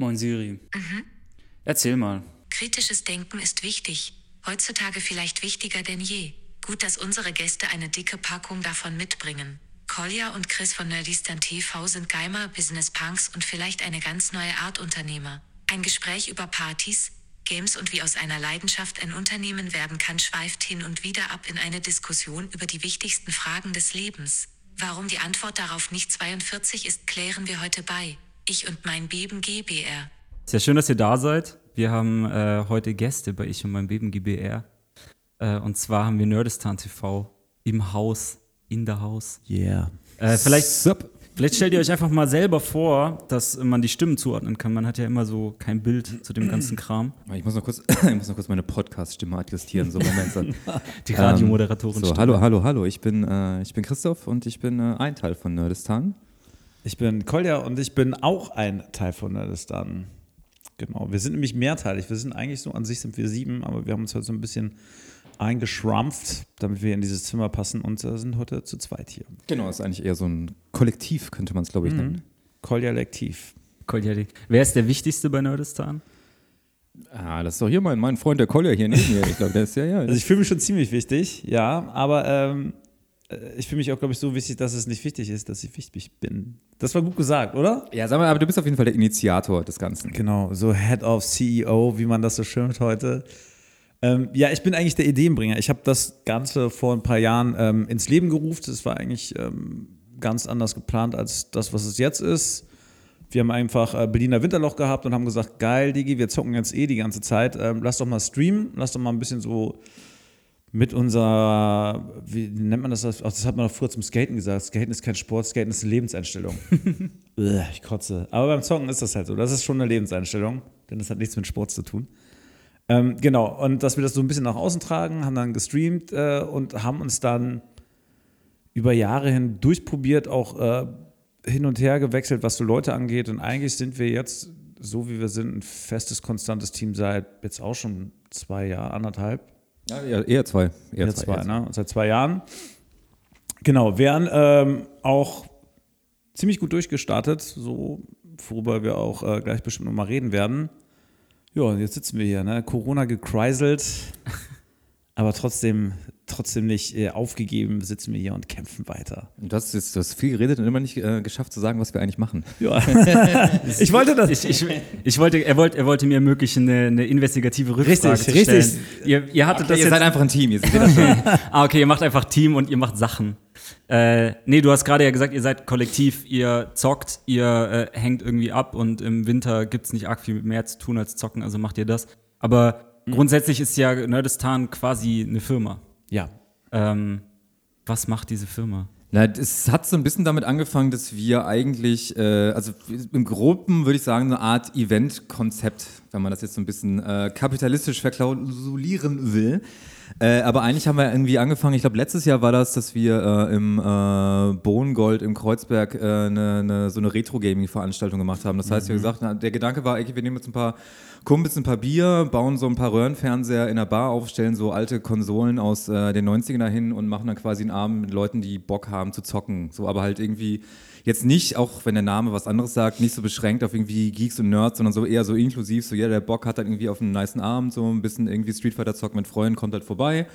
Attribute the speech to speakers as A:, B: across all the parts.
A: Moin Siri. Erzähl mal.
B: Kritisches Denken ist wichtig. Heutzutage vielleicht wichtiger denn je. Gut, dass unsere Gäste eine dicke Packung davon mitbringen. Kolja und Chris von Nerdistan TV sind Geimer, Business Punks und vielleicht eine ganz neue Art Unternehmer. Ein Gespräch über Partys, Games und wie aus einer Leidenschaft ein Unternehmen werden kann, schweift hin und wieder ab in eine Diskussion über die wichtigsten Fragen des Lebens. Warum die Antwort darauf nicht 42 ist, klären wir heute bei. Ich und mein Beben GBR.
A: Ist ja schön, dass ihr da seid. Wir haben äh, heute Gäste bei Ich und mein Beben GBR. Äh, und zwar haben wir Nerdistan TV im Haus, in der Haus.
C: Yeah.
A: Äh, vielleicht, vielleicht stellt ihr euch einfach mal selber vor, dass man die Stimmen zuordnen kann. Man hat ja immer so kein Bild zu dem ganzen Kram.
C: Ich muss noch kurz, ich muss noch kurz meine Podcast-Stimme adjustieren. So, Moment. So.
A: Die Radiomoderatorin.
C: so, hallo, hallo, hallo. Ich bin, äh, ich bin Christoph und ich bin äh, ein Teil von Nerdistan.
D: Ich bin Kolja und ich bin auch ein Teil von Nerdistan. Genau, wir sind nämlich mehrteilig. Wir sind eigentlich so, an sich sind wir sieben, aber wir haben uns heute so ein bisschen eingeschrumpft, damit wir in dieses Zimmer passen und äh, sind heute zu zweit hier.
C: Genau, ist eigentlich eher so ein Kollektiv, könnte man es, glaube ich, nennen.
D: Kolja Lektiv.
A: Kolja, Wer ist der Wichtigste bei Nerdistan?
C: Ah, das ist doch hier mein, mein Freund, der Kolja hier neben mir. Ich glaube, der ist ja, ja.
D: Also ich fühle mich schon ziemlich wichtig, ja, aber ähm, äh, ich fühle mich auch, glaube ich, so wichtig, dass es nicht wichtig ist, dass ich wichtig bin. Das war gut gesagt, oder?
C: ja, sag mal, aber du bist auf jeden Fall der Initiator des Ganzen.
D: Genau, so Head of CEO, wie man das so schimpft heute. Ähm, ja, ich bin eigentlich der Ideenbringer. Ich habe das Ganze vor ein paar Jahren ähm, ins Leben gerufen. Es war eigentlich ähm, ganz anders geplant als das, was es jetzt ist. Wir haben einfach äh, Berliner Winterloch gehabt und haben gesagt, geil, Digi, wir zocken jetzt eh die ganze Zeit. Ähm, lass doch mal streamen, lass doch mal ein bisschen so mit unserer, wie nennt man das? Ach, das hat man doch früher zum Skaten gesagt. Skaten ist kein Sport, Skaten ist eine Lebenseinstellung. Ich kotze. Aber beim Zocken ist das halt so. Das ist schon eine Lebenseinstellung, denn das hat nichts mit Sport zu tun. Ähm, genau, und dass wir das so ein bisschen nach außen tragen, haben dann gestreamt äh, und haben uns dann über Jahre hin durchprobiert, auch äh, hin und her gewechselt, was so Leute angeht. Und eigentlich sind wir jetzt, so wie wir sind, ein festes, konstantes Team seit jetzt auch schon zwei Jahren, anderthalb.
C: Ja, eher, eher zwei. Eher
D: Eher zwei,
C: eher
D: ne? Seit zwei Jahren. Genau, wären ähm, auch ziemlich gut durchgestartet, so worüber wir auch äh, gleich bestimmt nochmal reden werden. Ja, jetzt sitzen wir hier, ne? Corona gekreiselt, aber trotzdem, trotzdem nicht äh, aufgegeben, sitzen wir hier und kämpfen weiter.
C: Du hast, jetzt, du hast viel geredet und immer nicht äh, geschafft zu sagen, was wir eigentlich machen.
D: Ja. ich wollte das.
A: Ich, ich, ich wollte, er, wollte, er wollte mir ermöglichen, eine, eine investigative Rückfrage
D: Richtig,
A: zu
D: richtig.
A: stellen. Ihr, ihr hattet
C: Okay,
A: das
C: ihr
A: jetzt,
C: seid einfach ein Team, ihr seht das schon.
A: Ah, okay, ihr macht einfach Team und ihr macht Sachen. Äh, nee, du hast gerade ja gesagt, ihr seid kollektiv, ihr zockt, ihr äh, hängt irgendwie ab und im Winter gibt's nicht arg viel mehr zu tun als zocken, also macht ihr das. Aber grundsätzlich ist ja Nerdistan quasi eine Firma.
D: Ja.
A: Ähm, was macht diese Firma?
C: Na, es hat so ein bisschen damit angefangen, dass wir eigentlich, äh, also im Groben würde ich sagen, eine Art Event-Konzept, wenn man das jetzt so ein bisschen äh, kapitalistisch verklausulieren will. Äh, aber eigentlich haben wir irgendwie angefangen, ich glaube letztes Jahr war das, dass wir äh, im äh, Bohnengold im Kreuzberg äh, eine, eine, so eine Retro-Gaming-Veranstaltung gemacht haben. Das heißt, wir gesagt, na, der Gedanke war, okay, wir nehmen jetzt ein paar Kumpels, ein paar Bier, bauen so ein paar Röhrenfernseher in der Bar auf, stellen so alte Konsolen aus äh, den 90ern dahin und machen dann quasi einen Abend mit Leuten, die Bock haben zu zocken. So, aber halt irgendwie jetzt nicht, auch wenn der Name was anderes sagt, nicht so beschränkt auf irgendwie Geeks und Nerds, sondern so eher so inklusiv, so jeder, der Bock hat, dann irgendwie auf einen niceen Abend, so ein bisschen irgendwie Street Fighter zocken mit Freunden, kommt halt vorbei.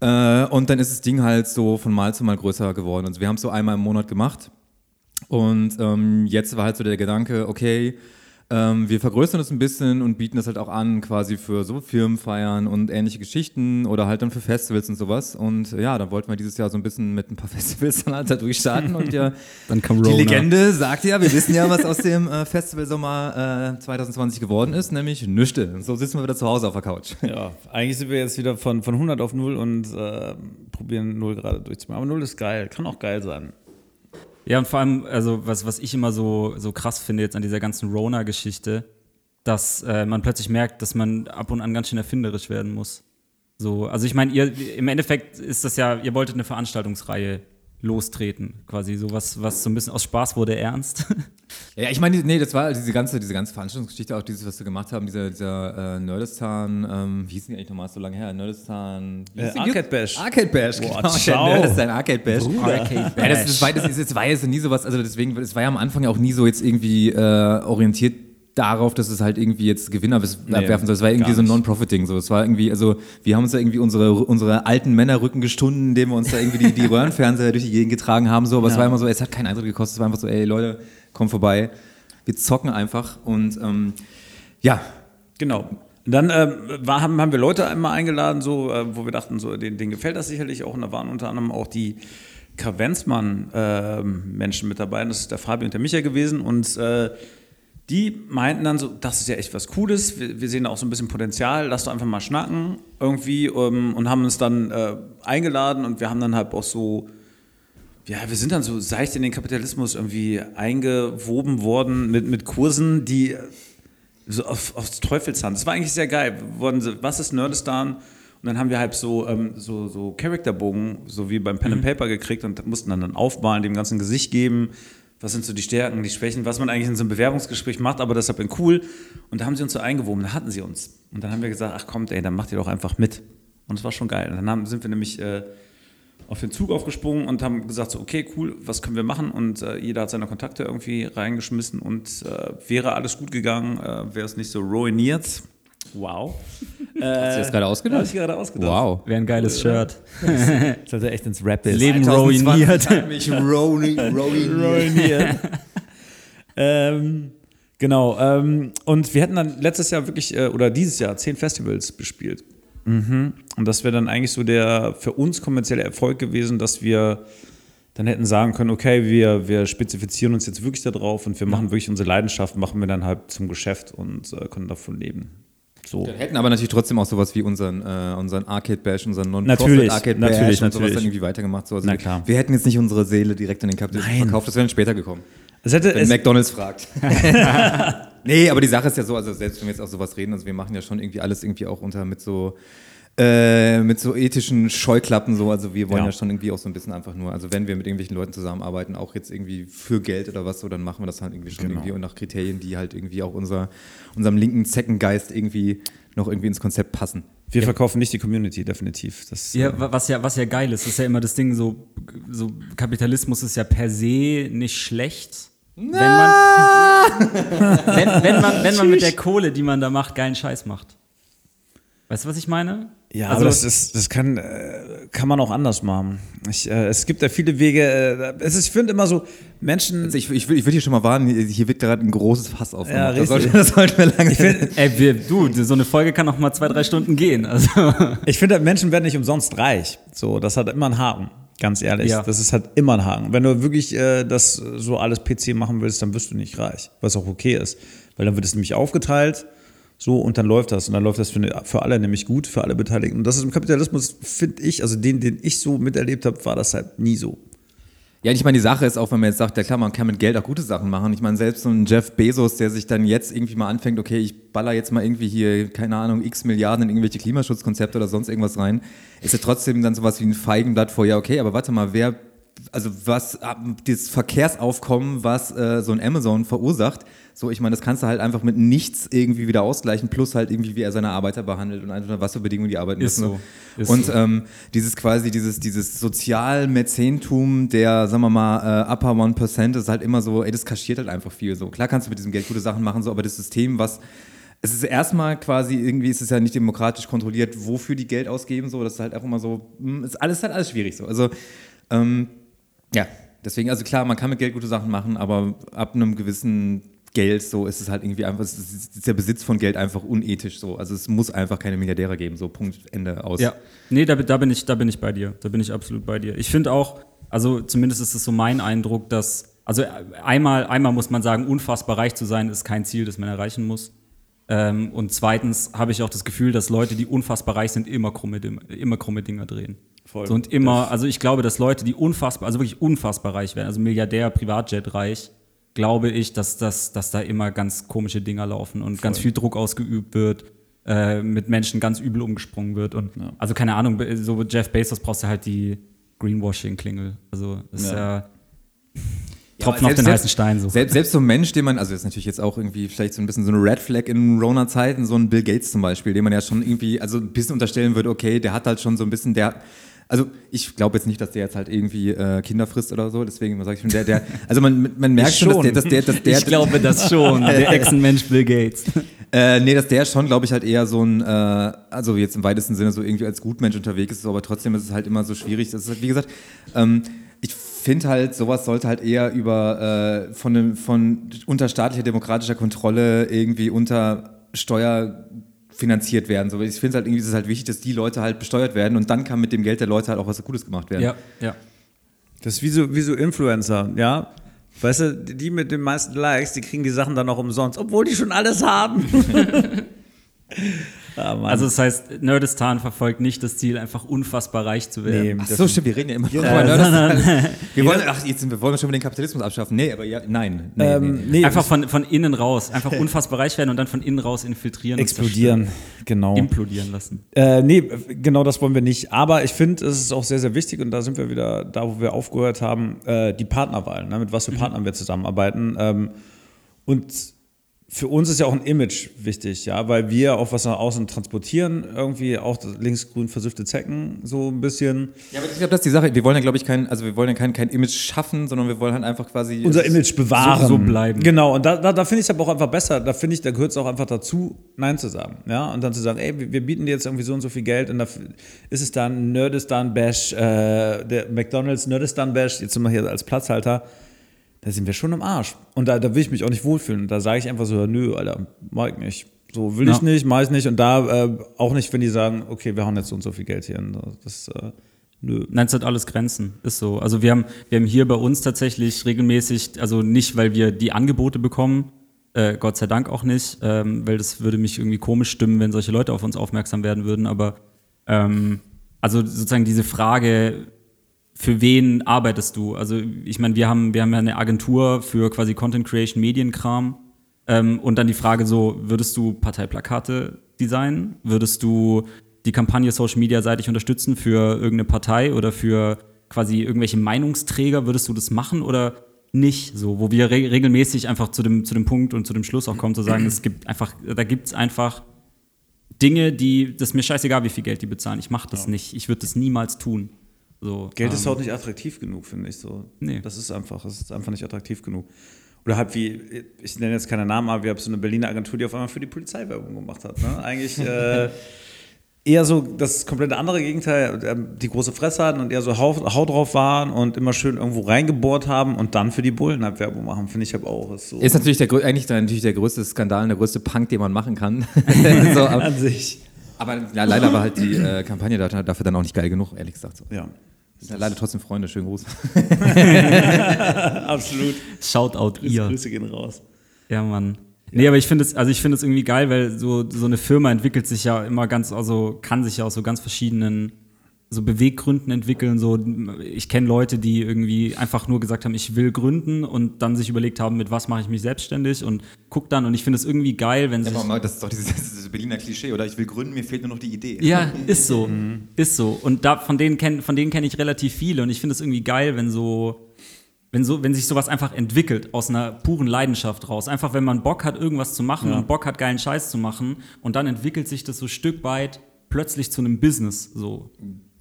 C: Äh, und dann ist das Ding halt so von Mal zu Mal größer geworden. Also wir haben es so einmal im Monat gemacht. Und ähm, jetzt war halt so der Gedanke, okay, ähm, wir vergrößern das ein bisschen und bieten das halt auch an, quasi für so Firmenfeiern und ähnliche Geschichten oder halt dann für Festivals und sowas. Und ja, dann wollten wir dieses Jahr so ein bisschen mit ein paar Festivals dann halt da durchstarten. Und ja,
A: Dann kam
C: die. Legende sagt ja, wir wissen ja, was aus dem äh, Festivalsommer äh, 2020 geworden ist, nämlich nüchte. Und so sitzen wir wieder zu Hause auf der Couch.
D: Ja, eigentlich sind wir jetzt wieder von, von 100 auf 0 und äh, probieren 0 gerade durchzumachen. Aber 0 ist geil, kann auch geil sein.
A: Ja, und vor allem, also was, was ich immer so, so krass finde jetzt an dieser ganzen Rona-Geschichte, dass äh, man plötzlich merkt, dass man ab und an ganz schön erfinderisch werden muss. So, also ich meine, ihr im Endeffekt ist das ja, ihr wolltet eine Veranstaltungsreihe lostreten, quasi so was, was so ein bisschen aus Spaß wurde ernst.
C: Ja, ich meine, nee, das war diese ganze, diese ganze Veranstaltungsgeschichte, auch dieses, was wir gemacht haben, dieser, dieser äh, Nerdistan, ähm, wie hieß denn die eigentlich nochmal so lange her? Nerdistan. wie
D: Äh? Arcade Bash.
C: Arcade Bash,
D: Boah,
C: genau.
D: ciao.
C: Nerdistan Arcade Bash.
A: Arcade
C: Ja, das, das, war, das, ist, das war jetzt nie sowas, also deswegen, es war ja am Anfang ja auch nie so jetzt irgendwie äh, orientiert darauf, dass es halt irgendwie jetzt Gewinner abwerfen soll. Es war irgendwie so ein
D: nicht.
C: Non-Profiting. So. Es war irgendwie, also wir haben uns da irgendwie unsere, unsere alten Männerrücken gestunden, indem wir uns da irgendwie die, die Röhrenfernseher durch die Gegend getragen haben. So. Aber es
D: Ja.
C: war immer so, es hat keinen Eintritt gekostet. Es war einfach so, ey Leute, komm vorbei. Wir zocken einfach. Und ähm, ja,
D: Genau. Dann ähm, war, haben, haben wir Leute einmal eingeladen, so, äh, wo wir dachten, so, denen, denen gefällt das sicherlich auch. Und da waren unter anderem auch die Kavenzmann-Menschen mit dabei. Das ist der Fabi und der Micha gewesen. Und äh, die meinten dann so, das ist ja echt was Cooles. Wir, wir sehen da auch so ein bisschen Potenzial. Lass doch einfach mal schnacken irgendwie. Ähm, und haben uns dann äh, eingeladen und wir haben dann halt auch so ja, wir sind dann so seicht in den Kapitalismus irgendwie eingewoben worden mit, mit Kursen, die äh, so auf, aufs Teufelshand. Das war eigentlich sehr geil. Wurden so, was ist Nerdistan? Und dann haben wir halt so, ähm, so, so Charakterbogen, so wie beim Pen and Paper gekriegt und mussten dann, dann aufmalen, dem ganzen Gesicht geben. Was sind so die Stärken, die Schwächen, was man eigentlich in so einem Bewerbungsgespräch macht, aber deshalb in cool. Und da haben sie uns so eingewoben, da hatten sie uns. Und dann haben wir gesagt, ach kommt, ey, dann macht ihr doch einfach mit. Und es war schon geil. Und dann haben, sind wir nämlich äh, auf den Zug aufgesprungen und haben gesagt, so, okay, cool, was können wir machen? Und äh, jeder hat seine Kontakte irgendwie reingeschmissen und äh, wäre alles gut gegangen, äh, wäre es nicht so ruiniert. Wow.
C: hast du das gerade ausgedacht?
D: Habe ich gerade ausgedacht.
C: Wow.
A: Wäre ein geiles Shirt.
D: Sollte echt ins Rap ist.
A: Leben
C: 2020
A: ruiniert.
C: hat mich ruini- ruiniert.
D: ruiniert. ähm, genau. Ähm, und wir hätten dann letztes Jahr wirklich, äh, oder dieses Jahr, zehn Festivals bespielt. Mhm. Und das wäre dann eigentlich so der für uns kommerzielle Erfolg gewesen, dass wir dann hätten sagen können, okay, wir, wir spezifizieren uns jetzt wirklich da drauf und wir machen wirklich unsere Leidenschaft, machen wir dann halt zum Geschäft und äh, können davon leben. So.
C: Wir hätten aber natürlich trotzdem auch sowas wie unseren, äh, unseren Arcade Bash, unseren
D: Natürlich,
C: Non-Profit Arcade Bash
D: natürlich,
C: und sowas
D: natürlich.
C: dann irgendwie weitergemacht. So. Also
D: Na klar.
C: Wir hätten jetzt nicht unsere Seele direkt an den Kapitalismus
D: Nein.
C: verkauft, das wäre dann später gekommen.
D: Es hätte,
C: Wenn
D: es,
C: McDonalds fragt. nee, aber die Sache ist ja so, also selbst wenn wir jetzt auch sowas reden, also wir machen ja schon irgendwie alles irgendwie auch unter mit so äh, mit so ethischen Scheuklappen so, also wir wollen
D: Ja.
C: ja. schon irgendwie auch so ein bisschen einfach nur, also wenn wir mit irgendwelchen Leuten zusammenarbeiten, auch jetzt irgendwie für Geld oder was so, dann machen wir das halt irgendwie schon
D: Genau.
C: irgendwie und nach Kriterien, die halt irgendwie auch unser, unserem linken Zeckengeist irgendwie noch irgendwie ins Konzept passen.
D: wir verkaufen nicht die Community, definitiv. Das,
A: Ja, wa- was ja, was ja geil ist, ist ja immer das Ding, so, so Kapitalismus ist ja per se nicht schlecht. Wenn man, wenn, wenn, man, wenn man mit der Kohle, die man da macht, geilen Scheiß macht. Weißt du, was ich meine?
D: Ja,
A: also,
D: aber das, ist, das kann, äh, kann man auch anders machen. Ich, äh, es gibt ja viele Wege. Äh, es ist, ich finde immer so, Menschen.
C: Also ich, ich, will, ich will hier schon mal warnen, hier- wird gerade ein großes Fass aufgemacht.
D: Ja,
C: das, sollte, das sollten wir lange
A: ey, wir, du, so eine Folge kann auch mal zwei, drei Stunden gehen. Also,
D: Ich finde, Menschen werden nicht umsonst reich. So, das hat immer einen Haken. Ganz ehrlich,
A: Ja.
D: das ist halt immer ein Haken. Wenn du wirklich äh, das so alles PC machen willst, dann wirst du nicht reich, was auch okay ist, weil dann wird es nämlich aufgeteilt, so und dann läuft das und dann läuft das für, eine, für alle nämlich gut, für alle Beteiligten. Und das ist im Kapitalismus, finde ich, also den, den ich so miterlebt habe, war das halt nie so.
C: Ja, ich meine, die Sache ist auch, wenn man jetzt sagt, ja klar, man kann mit Geld auch gute Sachen machen. Ich meine, selbst so ein Jeff Bezos, der sich dann jetzt irgendwie mal anfängt, okay, ich baller jetzt mal irgendwie hier, keine Ahnung, x Milliarden in irgendwelche Klimaschutzkonzepte oder sonst irgendwas rein, ist ja trotzdem dann sowas wie ein Feigenblatt vor, ja, okay, aber warte mal, wer, also was, das Verkehrsaufkommen, was äh, so ein Amazon verursacht, so, ich meine, das kannst du halt einfach mit nichts irgendwie wieder ausgleichen, plus halt irgendwie, wie er seine Arbeiter behandelt und einfach was für Bedingungen die arbeiten
A: Ist
C: müssen.
A: so. Ist
C: und
A: so.
C: ähm, dieses quasi, dieses, dieses Sozialmäzentum der, sagen wir mal, äh, Upper One Percent ist halt immer so, ey, das kaschiert halt einfach viel so. Klar kannst du mit diesem Geld gute Sachen machen, so, aber das System, was es ist erstmal quasi, irgendwie ist es ja nicht demokratisch kontrolliert, wofür die Geld ausgeben, so, das ist halt auch immer so, hm, ist alles halt alles schwierig so. Also, ähm, ja, deswegen, also klar, man kann mit Geld gute Sachen machen, aber ab einem gewissen Geld, so ist es halt irgendwie einfach, es ist, ist der Besitz von Geld einfach unethisch so. Also es muss einfach keine Milliardäre geben, so Punkt, Ende aus.
A: Ja, nee, da, da, bin ich, da bin ich bei dir. Da bin ich absolut bei dir. Ich finde auch, also zumindest ist es so mein Eindruck, dass, also einmal, einmal muss man sagen, unfassbar reich zu sein, ist kein Ziel, das man erreichen muss. Ähm, und zweitens habe ich auch das Gefühl, dass Leute, die unfassbar reich sind, immer krumme, immer krumme Dinger drehen.
D: Voll.
A: So, und immer, also ich glaube, dass Leute, die unfassbar, also wirklich unfassbar reich werden, also Milliardär, Privatjet reich, glaube ich, dass, dass, dass da immer ganz komische Dinger laufen und ganz viel Druck ausgeübt wird, äh, mit Menschen ganz übel umgesprungen wird. Und also keine Ahnung, so Jeff Bezos brauchst du halt die Greenwashing-Klingel. Also das ist
D: Ja.
A: ja, Tropfen
C: aber
A: auf den heißen Stein. So.
C: Selbst, selbst so ein Mensch, den man, also das ist natürlich jetzt auch irgendwie vielleicht so ein bisschen so eine Red Flag in Rona-Zeiten, so ein Bill Gates zum Beispiel, den man ja schon irgendwie, also ein bisschen unterstellen würde, okay, der hat halt schon so ein bisschen, der Also ich glaube jetzt nicht, dass der jetzt halt irgendwie äh, Kinder frisst oder so, deswegen sage ich schon, der, der, also man, man merkt schon, dass der, dass der, dass der,
A: ich glaube das schon, der Echsenmensch Bill Gates.
C: Äh, nee, dass der schon, glaube ich, halt eher so ein, äh, also jetzt im weitesten Sinne so irgendwie als Gutmensch unterwegs ist, aber trotzdem ist es halt immer so schwierig. Das ist halt, wie gesagt, ähm, ich finde halt, sowas sollte halt eher über äh, von, von unter staatlicher demokratischer Kontrolle irgendwie unter Steuer finanziert werden. So, ich finde halt irgendwie ist es halt wichtig, dass die Leute halt besteuert werden und dann kann mit dem Geld der Leute halt auch was Gutes gemacht werden.
A: Ja, ja.
D: Das ist wie so, wie so Influencer, ja. Weißt du, die mit den meisten Likes, die kriegen die Sachen dann auch umsonst, obwohl die schon alles haben.
A: Ah, also das heißt, Nerdistan verfolgt nicht das Ziel, einfach unfassbar reich zu werden.
C: Ach so, stimmt, wir reden ja immer noch über Nerdistan. Wir wollen, ach, jetzt, wir wollen schon mal den Kapitalismus abschaffen. Nee, aber ja, nein. Nee,
A: ähm, nee. Nee, einfach von, von innen raus, einfach unfassbar reich werden und dann von innen raus infiltrieren.
D: Explodieren, genau.
A: Implodieren lassen.
D: Äh, nee, genau das wollen wir nicht. Aber ich finde, es ist auch sehr, sehr wichtig und da sind wir wieder da, wo wir aufgehört haben, äh, die Partnerwahl, ne, mit was für mhm. Partnern wir zusammenarbeiten. Ähm, und für uns ist ja auch ein Image wichtig, ja, weil wir auch was nach außen transportieren, irgendwie auch linksgrün versüffte Zecken, so ein bisschen.
C: Ja, aber ich glaube, das ist die Sache. Wir wollen ja, glaube ich, kein, also wir wollen ja kein, kein Image schaffen, sondern wir wollen halt einfach quasi.
D: Unser Image bewahren. So,
A: so bleiben.
D: Genau, und da, da, da finde ich es aber auch einfach besser. Da finde ich, da gehört es auch einfach dazu, Nein zu sagen, ja, und dann zu sagen, ey, wir bieten dir jetzt irgendwie so und so viel Geld und da ist es dann Nerdistan-Bash, äh, der McDonalds Nerdistan-Bash, jetzt sind wir hier als Platzhalter da sind wir schon im Arsch. Und da, da will ich mich auch nicht wohlfühlen. Und da sage ich einfach so, nö, Alter, mag ich nicht. So will ja. ich nicht, mach ich nicht. Und da äh, auch nicht, wenn die sagen, okay, wir haben jetzt so und so viel Geld hier. Das, äh,
A: nö. Nein, es hat alles Grenzen, ist so. Also wir haben, wir haben hier bei uns tatsächlich regelmäßig, also nicht, weil wir die Angebote bekommen, äh, Gott sei Dank auch nicht, ähm, weil das würde mich irgendwie komisch stimmen, wenn solche Leute auf uns aufmerksam werden würden, aber ähm, also sozusagen diese Frage, für wen arbeitest du? Also ich meine, wir haben, wir haben ja eine Agentur für quasi Content Creation, Medienkram. Ähm, und dann die Frage so, würdest du Parteiplakate designen? Würdest du die Kampagne Social Media seitig unterstützen für irgendeine Partei oder für quasi irgendwelche Meinungsträger? Würdest du das machen oder nicht? So, wo wir re regelmäßig einfach zu dem, zu dem Punkt und zu dem Schluss auch kommen, zu sagen, es gibt einfach, da gibt es einfach Dinge, die, das ist mir scheißegal, wie viel Geld die bezahlen. Ich mache das ja. nicht. Ich würde das niemals tun. So,
D: Geld ähm, ist auch nicht attraktiv genug, finde ich so. Nee. Das ist einfach, das ist einfach nicht attraktiv genug. Oder halt wie, ich nenne jetzt keine Namen, aber wir haben so eine Berliner Agentur, die auf einmal für die Polizei Werbung gemacht hat. Ne? Eigentlich äh, eher so das komplette andere Gegenteil, ähm, die große Fresse hatten und eher so Haut, drauf waren und immer schön irgendwo reingebohrt haben und dann für die Bullen halt Werbung machen, finde ich aber auch.
C: Ist, so. ist natürlich der, eigentlich natürlich der größte Skandal, der größte Punk, den man machen kann.
D: so, An sich.
C: Aber ja, leider war halt die äh, Kampagne dafür dann auch nicht geil genug, ehrlich gesagt. So.
D: Ja.
C: Ja, leider trotzdem Freunde, schönen Gruß.
D: Absolut.
A: Shoutout ihr.
D: Grüße gehen raus.
A: Ja, Mann. Nee, aber ich finde es, also ich finde es irgendwie geil, weil so, so eine Firma entwickelt sich ja immer ganz, also kann sich ja aus so ganz verschiedenen so Beweggründen entwickeln. So, ich kenne Leute, die irgendwie einfach nur gesagt haben, ich will gründen und dann sich überlegt haben, mit was mache ich mich selbstständig und guck dann. Und ich finde es irgendwie geil, wenn
C: ja, sich. Mal, das ist doch dieses, dieses, Berliner Klischee, oder? Ich will gründen, mir fehlt nur noch die Idee.
A: Ja, ist so. Mhm. Ist so. Und da, von denen kenne kenn ich relativ viele und ich finde es irgendwie geil, wenn so. Wenn, so, wenn sich sowas einfach entwickelt aus einer puren Leidenschaft raus. Einfach, wenn man Bock hat, irgendwas zu machen ja. und Bock hat, geilen Scheiß zu machen und dann entwickelt sich das so Stück weit plötzlich zu einem Business. So.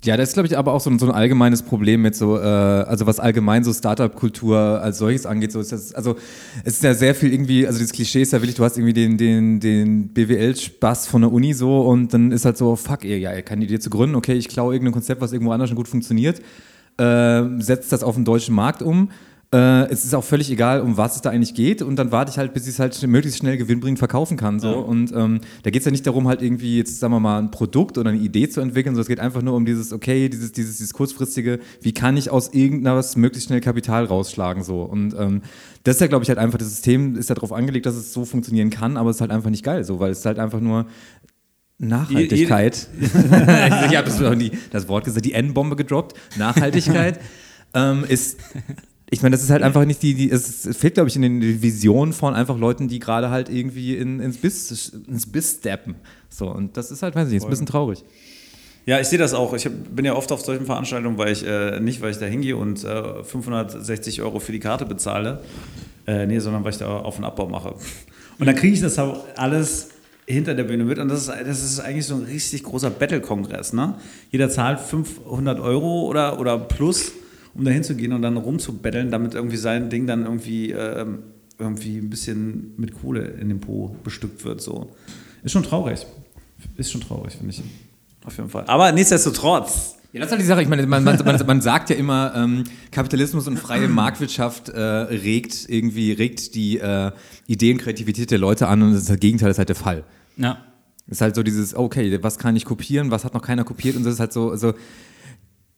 C: Ja, das ist, glaube ich, aber auch so ein, so ein allgemeines Problem mit so, äh, also was allgemein so Startup-Kultur als solches angeht. So ist das, also es ist ja sehr viel irgendwie, also dieses Klischee ist ja wirklich, du hast irgendwie den, den, den BWL-Spaß von der Uni so und dann ist halt so, fuck, ihr, ja, keine Idee zu gründen, okay, ich klaue irgendein Konzept, was irgendwo anders schon gut funktioniert, äh, setzt das auf den deutschen Markt um äh, es ist auch völlig egal, um was es da eigentlich geht. Und dann warte ich halt, bis ich es halt möglichst schnell gewinnbringend verkaufen kann. So. Ja. Und ähm, da geht es ja nicht darum, halt irgendwie jetzt, sagen wir mal, ein Produkt oder eine Idee zu entwickeln, sondern es geht einfach nur um dieses, okay, dieses, dieses, dieses kurzfristige, wie kann ich aus irgendwas möglichst schnell Kapital rausschlagen. So. Und ähm, das ist ja, glaube ich, halt einfach, das System ist ja darauf angelegt, dass es so funktionieren kann, aber es ist halt einfach nicht geil, so, weil es halt einfach nur Nachhaltigkeit. ich habe das, das Wort gesagt, die N-Bombe gedroppt. Nachhaltigkeit ähm, ist ich meine, das ist halt einfach nicht die, die es fehlt, glaube ich, in den Visionen von einfach Leuten, die gerade halt irgendwie in, ins Biss, ins Biss steppen. So, und das ist halt, weiß ich nicht, ein bisschen traurig.
D: Ja, ich sehe das auch. Ich bin ja oft auf solchen Veranstaltungen, weil ich äh, nicht, weil ich da hingehe und äh, 560 Euro für die Karte bezahle, äh, nee, sondern weil ich da auf den Abbau mache. Und dann kriege ich das alles hinter der Bühne wird. Und das ist, das ist eigentlich so ein richtig großer Battle-Kongress. Ne? Jeder zahlt 500 Euro oder, oder plus, um da hinzugehen und dann rumzubetteln, damit irgendwie sein Ding dann irgendwie, ähm, irgendwie ein bisschen mit Kohle in dem Po bestückt wird. So. Ist schon traurig. Ist schon traurig, finde ich. Auf jeden Fall. Aber nichtsdestotrotz.
C: Ja, das ist halt die Sache. Ich meine, man, man, man, man sagt ja immer, ähm, Kapitalismus und freie Marktwirtschaft äh, regt irgendwie regt die äh, Ideen, Kreativität der Leute an und das, das Gegenteil ist halt der Fall.
A: Ja.
C: Es ist halt so dieses, okay, was kann ich kopieren, was hat noch keiner kopiert und das ist halt so, also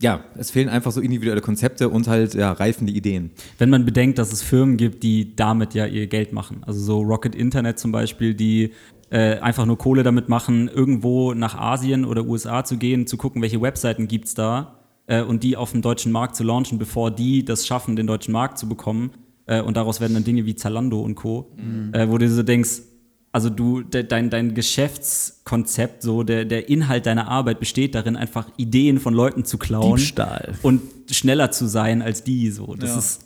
C: ja, es fehlen einfach so individuelle Konzepte und halt ja, reifende Ideen.
A: Wenn man bedenkt, dass es Firmen gibt, die damit ja ihr Geld machen. Also so Rocket Internet zum Beispiel, die äh, einfach nur Kohle damit machen, irgendwo nach Asien oder USA zu gehen, zu gucken, welche Webseiten gibt's da äh, und die auf dem deutschen Markt zu launchen, bevor die das schaffen, den deutschen Markt zu bekommen. Äh, und daraus werden dann Dinge wie Zalando und Co., äh, wo du so denkst, also du, de, dein, dein Geschäftskonzept, so der, der Inhalt deiner Arbeit besteht darin, einfach Ideen von Leuten zu klauen
D: Diebstahl.
A: und schneller zu sein als die. So, das
D: Ja.
A: ist,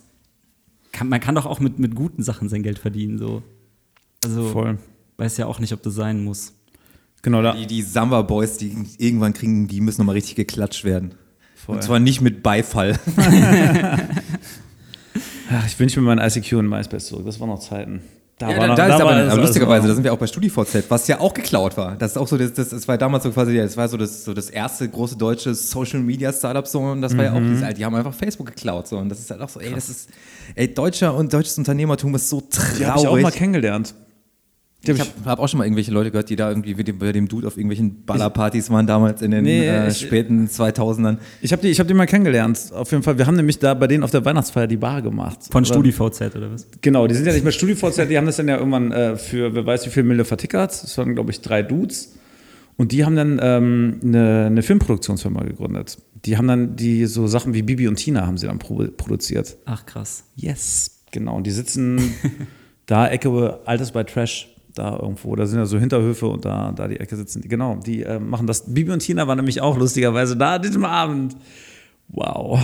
A: kann, man kann doch auch mit, mit guten Sachen sein Geld verdienen. So, also
D: Voll.
A: weiß ja auch nicht, ob das sein muss.
D: Genau da.
C: Die, die Samba Boys, die irgendwann kriegen, die müssen nochmal richtig geklatscht werden.
D: Voll.
C: Und zwar nicht mit Beifall.
D: Ach, ich wünsche mir mein ICQ und MySpace zurück. Das waren noch Zeiten. Da
C: Ja,
D: war
C: da,
D: noch,
C: da ist
D: war
C: aber, lustigerweise, da sind wir auch bei StudiVZ, was ja auch geklaut war. Das ist auch so, das, das, das war damals so quasi, das war so das, so das erste große deutsche Social Media Startup so und das war ja auch,
D: Mhm.
C: dieses, die haben einfach Facebook geklaut so und das ist halt auch so, ey, das ist, ey, deutscher und deutsches Unternehmertum ist so traurig.
D: Die habe ich auch mal kennengelernt.
C: Ich habe hab auch schon mal irgendwelche Leute gehört, die da irgendwie dem, bei dem Dude auf irgendwelchen Ballerpartys waren damals in den
D: Nee,
C: äh,
D: ich-
C: späten 2000ern.
D: ich habe die, ich hab die mal kennengelernt. Auf jeden Fall. Wir haben nämlich da bei denen auf der Weihnachtsfeier die Bar gemacht.
A: Von
D: Oder-
A: StudiVZ oder was?
D: Genau, die sind ja nicht mehr StudiVZ, die haben das dann ja irgendwann äh, für wer weiß wie viel Mille vertickert. Das waren, glaube ich, drei Dudes. Und die haben dann ähm, eine, eine Filmproduktionsfirma gegründet. Die haben dann die so Sachen wie Bibi und Tina haben sie dann pro produziert.
A: Ach krass.
D: Yes. Genau, und die sitzen da Ecke Altes bei Trash, da irgendwo. Da sind ja so Hinterhöfe und da, da die Ecke sitzen. Genau, die äh, machen das. Bibi und Tina waren nämlich auch lustigerweise da an diesem Abend. Wow.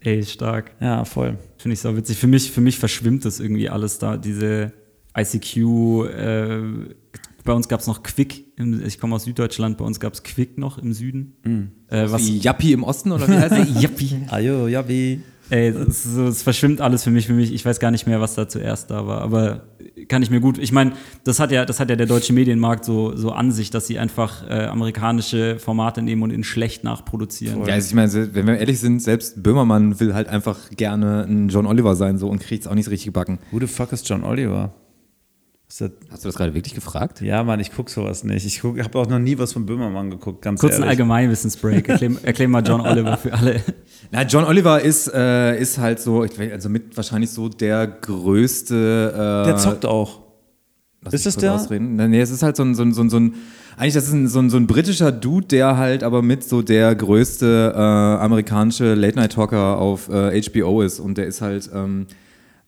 A: Ey, stark.
D: Ja, voll.
A: Finde ich so witzig. Für mich, für mich verschwimmt das irgendwie alles da. Diese ICQ, äh, bei uns gab es noch Quick. Im, ich komme aus Süddeutschland, bei uns gab es Quick noch im Süden. Äh, was,
C: Wie Yappi im Osten oder wie heißt das?
A: Yappi.
D: Ajo, ja, wie.
A: Ey, das verschwimmt alles für mich, für mich. Ich weiß gar nicht mehr, was da zuerst da war. Aber kann ich mir gut. Ich meine, das hat ja, das hat ja der deutsche Medienmarkt so, so an sich, dass sie einfach äh, amerikanische Formate nehmen und in schlecht nachproduzieren.
C: Ja, also ich meine, wenn wir ehrlich sind, selbst Böhmermann will halt einfach gerne ein John Oliver sein so und kriegt es auch nicht so richtig gebacken.
D: Who the fuck ist John Oliver? Das,
C: Hast du das gerade wirklich gefragt?
D: ja, Mann, ich guck sowas nicht. Ich habe auch noch nie was von Böhmermann geguckt, ganz
A: Kurz ein
D: ehrlich.
A: Allgemeinwissensbreak. Erklär, erklär mal John Oliver für alle.
C: Na, John Oliver ist, äh, ist halt so, ich weiß, also mit wahrscheinlich so der größte. Äh,
D: Der zockt auch.
C: Lass
D: Ist das der?
C: Ausreden. Nee, es ist halt so ein, so ein, so ein, so ein eigentlich das ist ein, so, ein, so ein britischer Dude, der halt aber mit so der größte äh, amerikanische Late-Night-Talker auf äh, HBO ist. Und der ist halt, ähm,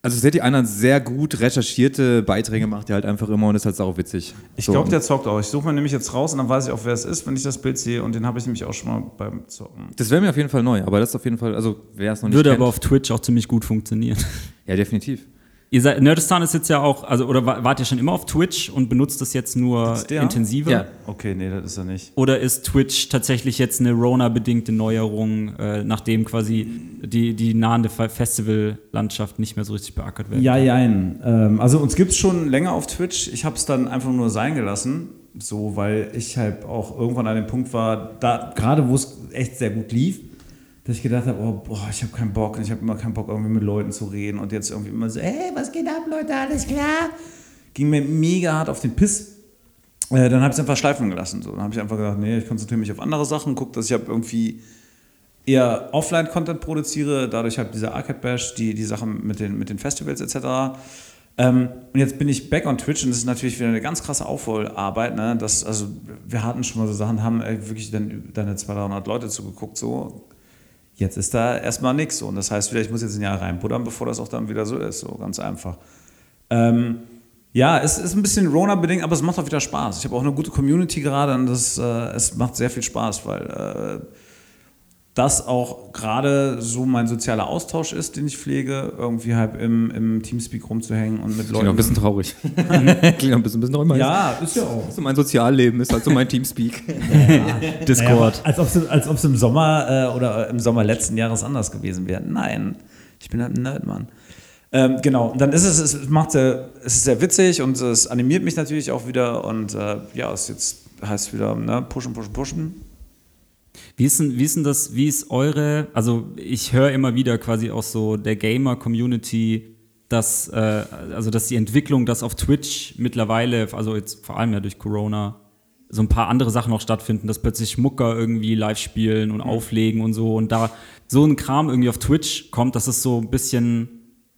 C: also seht ihr, einer sehr gut recherchierte Beiträge macht, der halt einfach immer und ist halt sau witzig.
D: Ich
C: so,
D: glaube, der zockt auch. Ich suche mir nämlich jetzt raus und dann weiß ich auch, wer es ist, wenn ich das Bild sehe. Und den habe ich nämlich auch schon mal beim Zocken.
C: Das wäre mir auf jeden Fall neu, aber das ist auf jeden Fall, also wer es noch nicht
A: Würde
C: kennt.
A: aber auf Twitch auch ziemlich gut funktionieren.
C: ja, definitiv.
A: Ihr seid, Nerdistan ist jetzt ja auch, also oder wa- wart ihr schon immer auf Twitch und benutzt das jetzt nur intensiver?
C: Ja.
D: Okay, nee, das ist er nicht.
A: Oder ist Twitch tatsächlich jetzt eine Rona-bedingte Neuerung, äh, nachdem quasi die, die nahende Fe- Festivallandschaft nicht mehr so richtig beackert wird?
D: Ja, jein. Ähm, also uns gibt es schon länger auf Twitch. Ich habe es dann einfach nur sein gelassen. So, weil ich halt auch irgendwann an dem Punkt war, da gerade wo es echt sehr gut lief, dass ich gedacht habe, oh, boah, ich habe keinen Bock ich habe immer keinen Bock, irgendwie mit Leuten zu reden und jetzt irgendwie immer so, hey, was geht ab, Leute, alles klar? Ging mir mega hart auf den Piss. Äh, dann habe ich es einfach schleifen gelassen. So. Dann habe ich einfach gedacht, nee, ich konzentriere mich auf andere Sachen, gucke, dass ich hab irgendwie eher Offline-Content produziere, dadurch halt diese Arcade Bash, die, die Sachen mit den, mit den Festivals etc. Ähm, und jetzt bin ich back on Twitch und das ist natürlich wieder eine ganz krasse Aufholarbeit. Ne? Das, also, wir hatten schon mal so Sachen, haben äh, wirklich dann deine 200, 300 Leute zugeguckt. So. Jetzt ist da erstmal nichts. So. Und das heißt, wieder, ich muss jetzt ein Jahr reinbuddern, bevor das auch dann wieder so ist. So ganz einfach. Ähm, ja, es ist ein bisschen Rona-bedingt, aber es macht auch wieder Spaß. Ich habe auch eine gute Community gerade und das, äh, es macht sehr viel Spaß, weil äh, das auch gerade so mein sozialer Austausch ist, den ich pflege, irgendwie halt im, im Teamspeak rumzuhängen und mit
C: Klingt auch
D: Leuten.
C: ein bisschen traurig. Klingt auch ein bisschen, ein bisschen traurig.
D: ja, ist ja auch.
C: So mein Sozialleben ist halt so mein Teamspeak.
A: Discord.
D: Naja, als ob es im Sommer äh, oder im Sommer letzten Jahres anders gewesen wäre. Nein, ich bin halt ein Nerd, Mann. Ähm, genau, und dann ist es, es macht sehr, es ist sehr witzig und es animiert mich natürlich auch wieder und äh, ja, es jetzt heißt wieder, ne, pushen, pushen, pushen.
A: Wie ist, denn, wie ist denn das, wie ist eure, also ich höre immer wieder quasi aus so der Gamer-Community, dass, äh, also dass die Entwicklung, dass auf Twitch mittlerweile, also jetzt vor allem ja durch Corona, so ein paar andere Sachen auch stattfinden, dass plötzlich Mucker irgendwie live spielen und auflegen und so und da so ein Kram irgendwie auf Twitch kommt, dass es so ein bisschen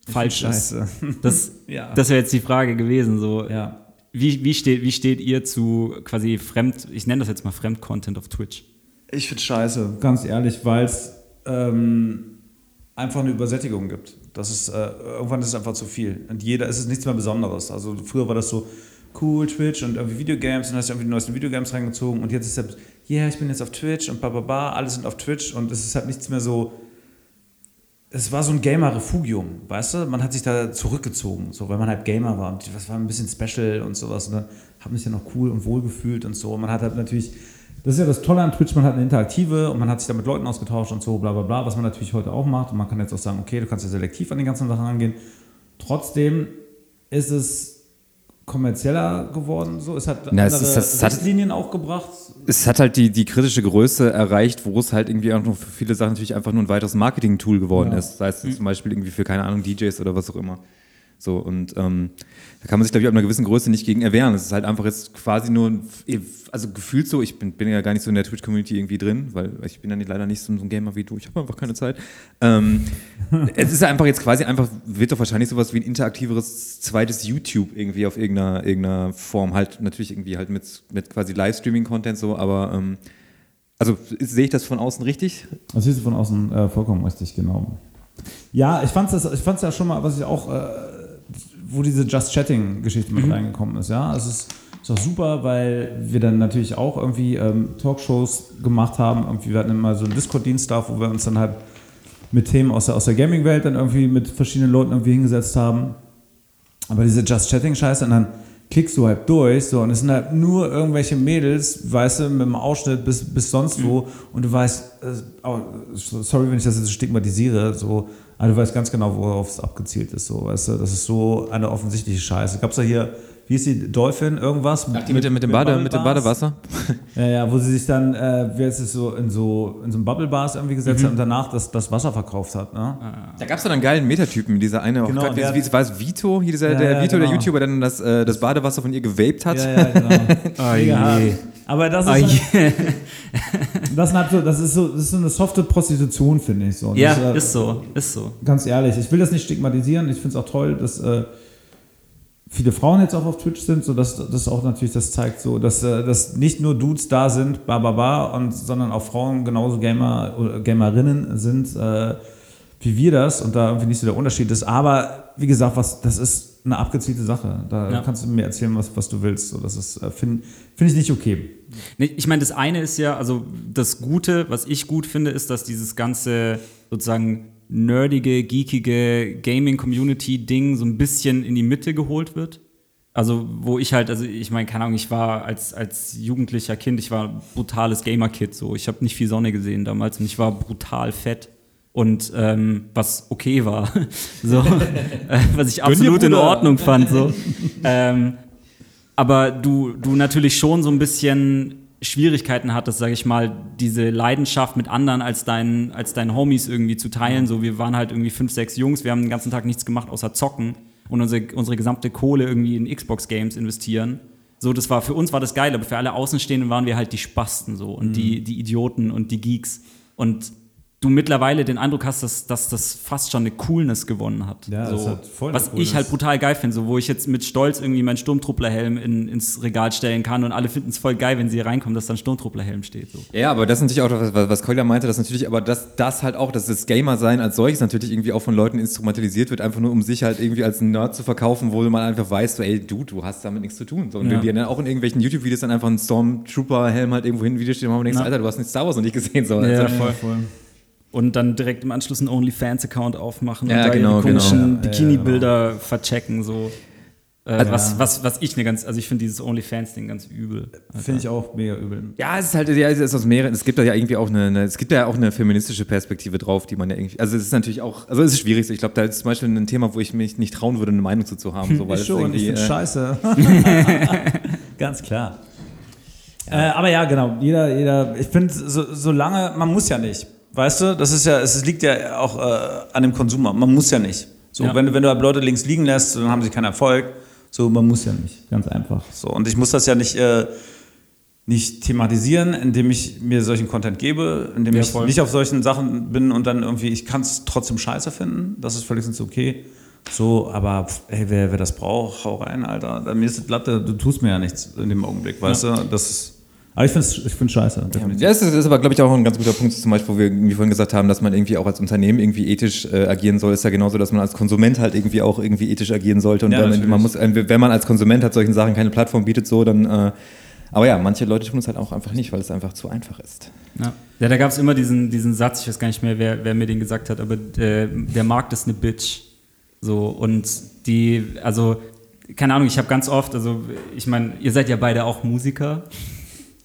A: falsch ist. Das,
D: Ja.
A: das wäre jetzt die Frage gewesen. So.
D: Ja.
A: Wie, wie, steht, wie steht ihr zu quasi Fremd, ich nenne das jetzt mal Fremd-Content auf Twitch?
D: Ich finde scheiße, ganz ehrlich, weil es ähm, einfach eine Übersättigung gibt. Das ist, äh, irgendwann ist es einfach zu viel. Und jeder, es ist nichts mehr Besonderes. Also früher war das so cool, Twitch und irgendwie Videogames und hast du irgendwie die neuesten Videogames reingezogen und jetzt ist es, ja, yeah, ich bin jetzt auf Twitch und bababa, alle sind auf Twitch und es ist halt nichts mehr so. Es war so ein Gamer-Refugium, weißt du? Man hat sich da zurückgezogen, so, weil man halt Gamer war. Und das war ein bisschen special und sowas. Und dann hat mich ja noch cool und wohl gefühlt und so. Und man hat halt natürlich das ist ja das Tolle an Twitch, man hat eine Interaktive und man hat sich da mit Leuten ausgetauscht und so, bla bla bla, was man natürlich heute auch macht. Und man kann jetzt auch sagen, okay, du kannst ja selektiv an die ganzen Sachen rangehen. Trotzdem ist es kommerzieller geworden. So, es hat
C: Na, es
D: andere
C: es hat-
D: Richtlinien auch gebracht.
C: es hat halt die, die kritische Größe erreicht, wo es halt irgendwie auch noch für viele Sachen natürlich einfach nur ein weiteres Marketing-Tool geworden
D: Ja.
C: ist. Sei es zum Beispiel irgendwie für, keine Ahnung, DJs oder was auch immer. So, und ähm, da kann man sich, glaube ich, ab einer gewissen Größe nicht gegen erwehren. Es ist halt einfach jetzt quasi nur, ein- also gefühlt so, ich bin, bin ja gar nicht so in der Twitch-Community irgendwie drin, weil ich bin ja nicht, leider nicht so ein Gamer wie du, ich habe einfach keine Zeit. Ähm, es ist einfach jetzt quasi einfach, wird doch wahrscheinlich sowas wie ein interaktiveres zweites YouTube irgendwie auf irgendeiner, irgendeiner Form, halt natürlich irgendwie halt mit, mit quasi Livestreaming-Content so, aber ähm, also sehe ich das von außen richtig?
D: Das siehst du von außen äh, vollkommen richtig, genau. Ja, ich fand es ich fand's ja schon mal, was ich auch, äh, wo diese Just Chatting-Geschichte mit reingekommen ist, ja. Es ist, ist auch super, weil wir dann natürlich auch irgendwie ähm, Talkshows gemacht haben. Irgendwie, wir hatten immer so einen Discord-Dienst da, wo wir uns dann halt mit Themen aus der, aus der Gaming-Welt dann irgendwie mit verschiedenen Leuten irgendwie hingesetzt haben. Aber diese Just Chatting-Scheiße, und dann klickst du halt durch, so, und es sind halt nur irgendwelche Mädels, weißt du, mit dem Ausschnitt bis, bis sonst wo, und du weißt, äh, oh, sorry, wenn ich das jetzt stigmatisiere, so, aber du weißt ganz genau, worauf es abgezielt ist, so, weißt du, das ist so eine offensichtliche Scheiße. Gab's da hier, wie ist die, Dolphin, irgendwas?
C: Ach, die mit, dem- mit, dem, Bade, mit dem? Badewasser?
D: Ja, ja, wo sie sich dann, äh, wie heißt es so, in so, in so einem Bubble-Bars irgendwie gesetzt hat und danach das, das Wasser verkauft hat, ne?
C: Da gab es dann einen geilen Metatypen, dieser eine,
D: Genau,
C: oh Gott,
D: der-
C: wie, war es Vito, hier dieser,
D: Ja,
C: der
D: ja,
C: Vito, der
D: genau.
C: YouTuber, der dann das, äh, das Badewasser von ihr gewaped hat.
D: Ja, ja, genau. Hart. Aber das ist,
A: Ah,
D: halt,
A: yeah.
D: das, so, das, ist so, das ist so eine softe Prostitution, finde ich. So.
A: ja,
D: das, äh,
A: ist so, ist so.
D: Ganz ehrlich, ich will das nicht stigmatisieren. Ich finde es auch toll, dass äh, viele Frauen jetzt auch auf Twitch sind, so dass das auch natürlich das zeigt, so dass, äh, dass nicht nur Dudes da sind, ba ba ba, und sondern auch Frauen genauso Gamer oder Gamerinnen sind äh, wie wir das und da irgendwie nicht so der Unterschied ist. Aber wie gesagt, was das ist eine abgezielte Sache. Da
A: Ja.
D: kannst du mir erzählen, was, was du willst. So, das ist äh, finde find ich nicht okay.
A: Ich meine, das eine ist ja, also das Gute, was ich gut finde, ist, dass dieses ganze sozusagen nerdige, geekige Gaming-Community-Ding so ein bisschen in die Mitte geholt wird. Also, wo ich halt, also ich meine, keine Ahnung, ich war als, als jugendlicher Kind, ich war ein brutales Gamer-Kid, so. Ich habe nicht viel Sonne gesehen damals und ich war brutal fett. Und ähm, was okay war, so, äh, was ich absolut in. Ordnung fand, so. ähm, aber du, du natürlich schon so ein bisschen Schwierigkeiten hattest, sage ich mal, diese Leidenschaft mit anderen als deinen, als deinen Homies irgendwie zu teilen. So, wir waren halt irgendwie fünf, sechs Jungs, wir haben den ganzen Tag nichts gemacht außer zocken und unsere, unsere gesamte Kohle irgendwie in Xbox-Games investieren. So, das war für uns war das geil, aber für alle Außenstehenden waren wir halt die Spasten so und die, die Idioten und die Geeks. Und du mittlerweile den Eindruck hast, dass, dass das fast schon eine Coolness gewonnen hat.
D: Ja,
A: so,
D: das hat voll eine
A: was ich halt brutal geil finde, so wo ich jetzt mit Stolz irgendwie meinen Sturmtrupplerhelm in, ins Regal stellen kann und alle finden es voll geil, wenn sie hier reinkommen, dass da ein Sturmtrupplerhelm steht. So.
C: Ja, aber das ist natürlich auch, was, was Kolja meinte, dass natürlich, aber das, das halt auch, dass das Gamer-Sein als solches natürlich irgendwie auch von Leuten instrumentalisiert wird, einfach nur um sich halt irgendwie als ein Nerd zu verkaufen, wo man einfach weiß, so, ey, du, du hast damit nichts zu tun. So, und
A: Ja.
C: wenn dir dann auch in irgendwelchen YouTube-Videos dann einfach ein Stormtrooper-Helm halt irgendwo hin ein Video steht, und man denkt,
A: Ja.
C: Alter, du hast nicht Star Wars noch nicht gesehen. So,
A: Ja,
C: also,
A: voll.
D: voll.
A: Und dann direkt im Anschluss einen OnlyFans-Account aufmachen
C: Ja,
A: und da
C: genau,
A: ihre komischen
D: genau. Ja, ja,
A: Bikini-Bilder verchecken. So. Äh,
C: Also-
A: was, was, was ich eine ganz, also ich finde dieses OnlyFans-Ding ganz übel.
D: Finde ich auch mega übel.
C: Ja, es ist halt, ja, es ist aus mehreren, es gibt da ja irgendwie auch eine, eine, es gibt da ja auch eine feministische Perspektive drauf, die man ja irgendwie, also es ist natürlich auch, also es ist schwierig, ich glaube, da ist zum Beispiel ein Thema, wo ich mich nicht trauen würde, eine Meinung zu, zu haben, so, weil
D: ich
C: es
D: schon, ich finde
C: äh,
D: scheiße. Ganz klar. Äh, aber ja, genau. Jeder, jeder, ich finde, so, solange, man muss ja nicht. Weißt du, das ist ja, es liegt ja auch äh, an dem Konsumer. Man muss ja nicht. So,
A: Ja.
D: wenn, du- wenn du halt Leute links liegen lässt, dann haben sie keinen Erfolg. So, man muss ja nicht. Ganz einfach. So, und ich muss das ja nicht, äh, nicht thematisieren, indem ich mir solchen Content gebe, indem
A: Ja,
D: ich
A: voll.
D: nicht auf solchen Sachen bin und dann irgendwie, ich kann es trotzdem scheiße finden. Das ist völlig okay. So, aber pff, ey, wer, wer das braucht, hau rein, Alter. Mir ist das Latte, du tust mir ja nichts in dem Augenblick, weißt du? Das ist, aber ich finde es ich find's scheiße, definitiv.
C: Ja, das ist, das ist aber, glaube ich, auch ein ganz guter Punkt, zum Beispiel, wo wir irgendwie vorhin gesagt haben, dass man irgendwie auch als Unternehmen irgendwie ethisch äh, agieren soll, ist ja genauso, dass man als Konsument halt irgendwie auch irgendwie ethisch agieren sollte. Und
D: Ja,
C: wenn, man, muss, wenn man als Konsument halt solchen Sachen keine Plattform bietet, so, dann, äh, aber ja, manche Leute tun es halt auch einfach nicht, weil es einfach zu einfach ist.
A: Ja, ja da gab es immer diesen, diesen Satz, ich weiß gar nicht mehr, wer, wer mir den gesagt hat, aber äh, der Markt ist eine Bitch. So, und die, also, keine Ahnung, ich habe ganz oft, also, ich meine, ihr seid ja beide auch Musiker.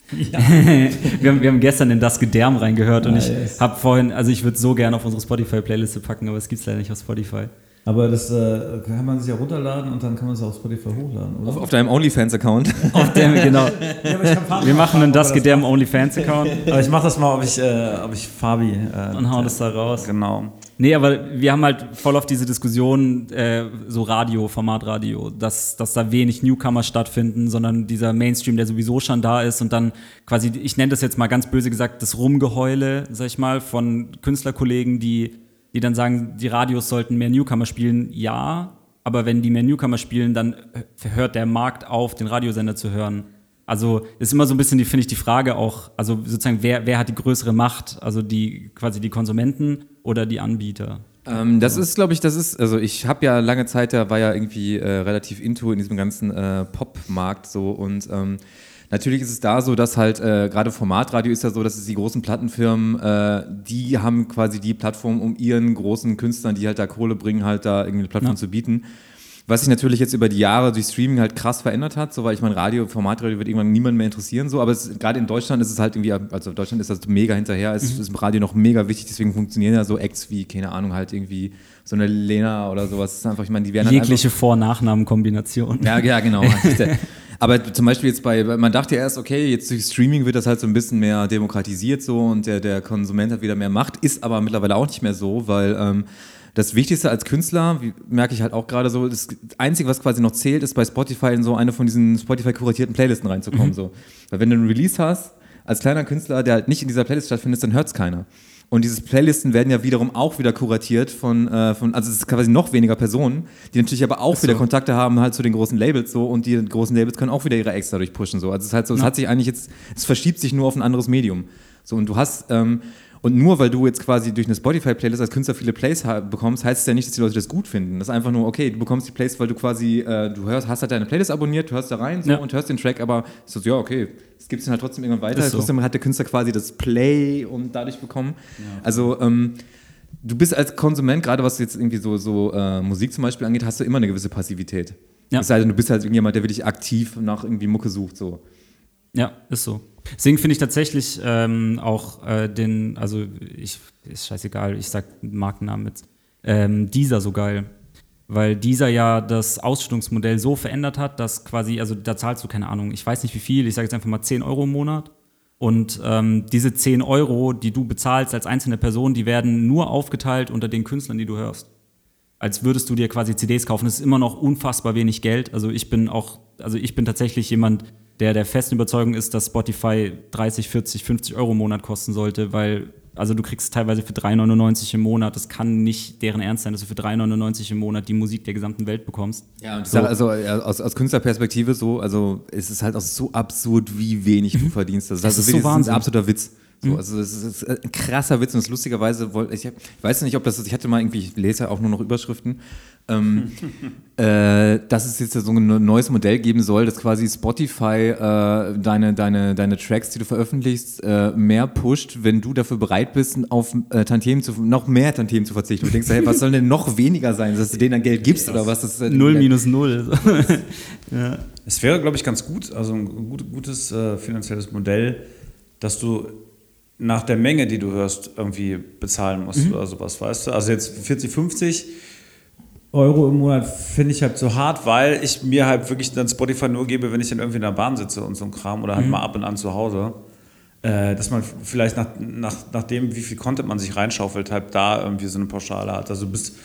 A: wir, haben, wir haben gestern in das Gedärm reingehört und
D: Nice.
A: ich habe vorhin, also ich würde so gerne auf unsere Spotify-Playliste packen, aber es gibt es leider nicht auf Spotify.
D: Aber das äh, kann man sich ja runterladen und dann kann man es auf Spotify hochladen, oder?
C: Auf, auf deinem OnlyFans-Account.
A: Auf dem, genau.
D: Ja,
A: Wir machen einen das Gedärm OnlyFans-Account
D: Aber ich mache das mal, ob ich, äh, ob ich Fabi. Äh,
A: und hauen das da raus.
D: Genau.
A: Nee, aber wir haben halt voll auf diese Diskussion, äh, so Radio, Formatradio, dass, dass da wenig Newcomer stattfinden, sondern dieser Mainstream, der sowieso schon da ist und dann quasi, ich nenne das jetzt mal ganz böse gesagt, das Rumgeheule, sag ich mal, von Künstlerkollegen, die, die dann sagen, die Radios sollten mehr Newcomer spielen. Ja, aber wenn die mehr Newcomer spielen, dann hört der Markt auf, den Radiosender zu hören. Also ist immer so ein bisschen, finde ich, die Frage auch, also sozusagen, wer, wer hat die größere Macht? Also die quasi die Konsumenten oder die Anbieter?
C: Ähm, das ist, glaube ich, das ist, also ich habe ja lange Zeit, da war ja irgendwie äh, relativ into in diesem ganzen äh, Pop-Markt so und ähm, natürlich ist es da so, dass halt äh, gerade Formatradio ist ja so, dass es die großen Plattenfirmen, äh, die haben quasi die Plattform, um ihren großen Künstlern, die halt da Kohle bringen, halt da irgendwie eine Plattform
A: Ja.
C: zu bieten. Was sich natürlich jetzt über die Jahre durch Streaming halt krass verändert hat, so weil ich meine, Radio, Formatradio wird irgendwann niemand mehr interessieren, so, aber gerade in Deutschland ist es halt irgendwie, also in Deutschland ist das mega hinterher, es ist im Radio noch mega wichtig, deswegen funktionieren ja so Acts wie, keine Ahnung, halt irgendwie so eine Lena oder sowas. Das ist einfach, ich meine, die werden halt
A: Jegliche Vor- und Nachnamen-Kombination.
C: ja, ja, genau. Aber zum Beispiel jetzt bei, man dachte ja erst, okay, jetzt durch Streaming wird das halt so ein bisschen mehr demokratisiert so und der, der Konsument hat wieder mehr Macht, ist aber mittlerweile auch nicht mehr so, weil ähm, das Wichtigste als Künstler, wie, merke ich halt auch gerade so, das Einzige, was quasi noch zählt, ist bei Spotify in so eine von diesen Spotify-kuratierten Playlisten reinzukommen. So. Weil wenn du einen Release hast, als kleiner Künstler, der halt nicht in dieser Playlist stattfindet, dann hört es keiner. Und diese Playlisten werden ja wiederum auch wieder kuratiert von, äh, von also es ist quasi noch weniger Personen, die natürlich aber auch wieder Kontakte haben halt zu den großen Labels so und die großen Labels können auch wieder ihre Acts dadurch pushen so. Also es ist halt so, es hat sich eigentlich jetzt, es verschiebt sich nur auf ein anderes Medium. So und du hast ähm, und nur weil du jetzt quasi durch eine Spotify-Playlist als Künstler viele Plays bekommst, heißt es ja nicht, dass die Leute das gut finden. Das ist einfach nur, okay, du bekommst die Plays, weil du quasi, äh, du hörst, hast halt deine Playlist abonniert, du hörst da rein so,
A: Ja.
C: und hörst den Track, aber so, ja, okay, es gibt es halt trotzdem irgendwann weiter.
A: So.
C: Trotzdem hat der Künstler quasi das Play und dadurch bekommen. Also, ähm, du bist als Konsument, gerade was jetzt irgendwie so, so äh, Musik zum Beispiel angeht, hast du immer eine gewisse Passivität.
A: Ja.
C: Es sei denn, du bist halt irgendjemand, der wirklich aktiv nach irgendwie Mucke sucht. So.
A: Ja, ist so. Deswegen finde ich tatsächlich ähm, auch äh, den, also ich, ist scheißegal, ich sag Markennamen jetzt, ähm, dieser so geil. Weil dieser ja das Ausstellungsmodell so verändert hat, dass quasi, also da zahlst du keine Ahnung, ich weiß nicht wie viel, ich sage jetzt einfach mal 10 Euro im Monat. Und ähm, diese 10 Euro, die du bezahlst als einzelne Person, die werden nur aufgeteilt unter den Künstlern, die du hörst als würdest du dir quasi CDs kaufen. Das ist immer noch unfassbar wenig Geld. Also ich bin auch, also ich bin tatsächlich jemand, der der festen Überzeugung ist, dass Spotify 30, 40, 50 Euro im Monat kosten sollte, weil also du kriegst teilweise für 3,99 im Monat. Das kann nicht deren Ernst sein, dass du für 3,99 im Monat die Musik der gesamten Welt bekommst.
C: Ja, und
A: So.
C: also aus, aus Künstlerperspektive so, also es ist halt auch so absurd, wie wenig du verdienst. Das ist, also
A: ist so
C: das ist
A: Wahnsinn.
C: ein absoluter Witz. So, also das ist ein krasser Witz und das lustigerweise wollte ich, ich weiß nicht, ob das ist, ich hatte mal irgendwie, ich lese ja auch nur noch Überschriften, ähm, äh, dass es jetzt so ein neues Modell geben soll, dass quasi Spotify äh, deine, deine, deine Tracks, die du veröffentlichst, äh, mehr pusht, wenn du dafür bereit bist, auf äh, Tantiemen zu, noch mehr Tantiemen zu verzichten. Du denkst, hey, was soll denn noch weniger sein, dass du denen dann Geld gibst oder was? Das, äh,
A: Null minus null.
D: ja. Es wäre, glaube ich, ganz gut, also ein gut, gutes äh, finanzielles Modell, dass du nach der Menge, die du hörst, irgendwie bezahlen musst mhm. oder sowas, weißt du? Also jetzt 40, 50 Euro im Monat finde ich halt so hart, weil ich mir halt wirklich dann Spotify nur gebe, wenn ich dann irgendwie in der Bahn sitze und so ein Kram oder halt mhm. mal ab und an zu Hause. Äh, dass man vielleicht nach, nach, nach dem, wie viel Content man sich reinschaufelt, halt da irgendwie so eine Pauschale hat. Also bis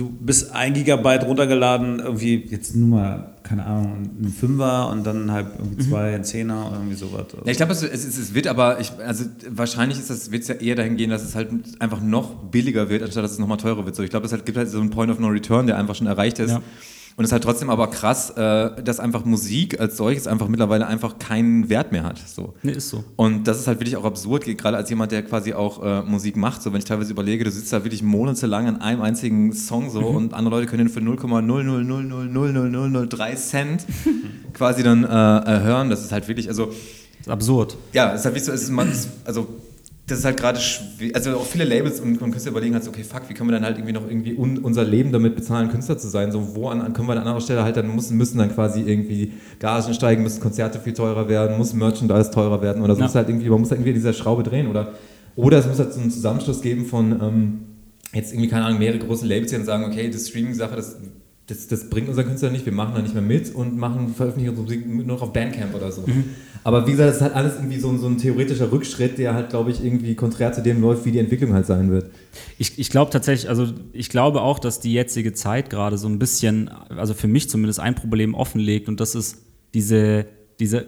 D: du bist ein Gigabyte runtergeladen, irgendwie jetzt nur mal, keine Ahnung, ein Fünfer und dann halt irgendwie mhm. zwei, ein Zehner oder irgendwie sowas. Also.
C: Ja, ich glaube, es, es, es, wird aber, ich, also wahrscheinlich ist das, wird es ja eher dahin gehen, dass es halt einfach noch billiger wird, anstatt dass es nochmal teurer wird. So, ich glaube, es halt, gibt halt so einen Point of No Return, der einfach schon erreicht ist. Ja. Und es ist halt trotzdem aber krass, äh, dass einfach Musik als solches einfach mittlerweile einfach keinen Wert mehr hat. So.
A: Nee, ist so.
C: Und das ist halt wirklich auch absurd, gerade als jemand, der quasi auch äh, Musik macht. So, wenn ich teilweise überlege, du sitzt da wirklich monatelang an einem einzigen Song so mhm. und andere Leute können den für 0,000000003 Cent quasi dann äh, äh, hören. Das ist halt wirklich, also.
A: Das ist absurd.
C: Ja, es ist halt wie so, es ist, man, also das ist halt gerade schwer. Also auch viele Labels und, und Künstler überlegen halt okay, fuck, wie können wir dann halt irgendwie noch irgendwie un, unser Leben damit bezahlen, Künstler zu sein? So, wo an, können wir an anderer Stelle halt dann müssen, müssen dann quasi irgendwie Gagen steigen, müssen Konzerte viel teurer werden, muss Merchandise teurer werden oder so. Ja. Muss halt irgendwie, man muss halt irgendwie dieser Schraube drehen oder, oder es muss halt so einen Zusammenschluss geben von ähm, jetzt irgendwie, keine Ahnung, mehrere große Labels, die dann sagen, okay, das Streaming-Sache, das das, das, bringt unser Künstler nicht, wir machen da nicht mehr mit und machen, veröffentlichen unsere Musik nur noch auf Bandcamp oder so. Mhm. Aber wie gesagt, das ist halt alles irgendwie so, so ein theoretischer Rückschritt, der halt, glaube ich, irgendwie konträr zu dem läuft, wie die Entwicklung halt sein wird.
A: Ich, ich glaube tatsächlich, also ich glaube auch, dass die jetzige Zeit gerade so ein bisschen, also für mich zumindest ein Problem offenlegt und das ist diese, diese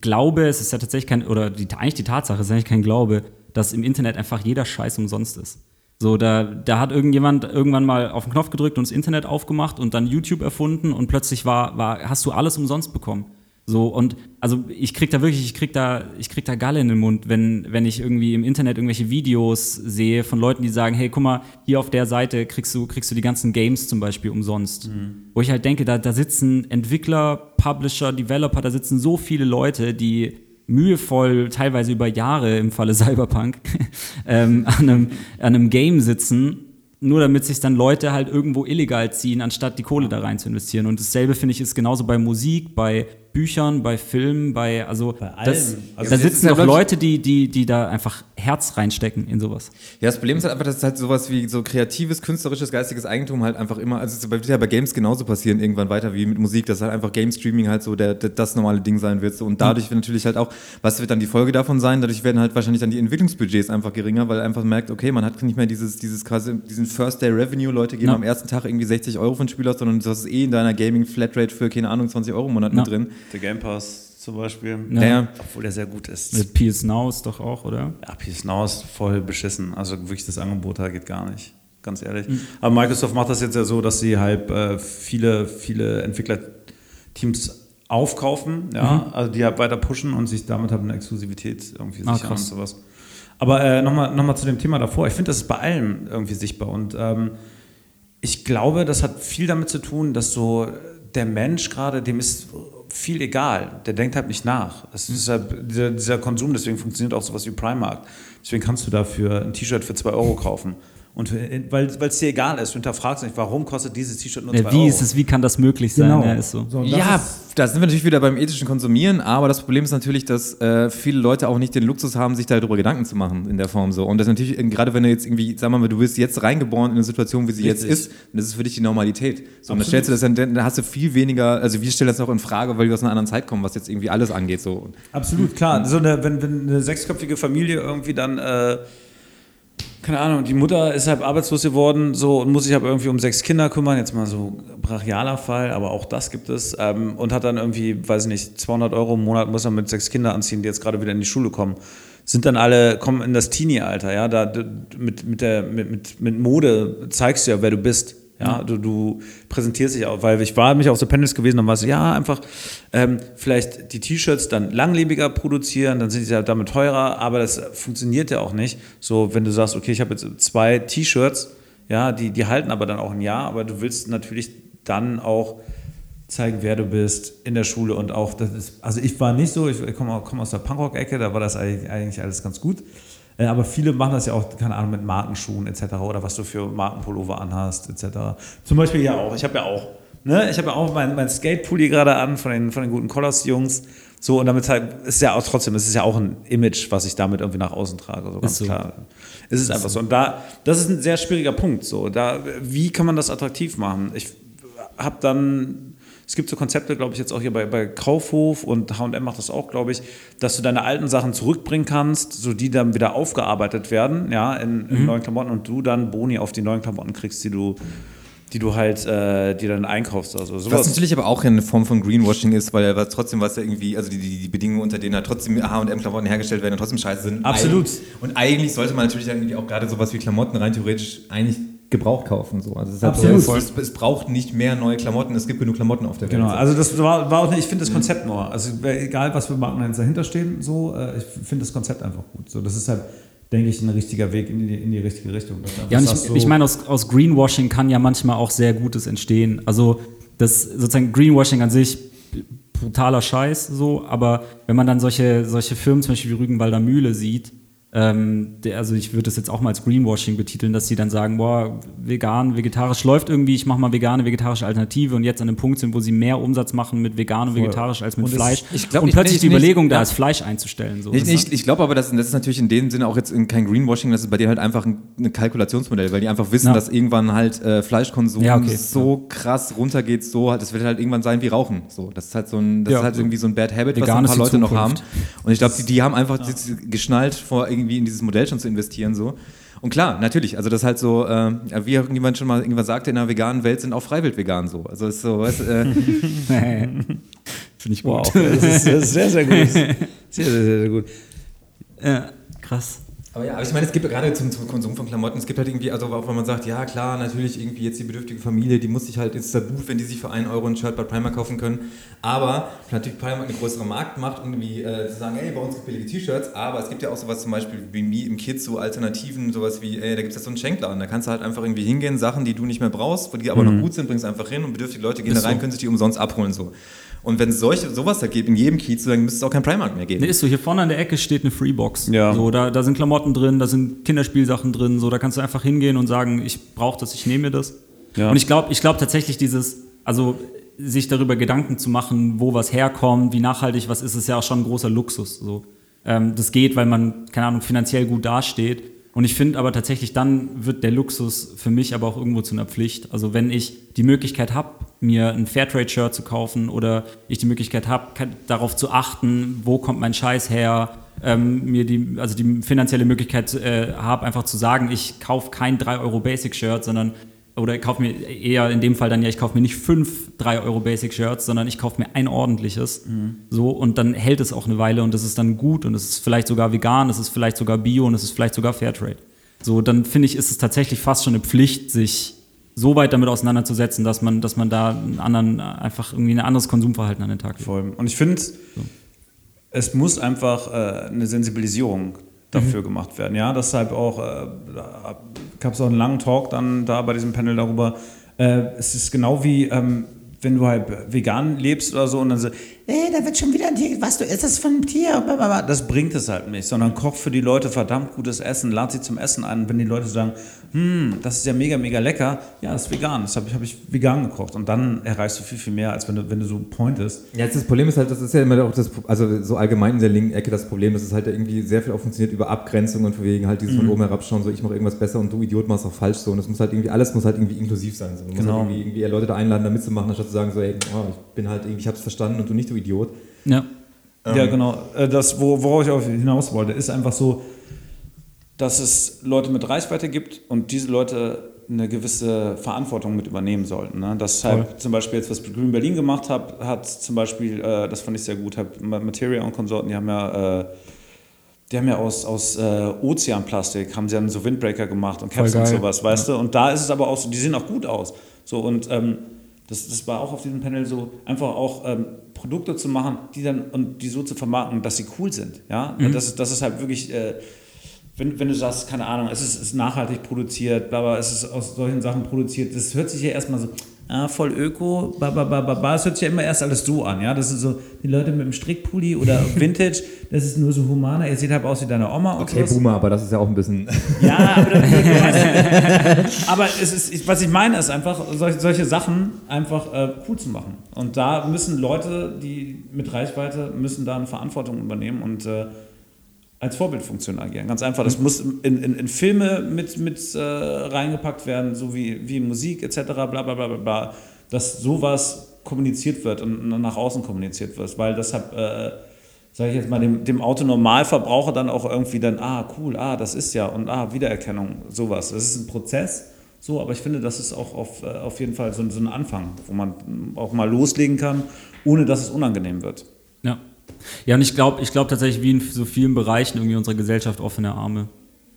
A: Glaube, es ist ja tatsächlich kein, oder die, eigentlich die Tatsache, es ist eigentlich kein Glaube, dass im Internet einfach jeder Scheiß umsonst ist. So, da, da hat irgendjemand irgendwann mal auf den Knopf gedrückt und das Internet aufgemacht und dann YouTube erfunden und plötzlich war, war, hast du alles umsonst bekommen. So, und also ich krieg da wirklich, ich krieg da, ich krieg da Galle in den Mund, wenn, wenn ich irgendwie im Internet irgendwelche Videos sehe von Leuten, die sagen, hey, guck mal, hier auf der Seite kriegst du, kriegst du die ganzen Games zum Beispiel umsonst. Mhm. Wo ich halt denke, da, da sitzen Entwickler, Publisher, Developer, da sitzen so viele Leute, die mühevoll, teilweise über Jahre im Falle Cyberpunk, ähm, an, einem, an einem Game sitzen nur damit sich dann Leute halt irgendwo illegal ziehen, anstatt die Kohle da rein zu investieren. Und dasselbe finde ich ist genauso bei Musik, bei Büchern, bei Filmen, bei also bei das, also da sitzen doch Leute, die, die, die da einfach Herz reinstecken in sowas.
C: Ja, das Problem ist halt einfach, dass es halt sowas wie so kreatives, künstlerisches, geistiges Eigentum halt einfach immer, also es wird ja bei Games genauso passieren irgendwann weiter wie mit Musik, dass halt einfach Game Streaming halt so der, der das normale Ding sein wird. So. Und dadurch wird natürlich halt auch, was wird dann die Folge davon sein? Dadurch werden halt wahrscheinlich dann die Entwicklungsbudgets einfach geringer, weil einfach merkt, okay, man hat nicht mehr dieses, dieses quasi, diesen First Day Revenue, Leute geben ja. am ersten Tag irgendwie 60 Euro von Spieler, sondern das ist eh in deiner Gaming Flatrate für, keine Ahnung, 20 Euro im Monat ja. mit drin.
D: Der Game Pass zum Beispiel.
C: Ja. ja.
D: Obwohl der sehr gut ist.
A: Mit PS Now ist doch auch, oder?
D: Ja, PS Now ist voll beschissen. Also wirklich das Angebot da geht gar nicht. Ganz ehrlich. Mhm. Aber Microsoft macht das jetzt ja so, dass sie halt äh, viele, viele Entwicklerteams aufkaufen, ja, mhm. also die halt weiter pushen und sich damit halt eine Exklusivität irgendwie ah, sichern und sowas. Aber äh, nochmal noch mal zu dem Thema davor. Ich finde, das ist bei allem irgendwie sichtbar und ähm, ich glaube, das hat viel damit zu tun, dass so der Mensch gerade, dem ist viel egal. Der denkt halt nicht nach. Halt dieser, dieser Konsum, deswegen funktioniert auch sowas wie Primark. Deswegen kannst du dafür ein T-Shirt für 2 Euro kaufen. Und weil es dir egal ist, du hinterfragst nicht, warum kostet dieses T-Shirt nur 2
A: ja, Euro. Wie ist es, wie kann das möglich sein?
C: Genau.
A: Ja,
C: ist so. so ja, da sind wir natürlich wieder beim ethischen Konsumieren, aber das Problem ist natürlich, dass äh, viele Leute auch nicht den Luxus haben, sich darüber Gedanken zu machen in der Form so. Und das natürlich, gerade wenn du jetzt irgendwie, sag mal, du bist jetzt reingeboren in eine Situation, wie sie Richtig. jetzt ist, und das ist für dich die Normalität. So, und dann stellst du das dann, dann hast du viel weniger, also wir stellen das auch in Frage, weil wir aus einer anderen Zeit kommen, was jetzt irgendwie alles angeht. So.
D: Absolut, klar. So eine, wenn, wenn eine sechsköpfige Familie irgendwie dann äh, keine Ahnung, die Mutter ist halt arbeitslos geworden so und muss sich aber irgendwie um sechs Kinder kümmern, jetzt mal so brachialer Fall, aber auch das gibt es ähm, und hat dann irgendwie, weiß ich nicht, 200 Euro im Monat muss er mit sechs Kindern anziehen, die jetzt gerade wieder in die Schule kommen. Sind dann alle, kommen in das Teenie-Alter, ja, da mit, mit, der, mit, mit, mit Mode zeigst du ja, wer du bist. Ja, du, du präsentierst dich auch, weil ich war mich auf so Panels gewesen und war so, ja, einfach ähm, vielleicht die T-Shirts dann langlebiger produzieren, dann sind sie ja damit teurer, aber das funktioniert ja auch nicht. So, wenn du sagst, okay, ich habe jetzt zwei T-Shirts, ja, die, die halten aber dann auch ein Jahr, aber du willst natürlich dann auch zeigen, wer du bist in der Schule und auch, das ist, also ich war nicht so, ich komme komm aus der Punkrock-Ecke, da war das eigentlich, eigentlich alles ganz gut. Äh, Aber viele machen das ja auch, keine Ahnung, mit Markenschuhen etc. oder was du für Markenpullover anhast etc. Zum Beispiel ja auch. Ich habe ja auch, ne, ich habe ja auch mein, mein Skate-Pulli gerade an von den, von den guten Collars-Jungs. So, und damit halt, ist ja auch trotzdem, es ist ja auch ein Image, was ich damit irgendwie nach außen trage. So, ganz
A: so.
D: klar. Es ist einfach so. Und da, das ist ein sehr schwieriger Punkt. So, da, wie kann man das attraktiv machen? Ich habe dann es gibt so Konzepte, glaube ich, jetzt auch hier bei, bei Kaufhof und HM macht das auch, glaube ich, dass du deine alten Sachen zurückbringen kannst, so die dann wieder aufgearbeitet werden, ja, in, in neuen Klamotten und du dann Boni auf die neuen Klamotten kriegst, die du, die du halt, äh, die dann einkaufst. Also
C: Was
D: sowas.
C: natürlich aber auch eine Form von Greenwashing ist, weil er trotzdem was ja irgendwie, also die, die, die Bedingungen, unter denen halt trotzdem H&M-Klamotten hergestellt werden und trotzdem scheiße sind.
D: Absolut.
C: Eig- Und eigentlich sollte man natürlich dann irgendwie auch gerade sowas wie Klamotten rein theoretisch eigentlich gebraucht kaufen. So. Also es, halt
D: Absolut.
C: So, es, es braucht nicht mehr neue Klamotten, es gibt genug Klamotten auf der Welt.
D: Genau,
C: So.
D: also das war, war auch nicht, ich finde das Konzept nur, also egal was für Marken dahinter stehen, so, äh, ich finde das Konzept einfach gut. So, das ist halt, denke ich, ein richtiger Weg in die, in die richtige Richtung.
A: Ja, und ich,
D: so-
A: ich meine, aus, aus Greenwashing kann ja manchmal auch sehr Gutes entstehen. Also das sozusagen Greenwashing an sich brutaler Scheiß so, aber wenn man dann solche, solche Firmen zum Beispiel wie Rügenwalder Mühle sieht, ähm, der, also ich würde das jetzt auch mal als Greenwashing betiteln, dass sie dann sagen, boah, vegan, vegetarisch läuft irgendwie, ich mache mal vegane, vegetarische Alternative und jetzt an einem Punkt sind, wo sie mehr Umsatz machen mit vegan und vegetarisch als mit
D: Und
A: Fleisch.
C: ich glaub,
A: und
C: ich-
A: plötzlich
C: ich-
A: die Überlegung, da
C: ja.
A: ist Fleisch einzustellen. So.
C: Ich, ich, ich glaube aber, das, das ist natürlich in dem Sinne auch jetzt kein Greenwashing, das ist bei denen halt einfach ein, ein Kalkulationsmodell, weil die einfach wissen,
A: Ja.
C: dass irgendwann halt äh, Fleischkonsum
A: Ja, okay.
C: so krass runtergeht, so halt, das wird halt irgendwann sein wie Rauchen. So, das ist halt so ein, das
A: Ja.
C: ist halt irgendwie so ein Bad Habit, was
A: Vegan
C: ein
A: ist
C: paar Leute noch haben.
A: Zukunft.
C: Und ich glaube, die, die haben einfach geschnallt, vor irgendwie in dieses Modell schon zu investieren so. Und klar, natürlich, also das ist halt so, äh, wie irgendjemand schon mal irgendwann sagte, in einer veganen Welt sind auch Freiwild vegan so. Also ist so, weißt, äh,
A: Finde ich gut.
D: Wow, das ist, das ist sehr, sehr gut. Sehr, sehr, sehr, sehr gut.
A: Ja, krass.
C: Aber ja, aber ich meine, es gibt ja gerade zum, zum Konsum von Klamotten, es gibt halt irgendwie, also auch wenn man sagt, ja klar, natürlich irgendwie jetzt die bedürftige Familie, die muss sich halt ins Tabu, wenn die sich für einen Euro ein Shirt bei Primark kaufen können. Aber natürlich Primark eine größere Marktmacht, irgendwie äh, zu sagen, ey, bei uns gibt billige T-Shirts, aber es gibt ja auch sowas zum Beispiel wie im Kids, so Alternativen, sowas wie, ey, da gibt es ja so einen Schenkladen, da kannst du halt einfach irgendwie hingehen, Sachen, die du nicht mehr brauchst, die aber noch gut sind, bringst einfach hin und bedürftige Leute gehen da rein, können sich die umsonst abholen so. Und wenn es solche, sowas da gibt in jedem Kiez, dann müsste es auch kein Primark mehr geben.
A: Nee, ist so, hier vorne an der Ecke steht eine Freebox.
D: Ja.
A: So, da, da sind Klamotten drin, da sind Kinderspielsachen drin, so, da kannst du einfach hingehen und sagen, ich brauche das, ich nehme mir das.
D: Ja.
A: Und ich glaube ich glaub tatsächlich dieses, also sich darüber Gedanken zu machen, wo was herkommt, wie nachhaltig was ist, ist ja auch schon ein großer Luxus. So. Ähm, das geht, weil man, keine Ahnung, finanziell gut dasteht. Und ich finde aber tatsächlich, dann wird der Luxus für mich aber auch irgendwo zu einer Pflicht. Also wenn ich die Möglichkeit habe, mir ein Fairtrade-Shirt zu kaufen oder ich die Möglichkeit habe, darauf zu achten, wo kommt mein Scheiß her, ähm, mir die, also die finanzielle Möglichkeit äh, habe, einfach zu sagen, ich kaufe kein 3 Euro Basic-Shirt, sondern oder ich kaufe mir eher in dem Fall dann ja, ich kaufe mir nicht fünf 3 Euro Basic Shirts, sondern ich kaufe mir ein ordentliches. So, und dann hält es auch eine Weile und das ist dann gut und es ist vielleicht sogar vegan, es ist vielleicht sogar Bio und es ist vielleicht sogar Fairtrade. So, dann finde ich, ist es tatsächlich fast schon eine Pflicht, sich so weit damit auseinanderzusetzen, dass man, dass man da einen anderen, einfach irgendwie ein anderes Konsumverhalten an den Tag legt.
D: Voll. Und ich finde, es muss einfach äh, eine Sensibilisierung dafür
A: Mhm.
D: gemacht werden. Ja, deshalb auch, äh, gab es auch einen langen Talk dann da bei diesem Panel darüber. Äh, es ist genau wie, ähm, wenn du halt vegan lebst oder so und dann so, ey, da wird schon wieder ein Tier, was du isst, das ist von einem Tier. blablabla." Das bringt es halt nicht, sondern koch für die Leute verdammt gutes Essen, lad sie zum Essen ein. Und wenn die Leute sagen, hm, das ist ja mega, mega lecker, ja, das ist vegan, das habe ich, hab ich vegan gekocht. Und dann erreichst du viel, viel mehr, als wenn du, wenn du so pointest.
C: Ja, jetzt das Problem ist halt, das ist ja immer auch das, also so allgemein in der linken Ecke das Problem, dass es halt irgendwie sehr viel auch funktioniert über Abgrenzung und von wegen halt dieses von oben herabschauen, so ich mache irgendwas besser und du Idiot machst auch falsch so und es muss halt irgendwie, alles muss halt irgendwie inklusiv sein. So. Du musst
D: Genau.
C: halt irgendwie, irgendwie Leute da einladen, da mitzumachen, anstatt zu sagen so, ey, oh, ich bin halt irgendwie, ich hab's verstanden und du nicht, du Idiot.
A: Ja.
D: Ja, genau. Äh, Das, wo- worauf ich auch hinaus wollte, ist einfach so, dass es Leute mit Reichweite gibt und diese Leute eine gewisse Verantwortung mit übernehmen sollten. Ne? Deshalb zum Beispiel jetzt, was Green Berlin gemacht hat, hat zum Beispiel, äh, das fand ich sehr gut, hat Materia und Konsorten, die haben ja äh, die haben ja aus, aus äh, Ozeanplastik, haben sie dann so Windbreaker gemacht und Caps und sowas, weißt du? Und da ist es aber auch so, die sehen auch gut aus. So und ähm, das, das war auch auf diesem Panel so, einfach auch ähm, Produkte zu machen, die dann und die so zu vermarkten, dass sie cool sind. Ja,
A: Mhm.
D: das, ist- das ist halt wirklich. Äh, wenn, wenn du sagst, keine Ahnung, es ist, ist nachhaltig produziert, bla bla, es ist aus solchen Sachen produziert, das hört sich ja erstmal so, ah, voll öko, ba, ba, ba, ba, ba, es hört sich ja immer erst alles so an, ja, das ist so, die Leute mit dem Strickpulli oder Vintage, das ist nur so humaner, ihr seht halt aus wie deine Oma und
C: Okay,
D: sowas.
C: Boomer, aber das ist ja auch ein bisschen.
D: Ja, aber, das, aber es ist, was ich meine, ist einfach, solche, solche Sachen einfach äh, cool zu machen. Und da müssen Leute, die mit Reichweite, müssen da eine Verantwortung übernehmen und äh, als Vorbildfunktion agieren. Ganz einfach. Das muss in, in, in Filme mit, mit äh, reingepackt werden, so wie, wie Musik etc. Bla bla bla bla bla. Dass sowas kommuniziert wird und nach außen kommuniziert wird, weil deshalb äh, sage ich jetzt mal, dem, dem Autonormalverbraucher dann auch irgendwie dann, ah, cool, ah, das ist ja und ah, Wiedererkennung, sowas. Das ist ein Prozess, so, aber ich finde, das ist auch auf, äh, auf jeden Fall so, ein- so ein Anfang, wo man auch mal loslegen kann, ohne dass es unangenehm wird.
A: Ja. Und ich glaube ich glaub tatsächlich, wie in so vielen Bereichen irgendwie unserer Gesellschaft offene Arme.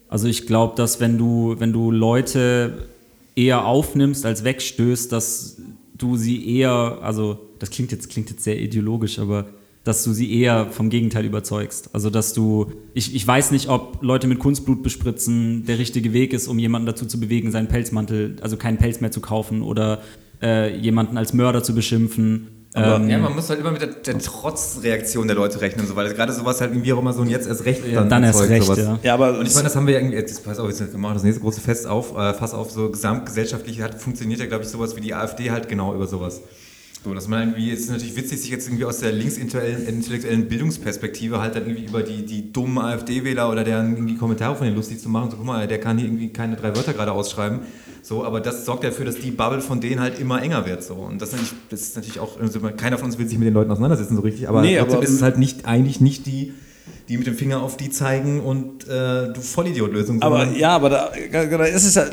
A: Also ich glaube, dass wenn du, wenn du Leute eher aufnimmst als wegstößt, dass du sie eher, also das klingt jetzt, klingt jetzt sehr ideologisch, aber dass du sie eher vom Gegenteil überzeugst. Also dass du, ich, ich weiß nicht, ob Leute mit Kunstblut bespritzen der richtige Weg ist, um jemanden dazu zu bewegen, seinen Pelzmantel, also keinen Pelz mehr zu kaufen oder äh, jemanden als Mörder zu beschimpfen. Ähm,
C: ja, man muss halt immer mit der, der Trotzreaktion der Leute rechnen, so, weil gerade sowas halt irgendwie auch immer so ein jetzt erst recht
A: Ja, dann erst recht,
C: sowas.
A: ja.
D: Ja, aber
C: Und ich meine, das haben wir ja irgendwie, jetzt pass auf, jetzt machen wir das nächste große Fest auf, äh, Fass auf, so gesamtgesellschaftlich hat, funktioniert ja, glaube ich, sowas wie die AfD halt genau über sowas. So, dass man irgendwie, es ist natürlich witzig, sich jetzt irgendwie aus der linksintellektuellen intellektuellen Bildungsperspektive halt dann irgendwie über die, die dummen AfD-Wähler oder deren irgendwie Kommentare von denen lustig zu machen. So, guck mal, der kann hier irgendwie keine drei Wörter gerade ausschreiben. So, aber das sorgt dafür, dass die Bubble von denen halt immer enger wird. So. Und das ist natürlich, das ist natürlich auch, also keiner von uns will sich mit den Leuten auseinandersetzen so richtig, aber
D: Nee,
C: trotzdem
D: aber-
C: ist es halt nicht, eigentlich nicht die, die mit dem Finger auf die zeigen und äh, du Vollidiot-Lösung.
D: Aber ja, aber da, da ist es ja,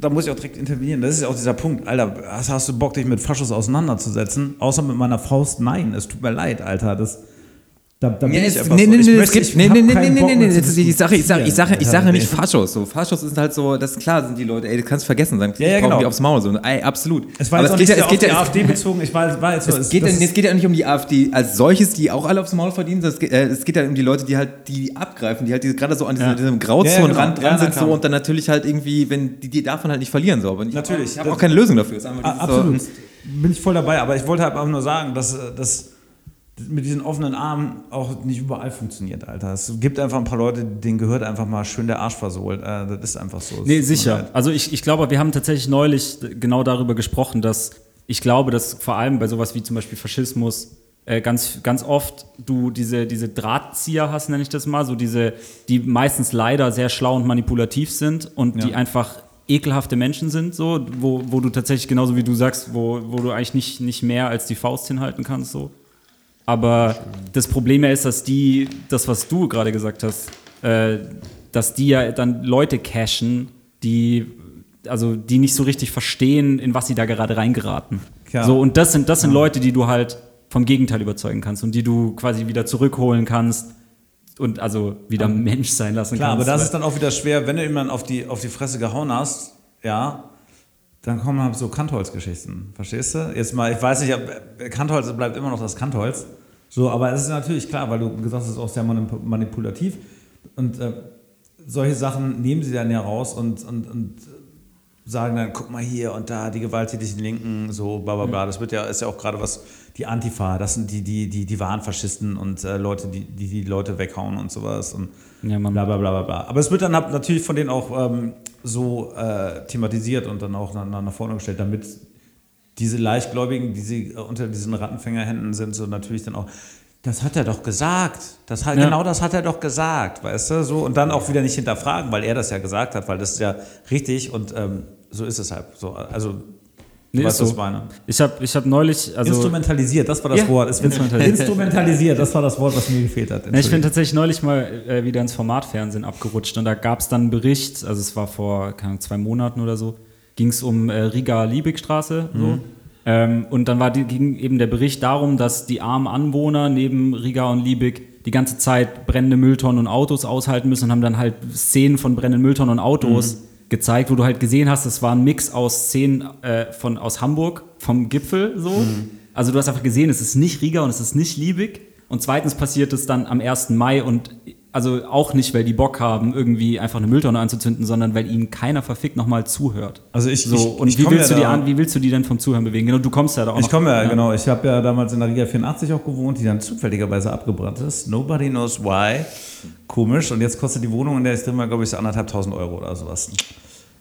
D: da muss ich auch direkt intervenieren. Das ist ja auch dieser Punkt, Alter, hast, hast du Bock, dich mit Faschos auseinanderzusetzen? Außer mit meiner Faust? Nein, es tut mir leid, Alter. Das, da, da ich
C: es, nee,
D: so.
C: nee, nee, es gibt, nee, nee, nee, nee, nee, nee, ist, ich sage, ich sage, ich sage, ich sage nicht. Faschos, so Faschos sind halt so, das ist klar, sind die Leute, ey, das kannst du vergessen, sein,
D: Ja, ja, genau.
C: die aufs Maul, so, ey, absolut.
D: Es war
C: Aber
D: jetzt auch
C: geht
D: nicht
C: ja, es
D: auf die AfD bezogen. Ich war, war jetzt so,
C: es geht, ja, es geht ja nicht um die AfD als solches, die auch alle aufs Maul verdienen, sondern es geht, äh, es geht ja um die Leute, die halt die abgreifen, die halt diese, gerade so an dieser,
A: Ja.
C: diesem Grauzonenrand
D: genau.
C: dran sind so und dann natürlich halt irgendwie, wenn die, die davon halt nicht verlieren so. Aber ich,
D: Natürlich.
C: Ich habe auch keine Lösung dafür. Es ist
D: Absolut. Bin ich voll dabei. Aber ich wollte halt auch nur sagen, dass äh, das mit diesen offenen Armen auch nicht überall funktioniert, Alter. Es gibt einfach ein paar Leute, denen gehört einfach mal schön der Arsch versohlt. Äh, das ist einfach so.
A: Nee, sicher. Also ich, ich glaube, wir haben tatsächlich neulich genau darüber gesprochen, dass ich glaube, dass vor allem bei sowas wie zum Beispiel Faschismus äh, ganz, ganz oft du diese, diese Drahtzieher hast, nenne ich das mal, so diese, die meistens leider sehr schlau und manipulativ sind und die
D: Ja.
A: einfach ekelhafte Menschen sind, so, wo, wo du tatsächlich genauso wie du sagst, wo, wo du eigentlich nicht, nicht mehr als die Faust hinhalten kannst, so. Aber das Problem ja ist, dass die, das, was du gerade gesagt hast, äh, dass die ja dann Leute cashen, die, also die nicht so richtig verstehen, in was sie da gerade reingeraten.
D: Ja.
A: So, und das sind, das sind Leute, die du halt vom Gegenteil überzeugen kannst und die du quasi wieder zurückholen kannst und also wieder Mensch sein lassen
D: Klar, aber
A: kannst.
D: das ist dann auch wieder schwer, wenn du jemanden auf die, auf die Fresse gehauen hast, ja, dann kommen halt so Kantholz-Geschichten. Verstehst du? Jetzt mal, ich weiß nicht, ob Kantholz bleibt immer noch das Kantholz. So, aber es ist natürlich klar, weil du gesagt hast, es ist auch sehr manip- manipulativ. Und äh, solche Sachen nehmen sie dann ja raus und, und, und sagen dann, guck mal hier und da, die gewalttätigen Linken, so bla bla bla. Das wird ja, ist ja auch gerade was, die Antifa, das sind die, die, die, die wahren Faschisten und äh, Leute, die, die die Leute weghauen und sowas. Und
A: Ja, Mann.
D: bla bla bla bla bla. Aber es wird dann natürlich von denen auch ähm, so äh, thematisiert und dann auch nach, nach vorne gestellt, damit diese Leichtgläubigen, die sie äh, unter diesen Rattenfängerhänden sind, so natürlich dann auch, das hat er doch gesagt. Das hat,
A: Ja.
D: Genau das hat er doch gesagt, weißt du? So, und dann auch wieder nicht hinterfragen, weil er das ja gesagt hat, weil das ist ja richtig und ähm, so ist es halt. So, also,
A: Nee,
D: was
A: so.
D: ich meine.
A: Ich habe ich hab neulich, also
D: instrumentalisiert, das war das
A: Ja,
D: Wort.
A: Instrumentalisiert.
D: instrumentalisiert, das war das Wort, was mir gefehlt hat.
A: Ich bin tatsächlich neulich mal äh, wieder ins Formatfernsehen abgerutscht und da gab es dann einen Bericht, also es war vor keine Ahnung, zwei Monaten oder so, ging es um äh, Riga-Liebigstraße. So. Ähm, und dann war die, ging eben der Bericht darum, dass die armen Anwohner neben Riga und Liebig, die ganze Zeit brennende Mülltonnen und Autos aushalten müssen und haben dann halt Szenen von brennenden Mülltonnen und Autos gezeigt, wo du halt gesehen hast, es war ein Mix aus Szenen äh, von, aus Hamburg, vom Gipfel so. Also du hast einfach gesehen, es ist nicht Riga und es ist nicht Liebig. Und zweitens passiert es dann am 1. Mai und also auch nicht, weil die Bock haben, irgendwie einfach eine Mülltonne anzuzünden, sondern weil ihnen keiner verfickt nochmal zuhört.
D: Also ich-
A: so,
D: ich-
A: und
D: ich
A: wie willst
D: ja
A: du die an, wie willst du die denn vom Zuhören bewegen? Genau, du kommst ja da auch
D: Ich komme ja, genau. Ich habe ja damals in der Riga 84 auch gewohnt, die dann zufälligerweise abgebrannt ist. Nobody knows why. Komisch. Und jetzt kostet die Wohnung, in der ich drin war, glaube ich, so anderthalbtausend Euro oder sowas.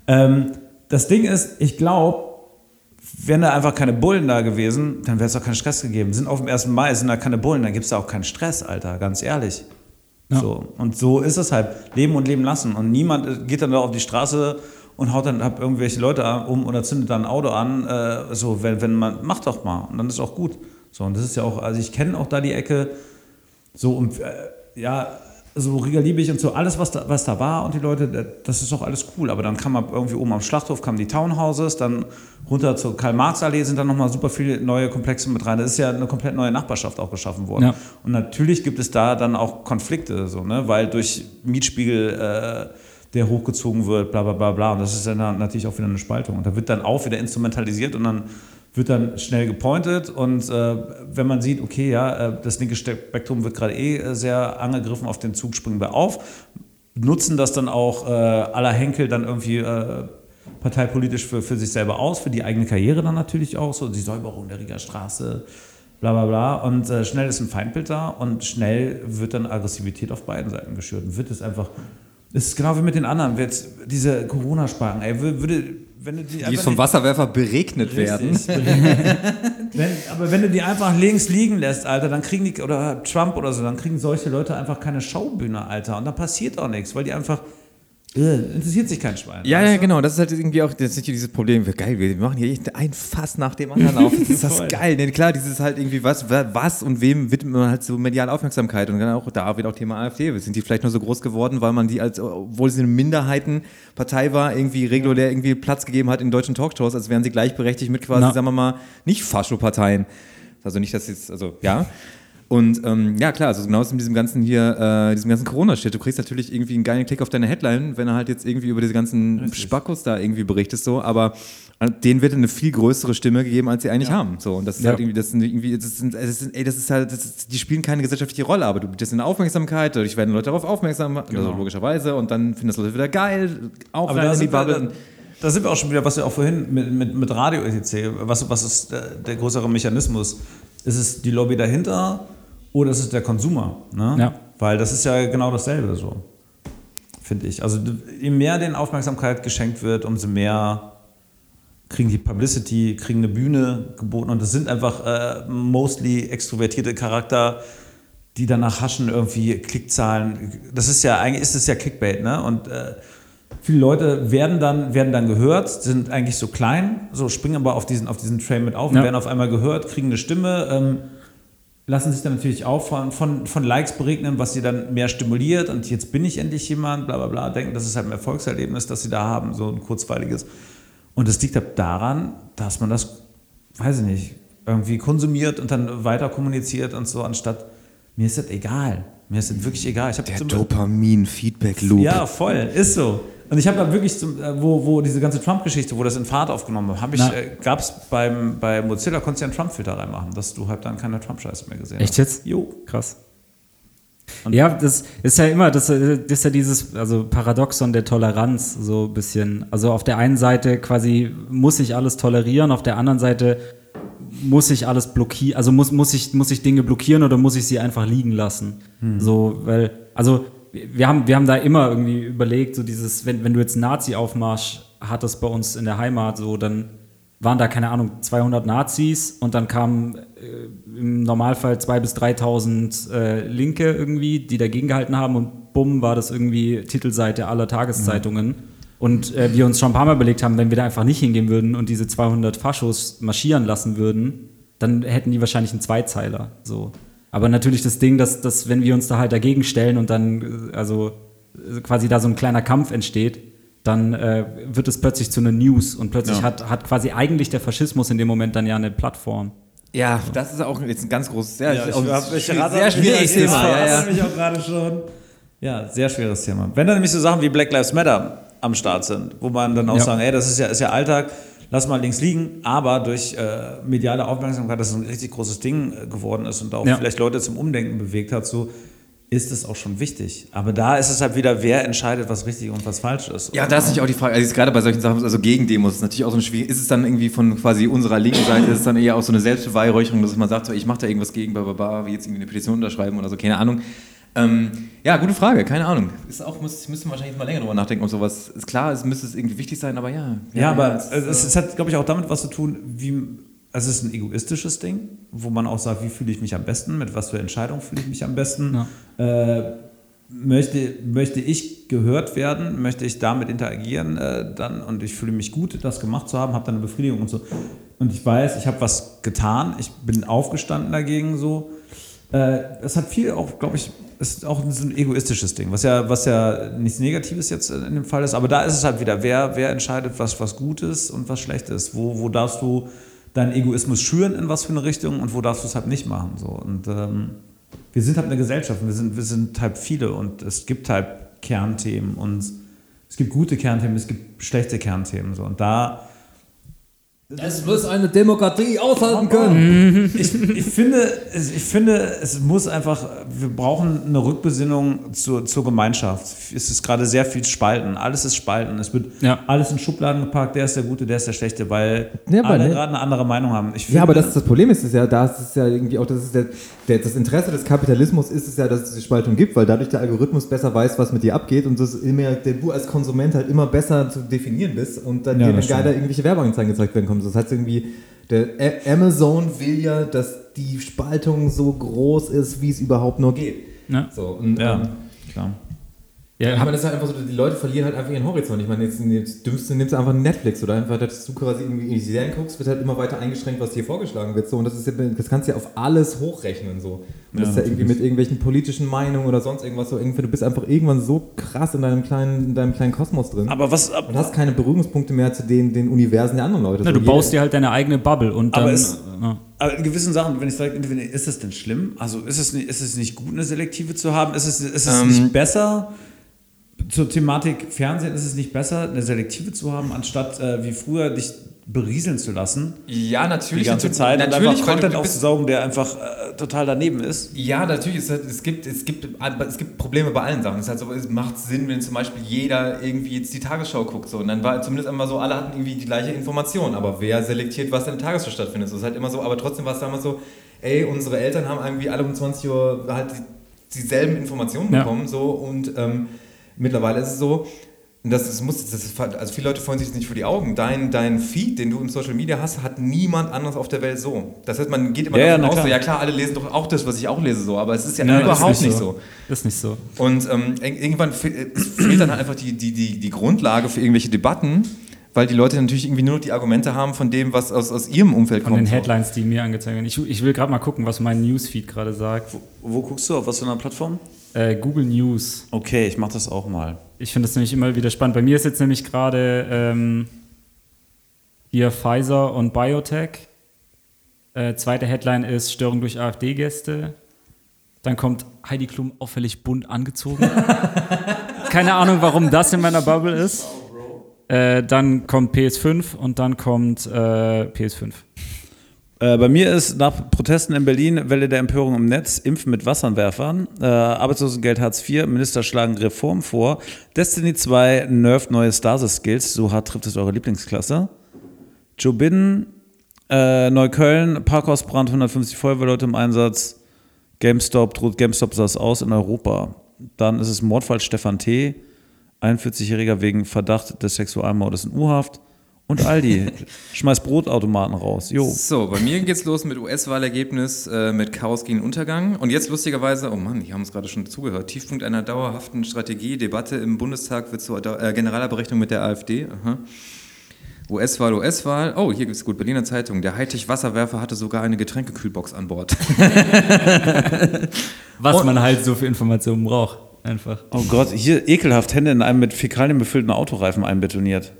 D: Ähm, das Ding ist, ich glaube, wären da einfach keine Bullen da gewesen, dann wäre es auch keinen Stress gegeben. Sind auf dem 1. Mai, sind da keine Bullen, dann gibt es da auch keinen Stress, Alter, ganz ehrlich. So. Und so ist es halt. Leben und leben lassen. Und niemand geht dann da auf die Straße und haut dann hab irgendwelche Leute um oder zündet dann ein Auto an. Äh, so, wenn, wenn man, mach doch mal. Und dann ist auch gut. So, und das ist ja auch, also ich kenne auch da die Ecke, so und äh, ja, so Riga Liebig und so, alles, was da, was da war und die Leute, da- das ist auch alles cool. Aber dann kam man irgendwie oben am Schlachthof, kamen die Townhouses, dann runter zur Karl-Marx-Allee sind dann nochmal super viele neue Komplexe mit rein. Das ist ja eine komplett neue Nachbarschaft auch geschaffen worden.
A: Ja.
D: Und natürlich gibt es da dann auch Konflikte, so, ne? weil durch Mietspiegel, äh, der hochgezogen wird, bla bla bla bla. Und das ist dann natürlich auch wieder eine Spaltung. Und da wird dann auch wieder instrumentalisiert und dann wird dann schnell gepointet. Und äh, wenn man sieht, okay, ja, äh, das linke Spektrum wird gerade eh äh, sehr angegriffen, auf den Zug springen wir auf, nutzen das dann auch äh, aller Henkel dann irgendwie äh, parteipolitisch für, für sich selber aus, für die eigene Karriere dann natürlich auch, so die Säuberung der Rieger Straße, bla bla bla. Und äh, schnell ist ein Feindbild da und schnell wird dann Aggressivität auf beiden Seiten geschürt. Und wird es einfach, es ist genau wie mit den anderen, wird diese Corona-Sprachen, ey, wür- würde, wenn du die
C: Die vom Wasserwerfer beregnet werden.
D: Wenn, aber wenn du die einfach links liegen lässt, Alter, dann kriegen die, oder Trump oder so, dann kriegen solche Leute einfach keine Schaubühne, Alter. Und dann passiert auch nichts, weil die einfach, interessiert sich kein Schwein.
C: Ja, ja, genau. Das ist halt irgendwie auch das ist nicht dieses Problem. Geil, wir machen hier echt ein Fass nach dem anderen auf. Das ist das geil. Nee, klar, dieses halt irgendwie, was, was und wem widmet man halt so mediale Aufmerksamkeit. Und dann auch da wird auch Thema AfD. Sind die vielleicht nur so groß geworden, weil man die als, obwohl sie eine Minderheitenpartei war, irgendwie regulär irgendwie Platz gegeben hat in deutschen Talkshows, als wären sie gleichberechtigt mit quasi,
A: Na.
C: sagen wir mal, nicht Faschoparteien. Also nicht, dass jetzt, also ja. Und ähm, ja, klar, also genau in diesem ganzen hier, äh, diesem ganzen Corona-Shit. Du kriegst natürlich irgendwie einen geilen Klick auf deine Headline, wenn du halt jetzt irgendwie über diese ganzen Spackos da irgendwie berichtest, so, aber äh, denen wird eine viel größere Stimme gegeben, als sie eigentlich haben. So, und das ist
A: Ja.
C: halt irgendwie, das sind irgendwie, das sind, das sind, ey, das ist halt, das ist, die spielen keine gesellschaftliche Rolle, aber du bietest eine Aufmerksamkeit, dadurch werden Leute darauf aufmerksam, also logischerweise, und dann finden das Leute wieder geil, auch
D: Aber
C: rein
D: da
C: in die
D: sind, wir,
C: Bubble.
D: da, da sind wir auch schon wieder, was wir auch vorhin mit, mit, mit Radio etc. Was, was ist der, der größere Mechanismus? Ist es die Lobby dahinter oder ist es der Konsumer? Ne?
A: Ja.
D: Weil das ist ja genau dasselbe so, finde ich. Also je mehr denen Aufmerksamkeit geschenkt wird, umso mehr kriegen die Publicity, kriegen eine Bühne geboten und das sind einfach äh, mostly extrovertierte Charakter, die danach haschen irgendwie Klickzahlen. Das ist ja eigentlich ist es ja Clickbait, ne? Und äh, viele Leute werden dann, werden dann gehört, sind eigentlich so klein, so springen aber auf diesen, auf diesen Train mit auf und
A: Ja.
D: werden auf einmal gehört, kriegen eine Stimme, ähm, lassen sich dann natürlich auch von, von, von Likes beregnen, was sie dann mehr stimuliert und jetzt bin ich endlich jemand, bla bla bla, denken, das ist halt ein Erfolgserlebnis, das sie da haben, so ein kurzweiliges. Und es liegt halt daran, dass man das, weiß ich nicht, irgendwie konsumiert und dann weiter kommuniziert und so, anstatt, mir ist das egal. Mir ist das wirklich egal. Ich hab
C: Der Dopamin-Feedback-Loop.
D: ja, voll, ist so. Und ich habe da wirklich, zum, äh, wo, wo diese ganze Trump-Geschichte, wo das in Fahrt aufgenommen war, hab ich,
A: Na.
D: äh, gab es beim, bei Mozilla, konntest du ja einen Trump-Filter reinmachen, dass du halt dann keine Trump-Scheiße mehr gesehen
A: Echt
D: hast.
A: jetzt?
D: Jo.
A: Krass. ja, das ist ja immer, das, äh, das ist ja dieses also Paradoxon der Toleranz, so ein bisschen. Also auf der einen Seite quasi muss ich alles tolerieren, auf der anderen Seite muss ich alles blockieren, also muss, muss, ich, muss ich Dinge blockieren oder muss ich sie einfach liegen lassen? So, weil, also wir haben, wir haben da immer irgendwie überlegt, so dieses, wenn, wenn du jetzt einen Nazi-Aufmarsch hattest bei uns in der Heimat, so, dann waren da, keine Ahnung, 200 Nazis und dann kamen äh, im Normalfall 2.000 bis 3.000 äh, Linke irgendwie, die dagegen gehalten haben und bumm, war das irgendwie Titelseite aller Tageszeitungen. Und äh, wir uns schon ein paar Mal überlegt haben, wenn wir da einfach nicht hingehen würden und diese 200 Faschos marschieren lassen würden, dann hätten die wahrscheinlich einen Zweizeiler. So. Aber natürlich das Ding, dass, dass wenn wir uns da halt dagegen stellen und dann äh, also äh, quasi da so ein kleiner Kampf entsteht, dann äh, wird es plötzlich zu einer News und plötzlich
D: Ja.
A: hat, hat quasi eigentlich der Faschismus in dem Moment dann ja eine Plattform.
C: Ja, das ist auch jetzt ein ganz großes, ja,
D: Ja, ich,
C: auch
D: hab, ich rate
C: sehr schwieriges
D: ich
C: Thema. Ja, ja.
D: mich auch gerade schon. Ja, sehr schweres Thema. Wenn dann nämlich so Sachen wie Black Lives Matter am Start sind, wo man dann auch
A: Ja.
D: sagen, ey, das ist ja, ist ja Alltag, lass mal links liegen, aber durch äh, mediale Aufmerksamkeit, dass es ein richtig großes Ding äh, geworden ist und auch
A: Ja.
D: vielleicht Leute zum Umdenken bewegt hat, so ist es auch schon wichtig. Aber da ist es halt wieder, wer entscheidet, was richtig und was falsch ist.
C: Ja, da ist natürlich auch die Frage, also gerade bei solchen Sachen, also Gegendemos ist natürlich auch so ein schwierig, ist es dann irgendwie von quasi unserer linken Seite, ist es dann eher auch so eine Selbstbeweihräucherung, dass man sagt, so, ich mache da irgendwas gegen, bla, bla, bla, wie jetzt irgendwie eine Petition unterschreiben oder so, keine Ahnung. Ähm, ja, gute Frage, keine Ahnung. Ist auch, muss, müssen wir wahrscheinlich mal länger drüber nachdenken und sowas. Ist klar, es müsste es irgendwie wichtig sein, aber ja.
D: Ja, aber
C: es
D: es,
C: ist,
D: es, es hat, glaube ich, auch damit was zu tun, wie. Also es ist ein egoistisches Ding, wo man auch sagt, wie fühle ich mich am besten, mit was für Entscheidungen fühle ich mich am besten. Äh, möchte, möchte ich gehört werden, möchte ich damit interagieren äh, dann und ich fühle mich gut, das gemacht zu haben, habe dann eine Befriedigung und so. Und ich weiß, ich habe was getan, ich bin aufgestanden dagegen so. Äh, es hat viel auch, glaube ich, ist auch ein egoistisches Ding, was ja, was ja nichts Negatives jetzt in dem Fall ist. Aber da ist es halt wieder, wer, wer entscheidet, was, was gut ist und was schlecht ist. Wo, wo darfst du deinen Egoismus schüren in was für eine Richtung und wo darfst du es halt nicht machen. So. Und ähm, wir sind halt eine Gesellschaft und wir sind, wir sind halt viele und es gibt halt Kernthemen und es gibt gute Kernthemen, es gibt schlechte Kernthemen. So. Und da
C: es muss eine Demokratie aushalten können.
D: ich, ich, finde, es- ich finde, es muss einfach, wir brauchen eine Rückbesinnung zur, zur Gemeinschaft. Es ist gerade sehr viel Spalten. Alles ist Spalten. Es wird
A: Ja.
D: alles in Schubladen gepackt. Der ist der Gute, der ist der Schlechte, weil
E: Ja,
D: alle
E: ne-
D: gerade eine andere Meinung haben. Ich
E: Ja, aber
D: finde-
E: das, das Problem ist es ja, da ist es ja irgendwie auch, das ist der, das Interesse des Kapitalismus ist es ja, dass es die Spaltung gibt, weil dadurch der Algorithmus besser weiß, was mit dir abgeht und das immer, der du als Konsument halt immer besser zu definieren bist und dann
D: Ja,
E: dir geiler irgendwelche Werbeanzeigen gezeigt werden kommen. Das heißt irgendwie, der Amazon will ja, dass die Spaltung so groß ist, wie es überhaupt nur geht.
A: Ja.
E: So, und,
D: Ja,
E: ähm,
D: klar.
E: Ja, ich meine, das ist halt einfach so, die Leute verlieren halt einfach ihren Horizont. Ich meine, jetzt, jetzt dümmste nimmst du einfach Netflix oder einfach, dass du quasi irgendwie in die Serien guckst, wird halt immer weiter eingeschränkt, was dir vorgeschlagen wird. So, und das, ist ja, das kannst du ja auf alles hochrechnen. So. Und das ist ja irgendwie mit irgendwelchen politischen Meinungen oder sonst irgendwas so. Irgendwie, du bist einfach irgendwann so krass in deinem kleinen, in deinem kleinen Kosmos drin.
D: Aber was,
E: und hast keine Berührungspunkte mehr zu den, den Universen der anderen Leute.
A: Na,
E: so,
A: du baust dir halt deine eigene Bubble und
D: Aber
A: dann.
D: es-
A: ja.
D: Aber in gewissen Sachen, wenn ich direkt interveniere, ist es denn schlimm? Also ist es nicht, ist es nicht gut, eine selektive zu haben? Ist es, ist es
C: Ähm,
D: nicht besser? Zur Thematik Fernsehen ist es nicht besser, eine selektive zu haben, anstatt äh, wie früher dich berieseln zu lassen
C: Ja,
D: die
C: natürlich.
D: ganze
C: natürlich-
D: Zeit und
C: natürlich,
D: einfach
C: weil
D: Content aufzusaugen, der einfach äh, total daneben ist.
C: Ja, natürlich. Es, es, gibt, es, gibt, es gibt Probleme bei allen Sachen. Es, halt so, es macht Sinn, wenn zum Beispiel jeder irgendwie jetzt die Tagesschau guckt. So. Und dann war zumindest immer so, alle hatten irgendwie die gleiche Information. Aber wer selektiert, was in der Tagesschau stattfindet? So ist halt immer so. Aber trotzdem war es damals so, ey, unsere Eltern haben irgendwie alle um 20 Uhr halt die, dieselben Informationen
A: Ja.
C: bekommen. So. Und ähm, mittlerweile ist es so, das, das muss, das also viele Leute freuen sich das nicht vor die Augen. Dein, dein Feed, den du im Social Media hast, hat niemand anderes auf der Welt so. Das heißt, man geht immer
D: Ja, ja,
C: davon
D: na
C: aus, so,
D: klar.
C: ja klar, alle lesen doch auch das, was ich auch lese, so, aber es ist ja
A: Ja,
C: überhaupt
A: ist
C: nicht so.
A: Ist nicht so.
C: Und ähm, ir- irgendwann fe- es fehlt dann halt einfach die, die, die, die Grundlage für irgendwelche Debatten, weil die Leute natürlich irgendwie nur noch die Argumente haben von dem, was aus, aus ihrem Umfeld
A: Von
C: kommt.
A: den
C: so.
A: Headlines, die mir angezeigt werden. Ich, ich will gerade mal gucken, was mein Newsfeed gerade sagt.
D: Wo guckst du? Auf was für einer Plattform?
A: Äh, Google News.
D: Okay, ich mache das auch mal.
A: Ich finde das nämlich immer wieder spannend. Bei mir ist jetzt nämlich gerade ähm, hier Pfizer und Biotech. Äh, zweite Headline ist Störung durch AfD-Gäste. Dann kommt Heidi Klum auffällig bunt angezogen. Keine Ahnung, warum das in meiner Bubble ist. Äh, dann kommt PS5 und dann kommt äh, PS5.
D: Äh, bei mir ist nach Protesten in Berlin Welle der Empörung im Netz, Impfen mit Wasserwerfern, äh, Arbeitslosengeld Hartz IV, Minister schlagen Reform vor, Destiny 2 nervt neue Stasis-Skills, so hart trifft es eure Lieblingsklasse. Joe Biden, äh, Neukölln, Parkhausbrand, 150 Feuerwehrleute im Einsatz, GameStop, droht GameStop saß aus in Europa. Dann ist es Mordfall Stefan T., 41-Jähriger wegen Verdacht des Sexualmordes in U-Haft. Und Aldi schmeißt Brotautomaten raus. Jo.
C: So, bei mir geht's los mit US-Wahlergebnis, äh, mit Chaos gegen Untergang. Und jetzt lustigerweise, oh Mann, die haben uns gerade schon zugehört. Tiefpunkt einer dauerhaften Strategie, Debatte im Bundestag wird zur äh, Generalabrechnung mit der AfD. Aha. US-Wahl, US-Wahl. Oh, hier gibt's gut. Berliner Zeitung. Der Hightech-Wasserwerfer hatte sogar eine Getränkekühlbox an Bord.
A: Was man halt so für Informationen braucht. Einfach.
D: Oh Gott, hier ekelhaft Hände in einem mit Fäkalien befüllten Autoreifen einbetoniert.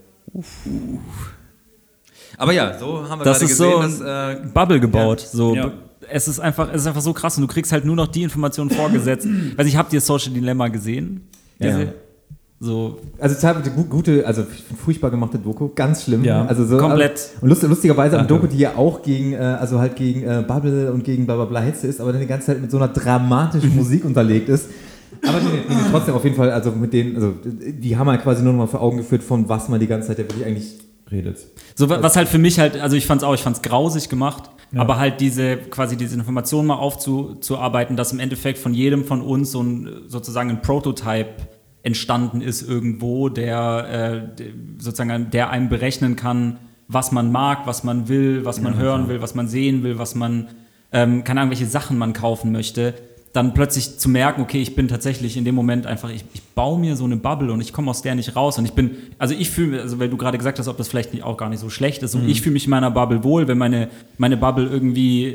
F: Aber ja, so haben wir
A: Das
F: gerade
A: ist
F: gesehen,
A: so
F: dass, äh,
A: Bubble gebaut. So,
D: Ja.
A: es ist einfach, es ist einfach so krass und du kriegst halt nur noch die Informationen vorgesetzt. Weiß ich, habt ihr Social Dilemma gesehen?
F: Ja.
A: Diese- So,
F: Also teilweise gu- gute, also furchtbar gemachte Doku, ganz schlimm.
D: Ja.
F: also so,
A: Komplett.
F: Also, und lust, lustigerweise eine. Doku, die ja auch gegen, äh, also halt gegen äh, Bubble und gegen bla bla bla Hetze ist, aber dann die ganze Zeit mit so einer dramatischen Musik unterlegt ist. Aber nee, nee, nee, trotzdem auf jeden Fall, also mit denen, also die haben halt quasi nur noch mal vor Augen geführt, von was man die ganze Zeit ja wirklich eigentlich redet.
A: So, wa- was halt für mich halt, also ich fand's auch, ich fand's grausig gemacht, aber halt diese, quasi diese Information mal aufzuarbeiten, dass im Endeffekt von jedem von uns so ein, sozusagen ein Prototype entstanden ist irgendwo, der, äh, sozusagen, der einem berechnen kann, was man mag, was man will, was man hören will, was man sehen will, was man, ähm, keine Ahnung, welche Sachen man kaufen möchte, dann plötzlich zu merken, okay, ich bin tatsächlich in dem Moment einfach, ich, ich baue mir so eine Bubble und ich komme aus der nicht raus. Und ich bin, also ich fühle, also weil du gerade gesagt hast, ob das vielleicht nicht, auch gar nicht so schlecht ist. Und ich fühle mich in meiner Bubble wohl, wenn meine, meine Bubble irgendwie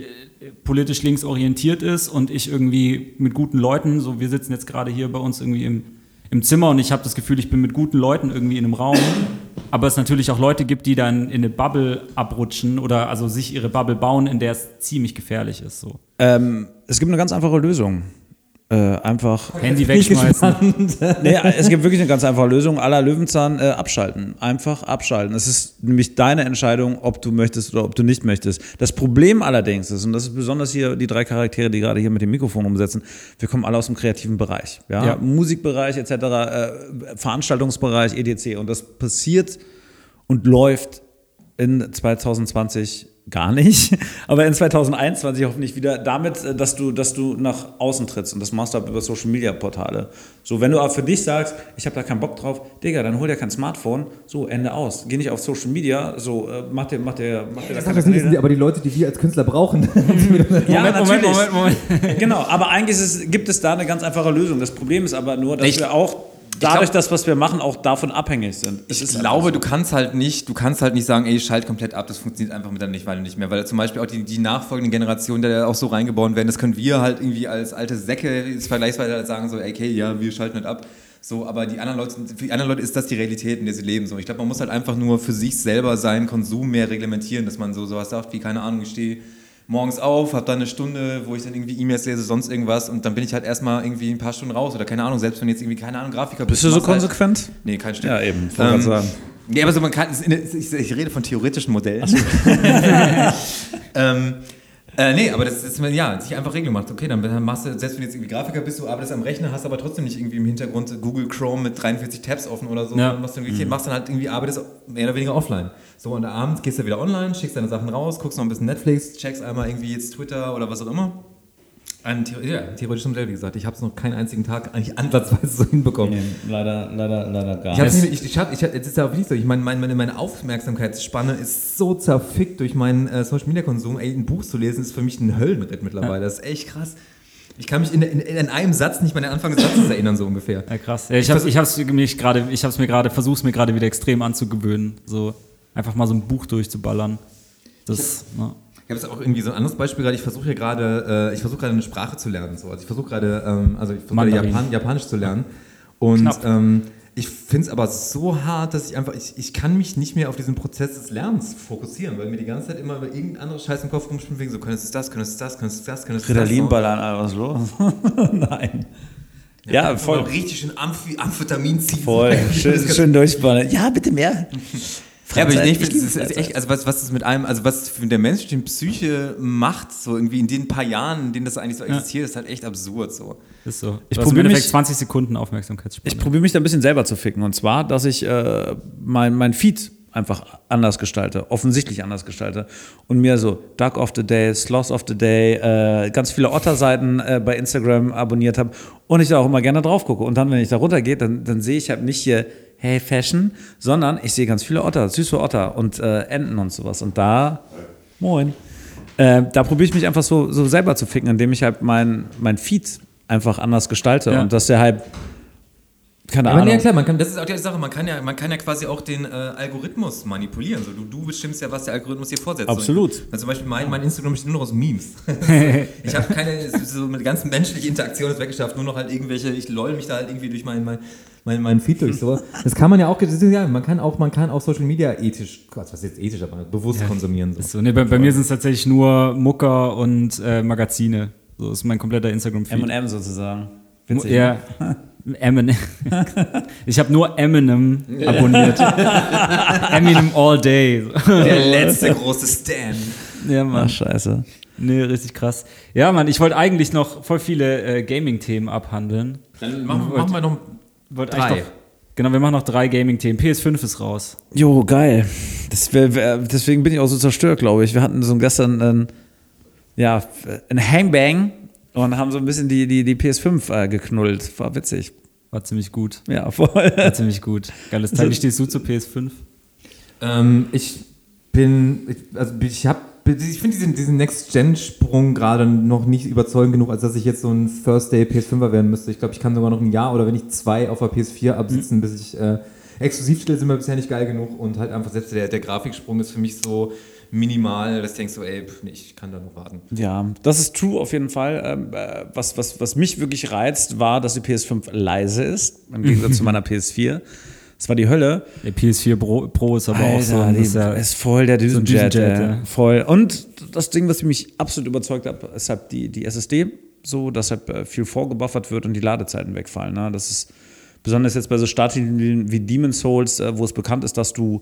A: äh, politisch links orientiert ist und ich irgendwie mit guten Leuten, so wir sitzen jetzt gerade hier bei uns irgendwie im, im Zimmer und ich habe das Gefühl, ich bin mit guten Leuten irgendwie in einem Raum, aber es natürlich auch Leute gibt, die dann in eine Bubble abrutschen oder also sich ihre Bubble bauen, in der es ziemlich gefährlich ist, so.
D: Ähm, es gibt eine ganz einfache Lösung. Äh, einfach.
A: Handy wegschmeißen.
D: nee, es gibt wirklich eine ganz einfache Lösung. Aller Löwenzahn äh, abschalten. Einfach abschalten. Es ist nämlich deine Entscheidung, ob du möchtest oder ob du nicht möchtest. Das Problem allerdings ist, und das ist besonders hier die drei Charaktere, die gerade hier mit dem Mikrofon umsetzen, wir kommen alle aus dem kreativen Bereich. Ja?
A: Ja.
D: Musikbereich etc., äh, Veranstaltungsbereich, etc. Und das passiert und läuft in 2020 gar nicht, aber in 2021 hoffentlich wieder damit, äh, dass du, dass du nach außen trittst und das machst du über Social Media Portale. So, wenn du aber für dich sagst, ich habe da keinen Bock drauf, Digga, dann hol dir kein Smartphone, so, Ende aus. Geh nicht auf Social Media, so, äh, mach dir, mach dir, mach dir da
F: Das
D: keine
F: sind aber die Leute, die wir als Künstler brauchen.
D: Ja,
A: Moment, Moment,
D: natürlich.
A: Moment, Moment.
D: Genau, aber eigentlich ist es, gibt es da eine ganz einfache Lösung. Das Problem ist aber nur, dass
C: Ich-
D: wir auch dadurch,
C: glaub-
D: dass was wir machen, auch davon abhängig sind. Es
C: Ich
D: ist
C: glaube,
D: einfach
C: du kannst halt nicht, du kannst halt nicht sagen, ey, schalt komplett ab, das funktioniert einfach mit der Mittlerweile nicht mehr, weil zum Beispiel auch die, die nachfolgenden Generationen, die da auch so reingeboren werden, das können wir halt irgendwie als alte Säcke vergleichsweise halt sagen, so, ey, okay, ja, wir schalten nicht ab, so, aber die anderen Leute, für die anderen Leute ist das die Realität, in der sie leben, so. Ich glaube, man muss halt einfach nur für sich selber seinen Konsum mehr reglementieren, dass man so sowas sagt, wie, keine Ahnung, ich stehe morgens auf, habe dann eine Stunde, wo ich dann irgendwie E-Mails lese, sonst irgendwas und dann bin ich halt erstmal irgendwie ein paar Stunden raus oder keine Ahnung, selbst wenn jetzt irgendwie, keine Ahnung, Grafiker
D: Bist du so
C: halt-
D: konsequent?
C: Nee, kein Stück.
D: Ja, eben. wollte
C: Ähm,
D: sagen.
C: Ja, aber so man kann, ich, ich rede von theoretischen Modellen. ähm, äh, nee, aber das ist, ja, sich einfach Regeln macht. Okay, dann machst du, selbst wenn du jetzt irgendwie Grafiker bist, du arbeitest am Rechner, hast aber trotzdem nicht irgendwie im Hintergrund Google Chrome mit 43 Tabs offen oder so.
A: Ja.
C: Dann machst du irgendwie, machst dann halt irgendwie, arbeitest mehr oder weniger offline. So, und abends gehst du wieder online, schickst deine Sachen raus, guckst noch ein bisschen Netflix, checkst einmal irgendwie jetzt Twitter oder was auch immer. Ein, The ja, theoretisches Modell, wie gesagt. Ich habe es noch keinen einzigen Tag eigentlich ansatzweise so hinbekommen.
D: leider, leider, leider gar
F: Ich nicht, ich, ich, hab, ich, jetzt ist ja auch wirklich so, ich meine, meine, meine Aufmerksamkeitsspanne ist so zerfickt durch meinen äh, Social Media Konsum. Ey, ein Buch zu lesen ist für mich ein Höllenritt mittlerweile. Das ist echt krass. Ich kann mich in, in, in einem Satz nicht mehr an den Anfang des Satzes erinnern, so ungefähr.
A: Ja, krass. Ja, ich habe ich hab's mich gerade, ich hab's mir gerade, versuch's mir gerade wieder extrem anzugewöhnen. So einfach mal so ein Buch durchzuballern. Das, ja.
F: Ich habe jetzt auch irgendwie so ein anderes Beispiel gerade. Ich versuche ja gerade, äh, ich versuche gerade eine Sprache zu lernen. So. Also ich versuche gerade, ähm, also ich versuche. Japan, Japanisch zu lernen. Und
A: Knapp.
F: ähm, ich finde es aber so hart, dass ich einfach, ich, ich kann mich nicht mehr auf diesen Prozess des Lernens fokussieren, weil mir die ganze Zeit immer über irgendein anderes Scheiß im Kopf rumschwimmt, wegen so, könntest du das, könntest du das, könntest du das, könntest du das.
D: Ritalin
F: So.
D: ballern, Alter, was ist los? Nein. Ja, voll.
F: Aber richtig schön Amphetamin ziehen.
D: Voll. Schön, schön durchballern. Ja, bitte mehr.
C: Ja, aber ich, nee, ich finde, es ist echt, also was, was es mit einem, also was mit der menschlichen Psyche macht, so irgendwie in den paar Jahren, in denen das eigentlich so existiert, ist halt echt absurd so.
A: ist so.
D: Ich
A: Du hast im
D: probier
A: Endeffekt
D: mich-
A: 20 Sekunden Aufmerksamkeitsspanne.
D: Ich probiere mich da ein bisschen selber zu ficken. Und zwar, dass ich äh, mein, mein Feed einfach anders gestalte, offensichtlich anders gestalte. Und mir so Duck of the Day, Sloth of the Day, äh, ganz viele Otter-Seiten äh, bei Instagram abonniert habe. Und ich da auch immer gerne drauf gucke. Und dann, wenn ich da runtergehe, dann, dann sehe ich halt nicht hier, hey Fashion, sondern ich sehe ganz viele Otter, süße Otter und äh, Enten und sowas. Und da, moin. Äh, da probiere ich mich einfach so, so selber zu ficken, indem ich halt mein, mein Feed einfach anders gestalte.
A: Ja.
D: Und dass der halt keine Ahnung.
C: nee, klar, man kann,
G: Das ist auch die Sache, man kann ja, man kann ja quasi auch den äh, Algorithmus manipulieren. So, du, du bestimmst ja, was der Algorithmus dir vorsetzt.
D: Absolut.
G: So, also zum Beispiel mein, mein Instagram besteht nur noch aus Memes. ich habe keine, so mit ganzen menschliche Interaktion ist weggeschafft, nur noch halt irgendwelche, ich loll mich da halt irgendwie durch meinen mein, mein, mein Feed durch. So.
C: Das kann man ja auch, ja, man kann auch, man kann auch Social Media ethisch, Gott, was ist jetzt ethisch, aber bewusst konsumieren. So.
A: So, nee, bei, bei mir sind es tatsächlich nur Mucker und äh, Magazine. So ist mein kompletter Instagram-Feed.
D: M&M sozusagen. Witzig.
A: Ja. Eminem. Ich habe nur Eminem abonniert. Eminem all day.
G: Der letzte große Stan.
A: Ja, Mann.
D: Ach, scheiße.
A: Nee, richtig krass. Ja, Mann, ich wollte eigentlich noch voll viele äh, Gaming-Themen abhandeln.
G: Dann machen, machen wir noch
A: Wollte
G: Drei.
A: eigentlich Noch, genau, wir machen noch drei Gaming-Themen. PS5 ist raus.
D: Jo, geil. Das wär, wär, deswegen bin ich auch so zerstört, glaube ich. Wir hatten so gestern ein, ja, ein Hangbang und haben so ein bisschen die, die, die PS5 äh, geknullt. War witzig.
A: War ziemlich gut.
D: Ja, voll.
A: War ziemlich gut. Geiles Teil. Wie stehst du zu PS5?
C: Ähm, ich bin, ich, also ich habe, ich finde diesen, diesen Next-Gen-Sprung gerade noch nicht überzeugend genug, als dass ich jetzt so ein First-Day PS5er werden müsste. Ich glaube, ich kann sogar noch ein Jahr oder wenn nicht zwei auf der PS4 absitzen, bis ich äh, Exklusivtitel sind mir bisher nicht geil genug und halt einfach selbst der, der Grafiksprung ist für mich so minimal, dass ich denke so, ey, pff, nee, ich kann da noch warten.
D: Ja, das ist true auf jeden Fall. Ähm, äh, was, was, was mich wirklich reizt, war, dass die PS5 leise ist, im Gegensatz zu meiner PS4. Das war die Hölle.
A: Der PS4 Pro, Pro ist aber auch so.
D: Alter,
A: ein-
D: die
A: ja,
D: ist voll der
A: so
D: Düsenjet. Ey.
A: ja.
D: Voll. Und das Ding, was mich absolut überzeugt hat, ist halt die, die SSD, so, dass halt äh, viel vorgebuffert wird und die Ladezeiten wegfallen. Ne? Das ist besonders jetzt bei so Starttiteln wie Demon's Souls, äh, wo es bekannt ist, dass du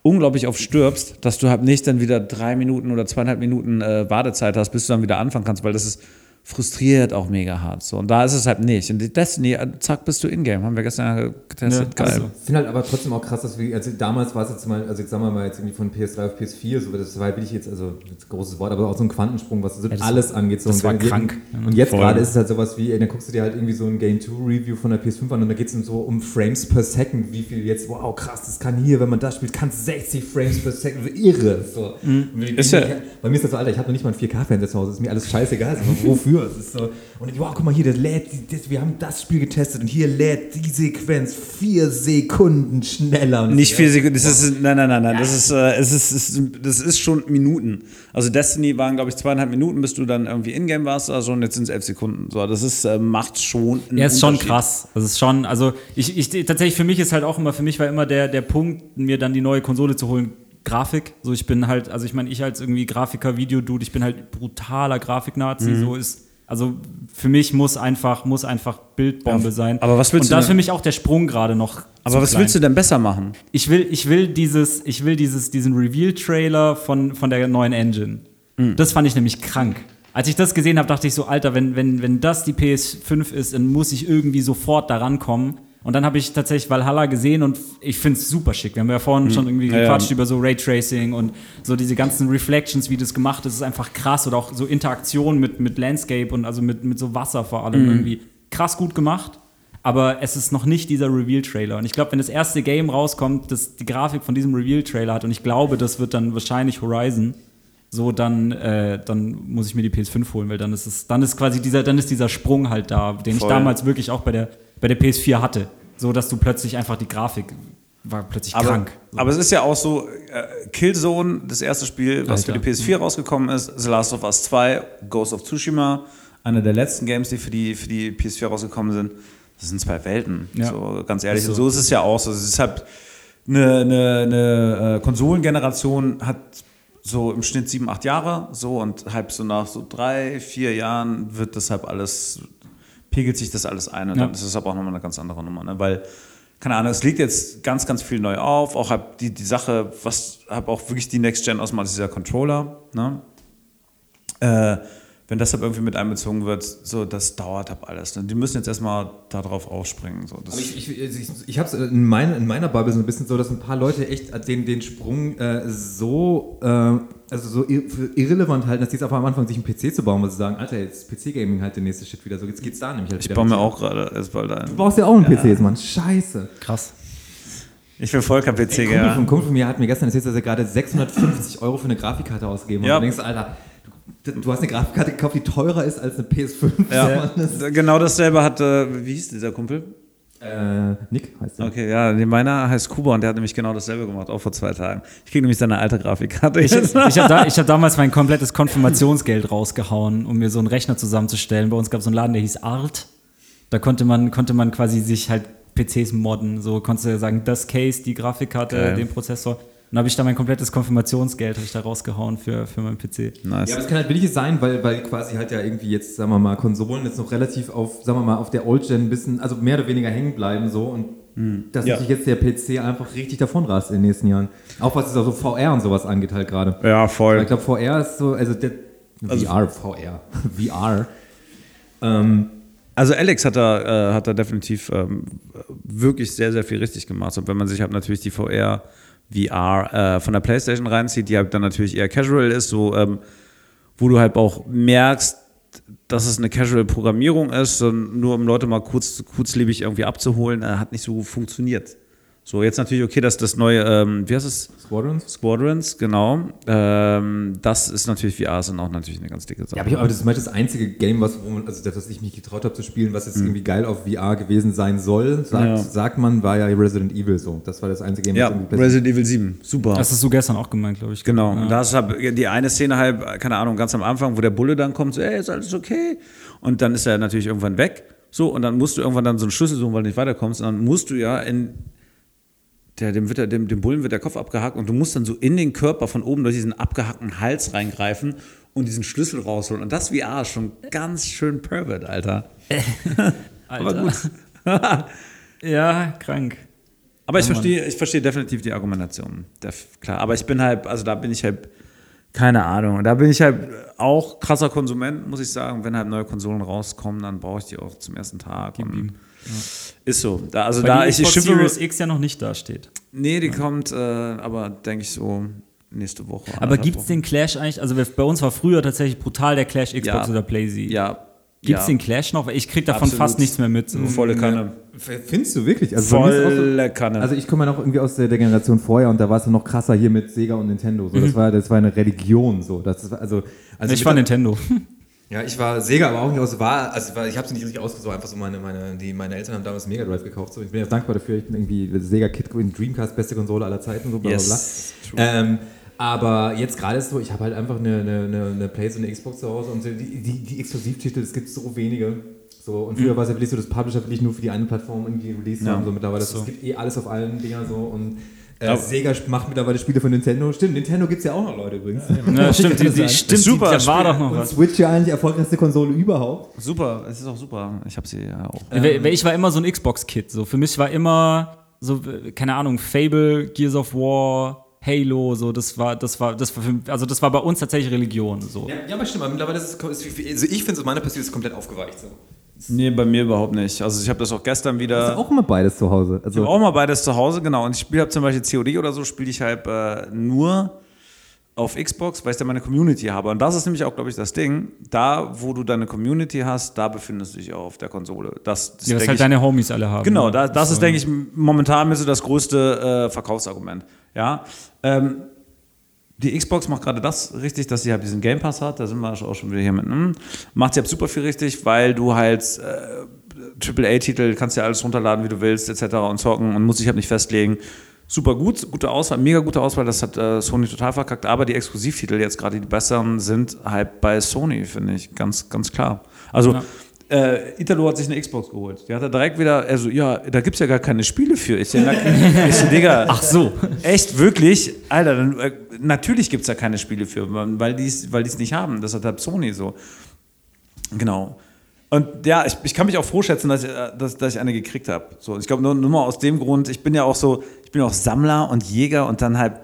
D: unglaublich oft stirbst, dass du halt nicht dann wieder drei Minuten oder zweieinhalb Minuten äh, Wartezeit hast, bis du dann wieder anfangen kannst, weil das ist frustriert auch mega hart. So. Und da ist es halt nicht. Und die Destiny, äh, zack, bist du in-game. Haben wir gestern ja getestet.
A: Ja,
D: Geil.
C: Ich finde halt aber trotzdem auch krass, dass wir, also damals war es jetzt mal, also jetzt sagen wir mal jetzt irgendwie von PS3 auf PS4, so das war halt wirklich jetzt, also jetzt großes Wort, aber auch so ein Quantensprung, was so
A: das-
C: alles angeht. So
A: das
C: Und
A: war krank.
C: Und jetzt gerade ist es halt sowas wie, ey, dann guckst du dir halt irgendwie so ein Game 2 Review von der PS5 an und da geht es so um Frames per Second, wie viel jetzt, wow, krass, das kann hier, wenn man das spielt, kann es 60 Frames per Second, irre. So. Ich-
D: Ist ja-
C: bei mir ist das so, Alter, ich habe noch nicht mal einen 4K-Fernseher zu Hause, ist mir alles scheißegal, so, wofür? Es ist so, und ich, wow, guck mal hier, das lädt, die- das, wir haben das Spiel getestet und hier lädt die Sequenz vier Sekunden schneller. Und
D: Nicht
C: ich-
D: vier Sekunden, das ist, nein, nein, nein, nein, das ist, äh, es ist, es ist, das ist schon Minuten. Also Destiny waren, glaube ich, zweieinhalb Minuten, bis du dann irgendwie in-game warst, also und jetzt sind es elf Sekunden. So, das ist, äh, macht schon einen
A: Ja, ist schon krass. Das ist schon, also ich, ich tatsächlich für mich ist halt auch immer, für mich war immer der, der Punkt, mir dann die neue Konsole zu holen, Grafik. So, ich bin halt, also ich meine, ich als irgendwie Grafiker, Videodude, ich bin halt brutaler Grafiknazi.
D: Mhm.
A: So ist, also für mich muss einfach, muss einfach Bildbombe
D: Ja,
A: sein.
D: aber was willst
A: Und
D: du
A: da ist für mich auch der Sprung gerade noch.
D: Aber was willst du denn besser machen?
A: Ich will, ich will dieses, ich will dieses, diesen Reveal-Trailer von, von der neuen Engine.
D: Hm.
A: Das fand ich nämlich krank. Als ich das gesehen habe, dachte ich so, Alter, wenn, wenn, wenn das die PS5 ist, dann muss ich irgendwie sofort da rankommen. Und dann habe ich tatsächlich Valhalla gesehen und ich finde es super schick. Wir haben ja vorhin schon irgendwie
D: Hm. Ja,
A: gequatscht
D: ja.
A: über so Raytracing und so diese ganzen Reflections, wie das gemacht ist, ist einfach krass. Oder auch so Interaktion mit, mit Landscape und also mit, mit so Wasser vor allem
D: Mhm.
A: irgendwie. Krass gut gemacht. Aber es ist noch nicht dieser Reveal-Trailer. Und ich glaube, wenn das erste Game rauskommt, das die Grafik von diesem Reveal-Trailer hat, und ich glaube, das wird dann wahrscheinlich Horizon, so dann, äh, dann muss ich mir die PS5 holen, weil dann ist es, dann ist quasi dieser, dann ist dieser Sprung halt da, den ich
D: Voll.
A: damals wirklich auch bei der, bei der PS4 hatte. So dass du plötzlich einfach die Grafik war plötzlich
D: Aber,
A: krank. So.
D: aber es ist ja auch so, äh, Killzone, das erste Spiel, was
A: Alter.
D: für die PS4 rausgekommen ist, The Last of Us 2, Ghost of Tsushima, einer der letzten Games, die für die, für die PS4 rausgekommen sind. Das sind zwei Welten,
A: Ja.
D: so ganz ehrlich.
A: Ist
D: Und
A: so.
D: so ist es ja auch so. Es ist halt eine, eine, eine äh, Konsolengeneration hat so im Schnitt sieben, acht Jahre, so und halb so nach so drei, vier Jahren wird deshalb alles, pegelt sich das alles ein und
A: Ja.
D: dann ist es aber auch nochmal eine ganz andere Nummer, ne? weil keine Ahnung, es liegt jetzt ganz, ganz viel neu auf. Auch hab die, die Sache, was hab auch wirklich die Next Gen ausmacht, dieser Controller. Ne? Äh, wenn das halt irgendwie mit einbezogen wird, so das dauert halt alles. Ne? Die müssen jetzt erstmal darauf aufspringen. So. Das,
C: Aber ich, ich, ich, ich habe es in, mein, in meiner Bubble so ein bisschen so, dass ein paar Leute echt den, den Sprung äh, so, äh, also so irrelevant halten, dass die jetzt auf am Anfang sich einen PC zu bauen, weil sie sagen, Alter, jetzt PC-Gaming halt der nächste Shit wieder. So, jetzt geht's da nämlich halt
D: ich baue mir auch gerade erst bald
C: Du
D: ein.
C: brauchst ja auch einen PC jetzt, Mann. Scheiße.
A: krass.
D: Ich will voll kein PC,
C: Kumpel
D: ja.
C: von Kumpel von mir hat mir gestern erzählt, dass er gerade 650 Euro für eine Grafikkarte ausgegeben hat.
D: Ja.
C: Und du denkst, Alter, du, hast eine Grafikkarte gekauft, die teurer ist als eine PS5.
D: ja.
C: Das-
D: Genau dasselbe hat, äh, wie hieß dieser Kumpel?
C: Äh, Nick heißt er.
D: Okay, ja, meiner heißt Kuba und der hat nämlich genau dasselbe gemacht, auch vor zwei Tagen. Ich kriege nämlich seine alte Grafikkarte.
A: Ich, ich habe da, ich hab damals mein komplettes Konfirmationsgeld rausgehauen, um mir so einen Rechner zusammenzustellen. Bei uns gab es so einen Laden, der hieß Art. Da konnte man, konnte man quasi sich halt PCs modden. So konntest du sagen, das Case, die Grafikkarte,
D: Geil.
A: den Prozessor. Und habe ich da mein komplettes Konfirmationsgeld ich da rausgehauen für, für meinen PC.
D: nice.
C: Ja, aber es kann halt billig sein, weil, weil quasi halt ja irgendwie jetzt, sagen wir mal, Konsolen jetzt noch relativ auf, sagen wir mal, auf der Old-Gen ein bisschen, also mehr oder weniger hängen bleiben so und dass
D: Ja.
C: sich jetzt der PC einfach richtig davon rast in den nächsten Jahren. Auch was es auch so VR und sowas angeht halt gerade.
D: ja,
C: Weil
D: voll.
C: Ich glaube, VR ist so, also der VR, VR, VR. Ähm,
D: Also Alex hat da, äh, hat da definitiv ähm, wirklich sehr, sehr viel richtig gemacht. Und wenn man sich halt natürlich die VR, VR äh, von der Playstation reinzieht, die halt dann natürlich eher casual ist, so ähm, wo du halt auch merkst, dass es eine Casual-Programmierung ist, nur um Leute mal kurz, kurzlebig irgendwie abzuholen, äh, hat nicht so funktioniert. So, jetzt natürlich okay, dass das neue, ähm, wie heißt es?
C: Squadrons?
D: Squadrons, genau. Ähm, das ist natürlich VR, ist dann auch natürlich eine ganz dicke Sache.
C: Ja, aber, ich, aber das ist das einzige Game, was, wo man, also das, was ich mich getraut habe zu spielen, was jetzt irgendwie geil auf VR gewesen sein soll, sagt,
D: Ja.
C: sagt man, war ja Resident Evil so. Das war das einzige Game,
D: ja,
C: was irgendwie
D: Resident Evil 7, super.
A: Das hast du gestern auch gemeint, glaube ich.
D: Genau,
A: Ja.
D: und da ist halt die eine Szene halt, keine Ahnung, ganz am Anfang, wo der Bulle dann kommt, so, ey, ist alles okay? Und dann ist er natürlich irgendwann weg, so, und dann musst du irgendwann dann so einen Schlüssel suchen, weil du nicht weiterkommst, und dann musst du ja in, der, dem, wird der, dem, dem Bullen wird der Kopf abgehackt und du musst dann so in den Körper von oben durch diesen abgehackten Hals reingreifen und diesen Schlüssel rausholen. Und das VR ist schon ganz schön pervert, Alter. Aber gut.
A: Ja, krank.
D: Aber ich verstehe, ich verstehe definitiv die Argumentation. Klar. Aber ich bin halt, also da bin ich halt, keine Ahnung. Da bin ich halt auch krasser Konsument, muss ich sagen. Wenn halt neue Konsolen rauskommen, dann brauche ich die auch zum ersten Tag. Und Ist so. Da, also
A: Weil
D: da
A: die
D: ich, ich
A: Xbox
D: schimpfe.
A: Series X ja noch nicht dasteht.
D: Nee, die kommt, äh, aber denke ich so nächste Woche.
A: Aber gibt es den Clash eigentlich? Also bei uns war früher tatsächlich brutal der Clash Xbox
D: Ja.
A: oder PlayZ.
D: Ja.
A: Gibt es
D: ja.
A: den Clash noch? Ich krieg davon
D: Absolut.
A: fast nichts mehr mit. So.
D: Volle Kanne.
C: Findest du wirklich? Also auch so-
D: Volle Kanne.
C: Also ich komme ja noch irgendwie aus der, der Generation vorher und da war es ja noch krasser hier mit Sega und Nintendo. So, das, war, das war eine Religion. So. Das war, also, also
A: ich war Nintendo.
C: Ja, ich war Sega, aber auch nicht aus war, also war, ich habe es nicht richtig ausgesucht, einfach so meine, meine, die, meine Eltern haben damals Mega Drive gekauft. So. Ich bin jetzt dankbar dafür, ich bin irgendwie Sega Kid Dreamcast, beste Konsole aller Zeiten, so bla
D: Yes,
C: bla bla. Ähm, aber jetzt gerade ist so, ich habe halt einfach eine, eine, eine, eine Playstation, eine Xbox zu Hause und die, die, die Exklusivtitel, es gibt so wenige. So, und früher war es ja wirklich so, das Publisher will ich nur für die eine Plattform irgendwie released
D: Ja.
C: haben. So mittlerweile,
A: So.
C: es gibt eh alles auf allen Dinger so und äh,
D: Ja.
C: Sega macht mittlerweile Spiele von Nintendo. Stimmt, Nintendo gibt es ja auch noch Leute übrigens.
A: Ja, stimmt, die, die, stimmt,
D: Super
A: die, da war doch noch
C: Und
A: was.
C: Switch ja eigentlich erfolgreichste Konsole überhaupt.
D: super, es ist auch super. Ich habe sie ja auch.
A: Weil Ich war immer so ein Xbox-Kid. So. Für mich war immer so, äh, keine Ahnung, Fable, Gears of War, Halo, so, das war, das war, das war für, also das war bei uns tatsächlich Religion. So.
C: Ja, ja aber stimmt, aber mittlerweile ist es, also ich finde, so meine Perspektive ist komplett aufgeweicht. So.
D: Nee, bei mir überhaupt nicht. Also ich habe das auch gestern wieder.
C: Hast du auch immer beides zu Hause?
D: Ich
C: Also,
D: habe auch mal beides zu Hause, genau. Und ich spiele halt zum Beispiel COD oder so, spiele ich halt äh, nur auf Xbox, weil ich da meine Community habe. Und das ist nämlich auch, glaube ich, das Ding. Da, wo du deine Community hast, da befindest du dich auch auf der Konsole. Das, das
A: Ja, was halt
D: ich,
A: deine Homies alle haben.
D: Genau,
A: ne?
D: da, das
A: So.
D: ist, denke ich, momentan so das größte äh, Verkaufsargument. Ja. Ähm, die Xbox macht gerade das richtig, dass sie halt diesen Game Pass hat. Da sind wir auch schon wieder hier mit. Hm. Macht sie halt super viel richtig, weil du halt äh, AAA-Titel kannst ja alles runterladen, wie du willst, etc. und zocken und muss sich halt nicht festlegen. Super gut, gute Auswahl, mega gute Auswahl, das hat äh, Sony total verkackt, aber die Exklusivtitel jetzt gerade die besseren sind halt bei Sony, finde ich, ganz, ganz klar. Also
A: Ja.
D: Äh, Italo hat sich eine Xbox geholt. Die hat er direkt wieder, also ja, da gibt es ja gar keine Spiele für. Ich, so, Digga,
A: Ach so.
D: echt, wirklich? Alter, dann, äh, natürlich gibt es da keine Spiele für, weil die es weil die's nicht haben. Das hat halt Sony so. Genau. Und ja, ich, ich kann mich auch froh schätzen, dass ich, äh, dass, dass ich eine gekriegt habe. So, ich glaube, nur, nur mal aus dem Grund, ich bin ja auch so, ich bin auch Sammler und Jäger und dann halt,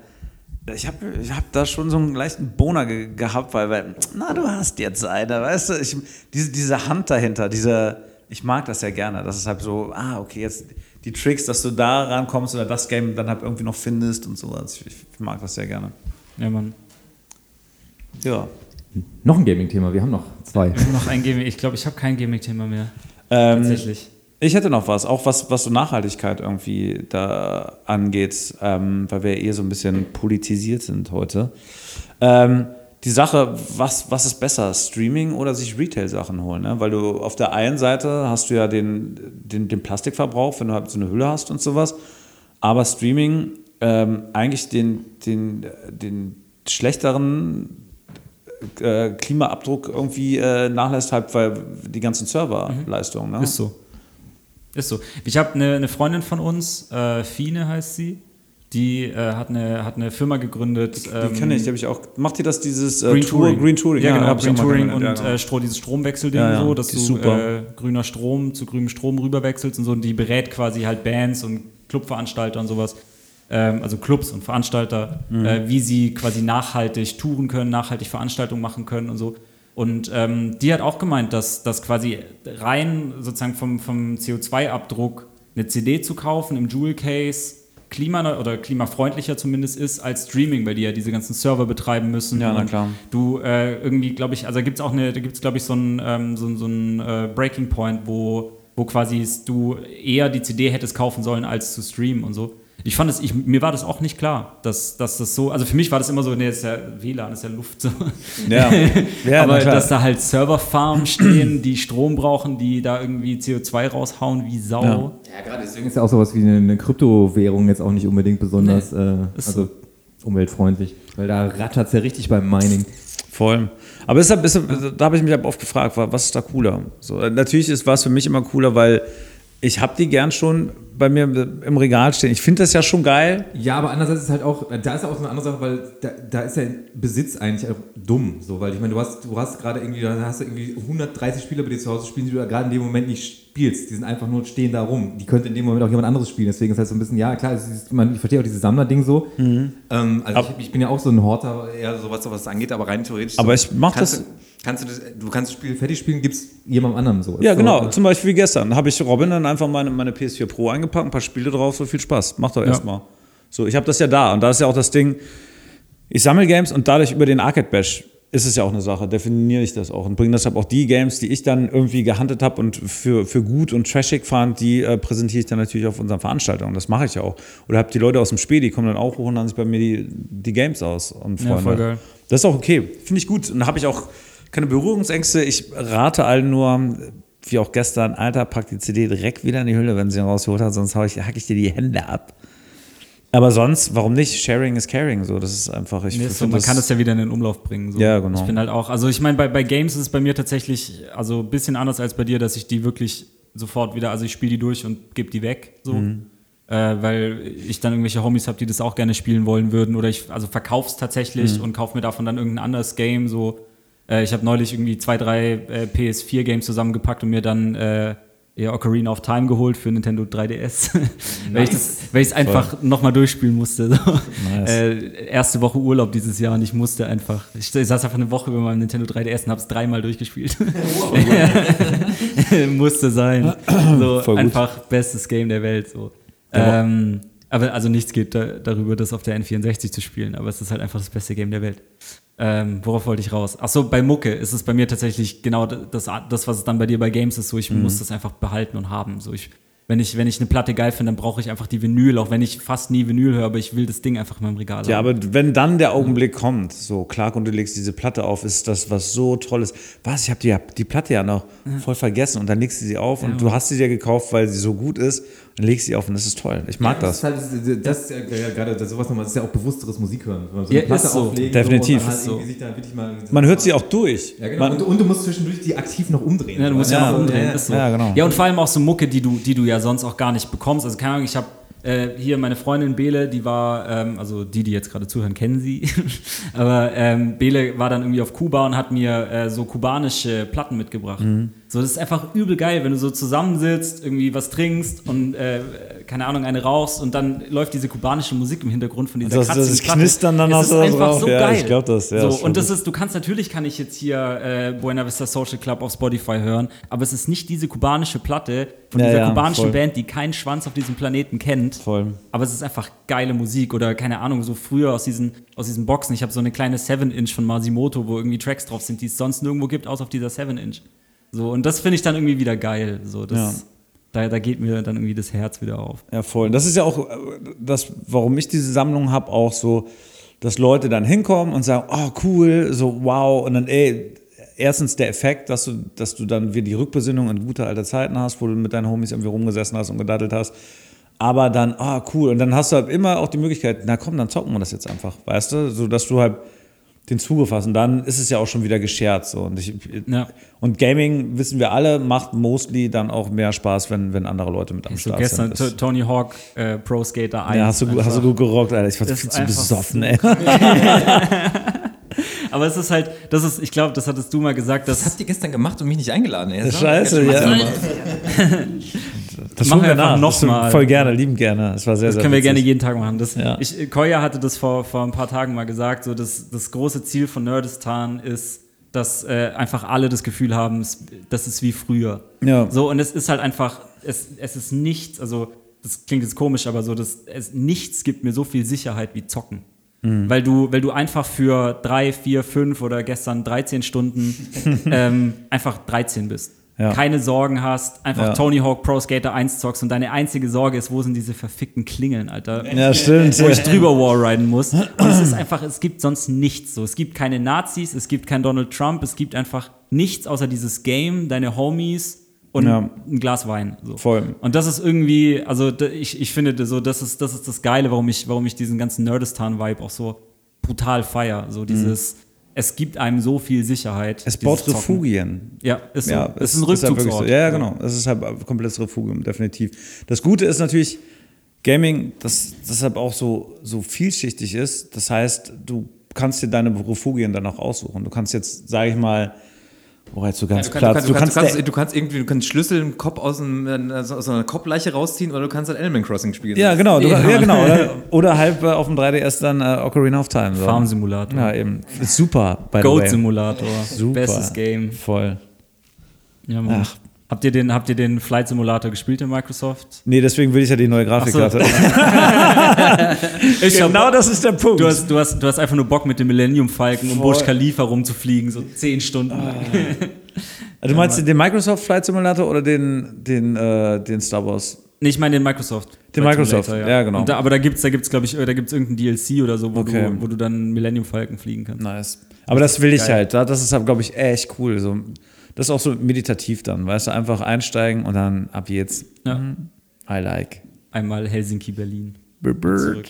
D: ich habe ich hab da schon so einen leichten Boner ge gehabt, weil, weil, na, du hast jetzt eine, weißt du, ich, diese, diese Hand dahinter, diese, ich mag das ja gerne, das ist halt so, ah, okay, jetzt die Tricks, dass du da rankommst oder das Game dann halt irgendwie noch findest und sowas. Ich, ich mag das sehr gerne.
A: Ja, Mann.
D: Ja.
C: noch ein Gaming-Thema, wir haben noch zwei.
A: Noch ein Gaming. Ich glaube, ich habe kein Gaming-Thema mehr.
D: Ähm,
A: Tatsächlich.
D: Ich hätte noch was, auch was, was so Nachhaltigkeit irgendwie da angeht, ähm, weil wir eh so ein bisschen politisiert sind heute. Ähm, die Sache, was, was ist besser, Streaming oder sich Retail-Sachen holen? Ne? Weil du auf der einen Seite hast du ja den, den, den Plastikverbrauch, wenn du halt so eine Hülle hast und sowas. Aber Streaming ähm, eigentlich den, den, den schlechteren äh, Klimaabdruck irgendwie äh, nachlässt, halt, weil die ganzen Serverleistungen. Ne?
A: Ist so. Ist so. Ich habe eine, eine Freundin von uns, äh, Fine heißt sie, die äh, hat, eine, hat eine Firma gegründet.
D: Die kenne ich, die habe ich auch. Macht ihr das dieses äh,
A: Green
D: Tour,
A: Touring.
D: Green Touring?
A: Ja, genau,
D: ich
A: Green Touring und
D: ja, genau.
A: äh, Stro dieses Stromwechselding
D: Ja, ja,
A: so, dass
D: die
A: du äh, grüner Strom zu grünem Strom rüberwechselst und so. Und die berät quasi halt Bands und Clubveranstalter und sowas. Ähm, also Clubs und Veranstalter,
D: Mhm.
A: äh, wie sie quasi nachhaltig touren können, nachhaltig Veranstaltungen machen können und so. Und ähm, die hat auch gemeint, dass, dass quasi rein sozusagen vom, vom CO2-Abdruck eine CD zu kaufen im Jewel Case klima oder klimafreundlicher zumindest ist als Streaming, weil die ja diese ganzen Server betreiben müssen.
D: Ja, na klar.
A: Du äh, irgendwie, glaube ich, also da gibt es auch eine, da gibt es, glaube ich, so einen ähm, so, ein- so einen, äh, Breaking Point, wo, wo quasi du eher die CD hättest kaufen sollen, als zu streamen und so. Ich fand es, ich, mir war das auch nicht klar, dass, dass das so, also für mich war das immer so, nee, ist ja WLAN, ist ja Luft so.
D: Ja, ja
A: Aber dass da halt Serverfarmen stehen, die Strom brauchen, die da irgendwie CO2 raushauen wie Sau.
D: Ja.
E: Ja, gerade deswegen ist ja auch sowas wie eine, eine Kryptowährung jetzt auch nicht unbedingt besonders äh,
A: ist
E: also umweltfreundlich. Weil da rattert es ja richtig beim Mining.
D: Voll. Aber deshalb, deshalb, da habe ich mich oft gefragt, wa- was ist da cooler? So, äh, natürlich ist was für mich immer cooler, weil ich habe die gern schon bei mir im Regal stehen. Ich finde das ja schon geil.
E: Ja, aber andererseits ist halt auch, da ist ja auch so eine andere Sache, weil da, da ist ja Besitz eigentlich auch dumm. So, weil ich meine, du hast, du hast gerade irgendwie, da hast du irgendwie 130 Spieler bei dir zu Hause spielen, die du gerade in dem Moment nicht spielst. Die sind einfach nur stehen da rum. Die könnte in dem Moment auch jemand anderes spielen. Deswegen ist halt so ein bisschen, ja klar, ist, man, ich verstehe auch dieses Sammler-Ding so. Ähm, also ich, ich bin ja auch so ein Horter, eher so was, was das angeht, aber rein theoretisch.
D: Aber
E: so,
D: ich mach
E: kannst
D: das-
E: Du, kannst du, das, du kannst das Spiel fertig spielen, gibst jemandem anderen so.
D: Ja, genau.
E: So,
D: Zum Beispiel wie gestern. Habe ich Robin dann einfach meine, meine PS4 Pro eingepackt, ein paar Spiele drauf, so viel Spaß. Macht doch erstmal. So, ich habe das ja da. Und da ist ja auch das Ding, ich sammle Games und dadurch über den Arcade Bash ist es ja auch eine Sache, definiere ich das auch und bringe deshalb auch die Games, die ich dann irgendwie gehandelt habe und für, für gut und trashig fand, die äh, präsentiere ich dann natürlich auf unseren Veranstaltungen. Das mache ich ja auch. Oder habe die Leute aus dem Spiel, die kommen dann auch hoch und laden sich bei mir die, die Games aus. Und
A: Ja,
D: Freunde.
A: voll geil.
D: Das ist auch okay. Finde ich gut. Und da habe ich auch keine Berührungsängste. Ich rate allen nur, wie auch gestern, Alter, pack die CD direkt wieder in die Hülle, wenn sie rausgeholt hat, sonst hau ich, hack ich dir die Hände ab. Aber sonst, warum nicht? Sharing is caring. So, das ist einfach. Ich
A: Nee, so, man kann das ja wieder in den Umlauf bringen. So.
D: Ja, genau.
A: Ich bin halt auch, also ich meine, bei, bei Games ist es bei mir tatsächlich, also ein bisschen anders als bei dir, dass ich die wirklich sofort wieder, also ich spiele die durch und gebe die weg, so.
D: Mhm.
A: Äh, weil ich dann irgendwelche Homies habe, die das auch gerne spielen wollen würden. Oder ich, also verkauf's tatsächlich
D: Mhm.
A: und kaufe mir davon dann irgendein anderes Game. So, äh, ich habe neulich irgendwie zwei, drei äh, PS4-Games zusammengepackt und mir dann äh, ja, Ocarina of Time geholt für Nintendo 3DS. weil ich das, weil ich es einfach nochmal durchspielen musste. So. Äh, erste Woche Urlaub dieses Jahr und ich musste einfach. Ich, ich saß einfach eine Woche über meinem Nintendo 3DS und habe es dreimal durchgespielt. musste sein. So
D: Voll gut.
A: einfach bestes Game der Welt. So. Ähm, aber also nichts geht da, darüber, das auf der N64 zu spielen, aber es ist halt einfach das beste Game der Welt. Ähm, worauf wollte ich raus? Achso, bei Mucke ist es bei mir tatsächlich genau das, das, was es dann bei dir bei Games ist, so ich muss das einfach behalten und haben. So ich, wenn ich, wenn ich eine Platte geil finde, dann brauche ich einfach die Vinyl, auch wenn ich fast nie Vinyl höre, aber ich will das Ding einfach in meinem Regal
D: Ja,
A: haben.
D: aber wenn dann der Augenblick kommt, so Clark und du legst diese Platte auf, ist das was so Tolles. Was, ich habe die, die Platte ja noch voll vergessen und dann legst du sie auf und du hast sie dir gekauft, weil sie so gut ist und legst sie auf und das ist toll. Ich mag
E: das.
D: das.
E: ist halt, das ist ja ja, gerade das- sowas nochmal, das ist ja auch bewussteres Musikhören. Wenn man so
A: Ja,
E: eine Platte
A: ist so.
E: auflegen
D: Definitiv.
E: So, und dann halt
A: so.
E: da wirklich mal
D: Man hört sie auch durch.
E: Ja, genau.
D: Man,
E: und, und du musst zwischendurch die aktiv noch umdrehen.
A: Ja, du musst ja,
D: Ja,
A: noch umdrehen.
E: ja,
A: so.
D: ja, genau.
A: Ja, und vor allem auch so Mucke, die du, die du ja sonst auch gar nicht bekommst. Also keine Ahnung, ich habe äh, hier meine Freundin Bele, die war, ähm, also die, die jetzt gerade zuhören, kennen sie. Aber ähm, Bele war dann irgendwie auf Kuba und hat mir äh, so kubanische Platten mitgebracht.
D: Mhm.
A: So, das ist einfach übel geil, wenn du so zusammensitzt, irgendwie was trinkst und äh, keine Ahnung, eine rauchst und dann läuft diese kubanische Musik im Hintergrund von dieser
D: Das-
A: kratzigen
D: das
A: Platte.
D: Knistern dann hast du da
A: einfach
D: drauf.
A: so
D: Ja,
A: geil.
D: ich glaub das, ja,
A: so, und das ist, du kannst natürlich kann ich jetzt hier äh, Buena Vista Social Club auf Spotify hören, aber es ist nicht diese kubanische Platte von
D: Ja,
A: dieser
D: ja,
A: kubanischen
D: voll.
A: Band, die keinen Schwanz auf diesem Planeten kennt.
D: Voll.
A: Aber es ist einfach geile Musik oder keine Ahnung, so früher aus diesen, aus diesen Boxen. Ich habe so eine kleine 7-Inch von Masimoto, wo irgendwie Tracks drauf sind, die es sonst nirgendwo gibt, außer auf dieser 7-Inch. So, und das finde ich dann irgendwie wieder geil. So, das,
D: Ja.
A: Da, da geht mir dann irgendwie das Herz wieder auf.
D: Ja, voll. Das ist ja auch äh, das, warum ich diese Sammlung habe, auch so. dass Leute dann hinkommen und sagen, oh cool, so wow, und dann ey, erstens der Effekt, dass du, dass du dann wieder die Rückbesinnung an gute alte Zeiten hast, wo du mit deinen Homies irgendwie rumgesessen hast und gedaddelt hast. Aber dann, ah, cool. Und dann hast du halt immer auch die Möglichkeit, na komm, dann zocken wir das jetzt einfach, weißt du? So dass du halt den Zuge fasst. Und dann ist es ja auch schon wieder gescherzt. So. Und, ich,
A: Ja.
D: und Gaming, wissen wir alle, macht mostly dann auch mehr Spaß, wenn, wenn andere Leute mit am
A: So
D: Start
A: gestern
D: sind.
A: T- Tony Hawk äh, Pro Skater 1.
D: ja, hast du, gut- hast du gut gerockt, Alter. Ich war viel zu
A: einfach
D: besoffen,
A: so
D: ey.
A: Aber es ist halt, das ist, ich glaube, das hattest du mal gesagt, dass
C: habt ihr gestern gemacht und mich nicht eingeladen? Ey? Das
D: Scheiße, ja. Das
A: Machen wir einfach
D: nach.
A: noch
D: Das tun
A: mal.
D: Voll gerne, lieben gerne. Das war sehr,
A: Das
D: sehr
A: können wir gerne
D: witzig.
A: jeden Tag machen. Das,
D: Ja.
A: ich, Koya hatte das vor, vor ein paar Tagen mal gesagt, so das, das große Ziel von Nerdistan ist, dass äh, einfach alle das Gefühl haben, es- das ist wie früher.
D: Ja.
A: So, und es ist halt einfach, es, es ist nichts, also das klingt jetzt komisch, aber so, das, es, nichts gibt mir so viel Sicherheit wie Zocken.
D: Mhm.
A: Weil du, weil du einfach für drei, vier, fünf oder gestern 13 Stunden ähm, einfach 13 bist.
D: Ja.
A: Keine Sorgen hast, einfach
D: Ja.
A: Tony Hawk Pro Skater 1 zockst und deine einzige Sorge ist, wo sind diese verfickten Klingeln, Alter?
D: Ja, stimmt.
A: wo ich drüber wallriden muss. Und es ist einfach, es gibt sonst nichts so. Es gibt keine Nazis, es gibt keinen Donald Trump, es gibt einfach nichts außer dieses Game, deine Homies und
D: Ja.
A: ein Glas Wein. So.
D: Voll.
A: Und das ist irgendwie, also ich, ich finde das so, das ist, das ist das Geile, warum ich, warum ich diesen ganzen Nerdistan-Vibe auch so brutal feier. So dieses, es gibt einem so viel Sicherheit.
D: Es baut. Refugien.
A: Ja, ist so.
D: Ja,
A: es ist ein
D: halt
A: Rückzugsort.
D: so. Ja, ja, genau. Es ist halt ein komplettes Refugium, definitiv. Das Gute ist natürlich, Gaming, das deshalb auch so, so vielschichtig ist. Das heißt, du kannst dir deine Refugien dann auch aussuchen. Du kannst jetzt, sage ich mal, oh, jetzt so ganz
C: Du kannst,
D: klar,
C: du, kannst, du, kannst,
D: der-
C: du kannst irgendwie, du kannst Schlüssel im Kopf aus, einem, äh, aus einer Kopfleiche rausziehen oder du kannst halt Animal Crossing spielen.
D: ja, genau, du,
A: Ja.
D: ja, genau. Oder, oder halt äh, auf dem 3DS dann äh, Ocarina of Time. So.
A: Farm-Simulator.
D: Ja, eben. Super, way.
A: Goat-Simulator.
D: Super.
A: Bestes Game.
D: Voll.
A: Ja, Mann.
D: Ach.
A: Habt ihr den, habt ihr den Flight Simulator gespielt in Microsoft?
D: Nee, deswegen will ich ja die neue Grafikkarte.
A: Ich
D: genau das ist der Punkt.
A: Du hast, du, hast, du hast einfach nur Bock mit dem Millennium Falcon um. Burj Khalifa rumzufliegen, so zehn Stunden.
D: Also du meinst den Microsoft Flight Simulator oder den, den, äh, den Star Wars?
A: Nee, ich meine den Microsoft.
D: Den Microsoft,
A: Simulator,
D: ja, genau.
A: Und da, aber da gibt's, da gibt's, glaube ich, äh, da gibt's irgendein DLC oder so, wo,
D: Okay.
A: du, wo du dann Millennium Falcon fliegen kannst.
D: Nice. Aber das will ich
A: geil.
D: halt. Da- Das ist, glaube ich, echt cool. So, das ist auch so meditativ dann, weißt du, einfach einsteigen und dann ab jetzt.
A: Ja.
D: I like.
A: Einmal Helsinki, Berlin. Zurück.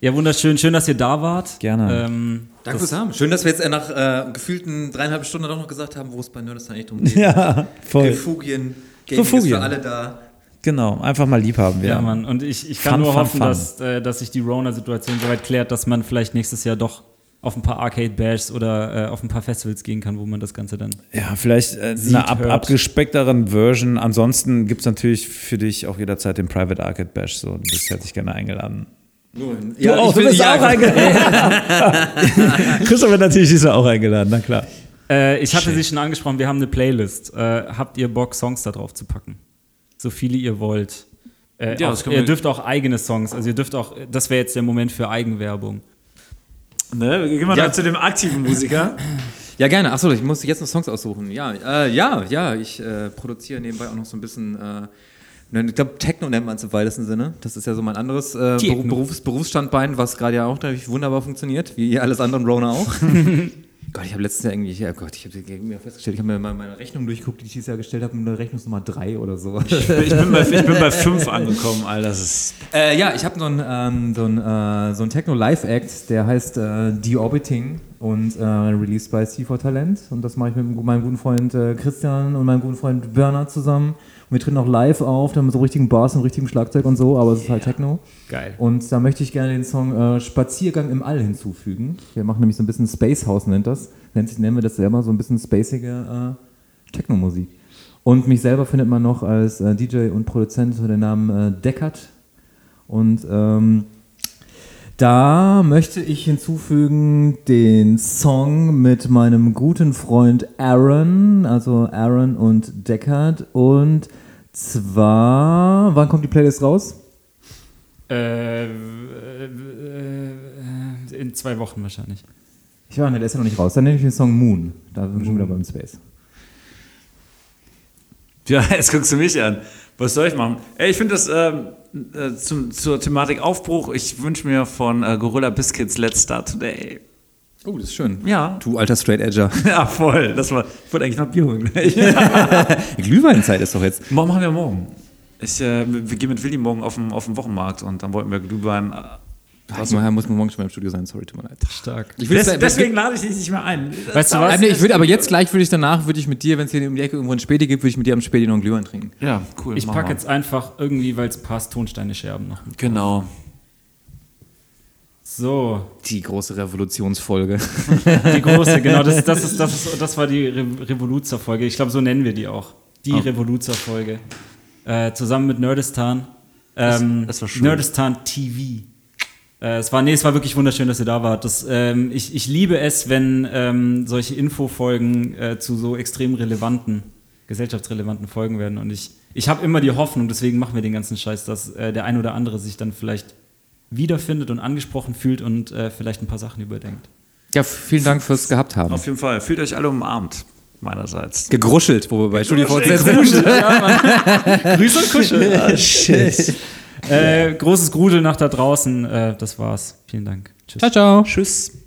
A: Ja, wunderschön. Schön, dass ihr da wart.
D: Gerne.
A: Ähm,
C: Danke fürs Haben. Schön, dass wir jetzt äh, nach äh, gefühlten dreieinhalb Stunden doch noch gesagt haben, wo es bei Nerdistan echt drum geht.
D: Ja, voll.
C: Refugien, Gaming ist
D: Refugien.
C: für alle da.
D: Genau, einfach mal lieb haben.
A: ja, Mann. Und ich, ich kann
D: Fun,
A: nur
D: fun,
A: hoffen,
D: fun.
A: Dass, äh, dass sich die Rona-Situation soweit klärt, dass man vielleicht nächstes Jahr doch auf ein paar Arcade-Bash oder äh, auf ein paar Festivals gehen kann, wo man das Ganze dann.
D: Ja, vielleicht äh,
A: Sieht,
D: eine ab,
A: hört.
D: abgespeckteren Version. Ansonsten gibt es natürlich für dich auch jederzeit den Private Arcade Bash. So, du bist herzlich gerne eingeladen.
C: Nun,
D: Du auch,
C: ich
D: du bist
C: ja,
D: auch eingeladen. Christoph wird natürlich ist auch eingeladen, na klar.
A: Äh, ich hatte sie schon angesprochen, wir haben eine Playlist. Äh, habt ihr Bock, Songs da drauf zu packen? So viele ihr wollt. Äh,
H: Ja,
A: auch, ihr dürft auch eigene Songs, also ihr dürft auch, das wäre jetzt der Moment für Eigenwerbung.
D: Ne, gehen wir
C: Ja.
D: dann zu dem aktiven Musiker.
C: Ja, gerne. Achso, ich muss jetzt noch Songs aussuchen. Ja, äh, ja, ja, ich äh, produziere nebenbei auch noch so ein bisschen. Äh, ne, ich glaube, Techno nennt man es im weitesten Sinne. Das ist ja so mein anderes äh, Berufs, Berufsstandbein, was gerade ja auch natürlich wunderbar funktioniert, wie alles andere und Rona auch. Gott, ich habe letztens Jahr irgendwie, ja Gott, ich habe mir festgestellt, ich habe mir mal meine Rechnung durchgeguckt, die ich dieses Jahr gestellt habe, mit Rechnungsnummer 3 oder so.
D: Ich bin bei, ich bin bei fünf angekommen, Alter. Das ist
C: Äh, ja, ich habe so einen ähm, so äh, so Techno-Live-Act, der heißt äh, Deorbiting und äh, released bei C4 Talent. Und das mache ich mit meinem guten Freund äh, Christian und meinem guten Freund Bernhard zusammen. Und wir treten auch live auf, dann mit so richtigen Bass und richtigen Schlagzeug und so, aber es ist halt Techno.
A: Geil.
C: Und da möchte ich gerne den Song äh, Spaziergang im All hinzufügen. Wir machen nämlich so ein bisschen Space House, nennt das. Nennt sich, nennen wir das selber, so ein bisschen spacige äh, Techno-Musik. Und mich selber findet man noch als äh, DJ und Produzent unter dem Namen äh, Deckard. Und ähm, da möchte ich hinzufügen den Song mit meinem guten Freund Aaron, also Aaron und Deckard. Und zwar, wann kommt die Playlist raus?
A: Äh, äh, äh, in zwei Wochen wahrscheinlich.
C: Ich war, ne, der ist ja noch nicht raus. Dann nenne ich den Song Moon. Da sind wir schon wieder beim Space.
D: Ja, jetzt guckst du mich an. Was soll ich machen? Ey, ich finde das ähm, äh, zum, zur Thematik Aufbruch. Ich wünsche mir von äh, Gorilla Biscuits Let's Start Today.
C: Oh, das ist schön.
D: Ja.
C: Du alter Straight Edger.
D: Ja, voll. Das war, ich wollte eigentlich noch Bier holen.
C: Glühweinzeit ist doch jetzt.
D: Morgen machen wir morgen. Ich, äh, wir gehen mit Willi morgen auf den, auf den Wochenmarkt und dann wollten wir Glühwein. Äh,
C: Also, muss man morgen schon mal im Studio sein, sorry, tut mir leid.
A: Stark.
D: Des,
C: jetzt-
D: deswegen lade ich dich nicht mehr ein.
A: Weißt du was?
C: nee, ich würde aber jetzt gleich würde ich danach würde ich mit dir, wenn es hier um die Ecke irgendwo ein Späti gibt, würde ich mit dir am Späti noch einen Glühwein trinken.
D: Ja, cool.
A: Ich packe jetzt einfach irgendwie, weil es passt, Tonsteine Scherben noch.
D: Genau.
A: So,
C: Die große Revolutionsfolge.
A: die große, genau, das, das, ist, das, ist, das war die Re Revoluzer-Folge. Ich glaube, so nennen wir die auch. Die Revoluzer-Folge. Äh, zusammen mit Nerdistan. Ähm,
D: das war schön.
A: Nerdistan TV. Äh, es war, nee, es war wirklich wunderschön, dass ihr da wart. Das, ähm, ich, ich liebe es, wenn ähm, solche Infofolgen äh, zu so extrem relevanten, gesellschaftsrelevanten Folgen werden. Und ich, ich habe immer die Hoffnung, deswegen machen wir den ganzen Scheiß, dass äh, der ein oder andere sich dann vielleicht wiederfindet und angesprochen fühlt und äh, vielleicht ein paar Sachen überdenkt.
C: Ja, vielen Dank fürs gehabt haben.
D: Auf jeden Fall. Fühlt euch alle umarmt. Meinerseits.
C: Gegruschelt, wo wir bei StudiVZ sind.
A: Grüße und Kuschel. shit. Äh, großes Grudel nach da draußen. Äh, das war's. Vielen Dank. Tschüss.
C: Ciao, ciao.
D: Tschüss.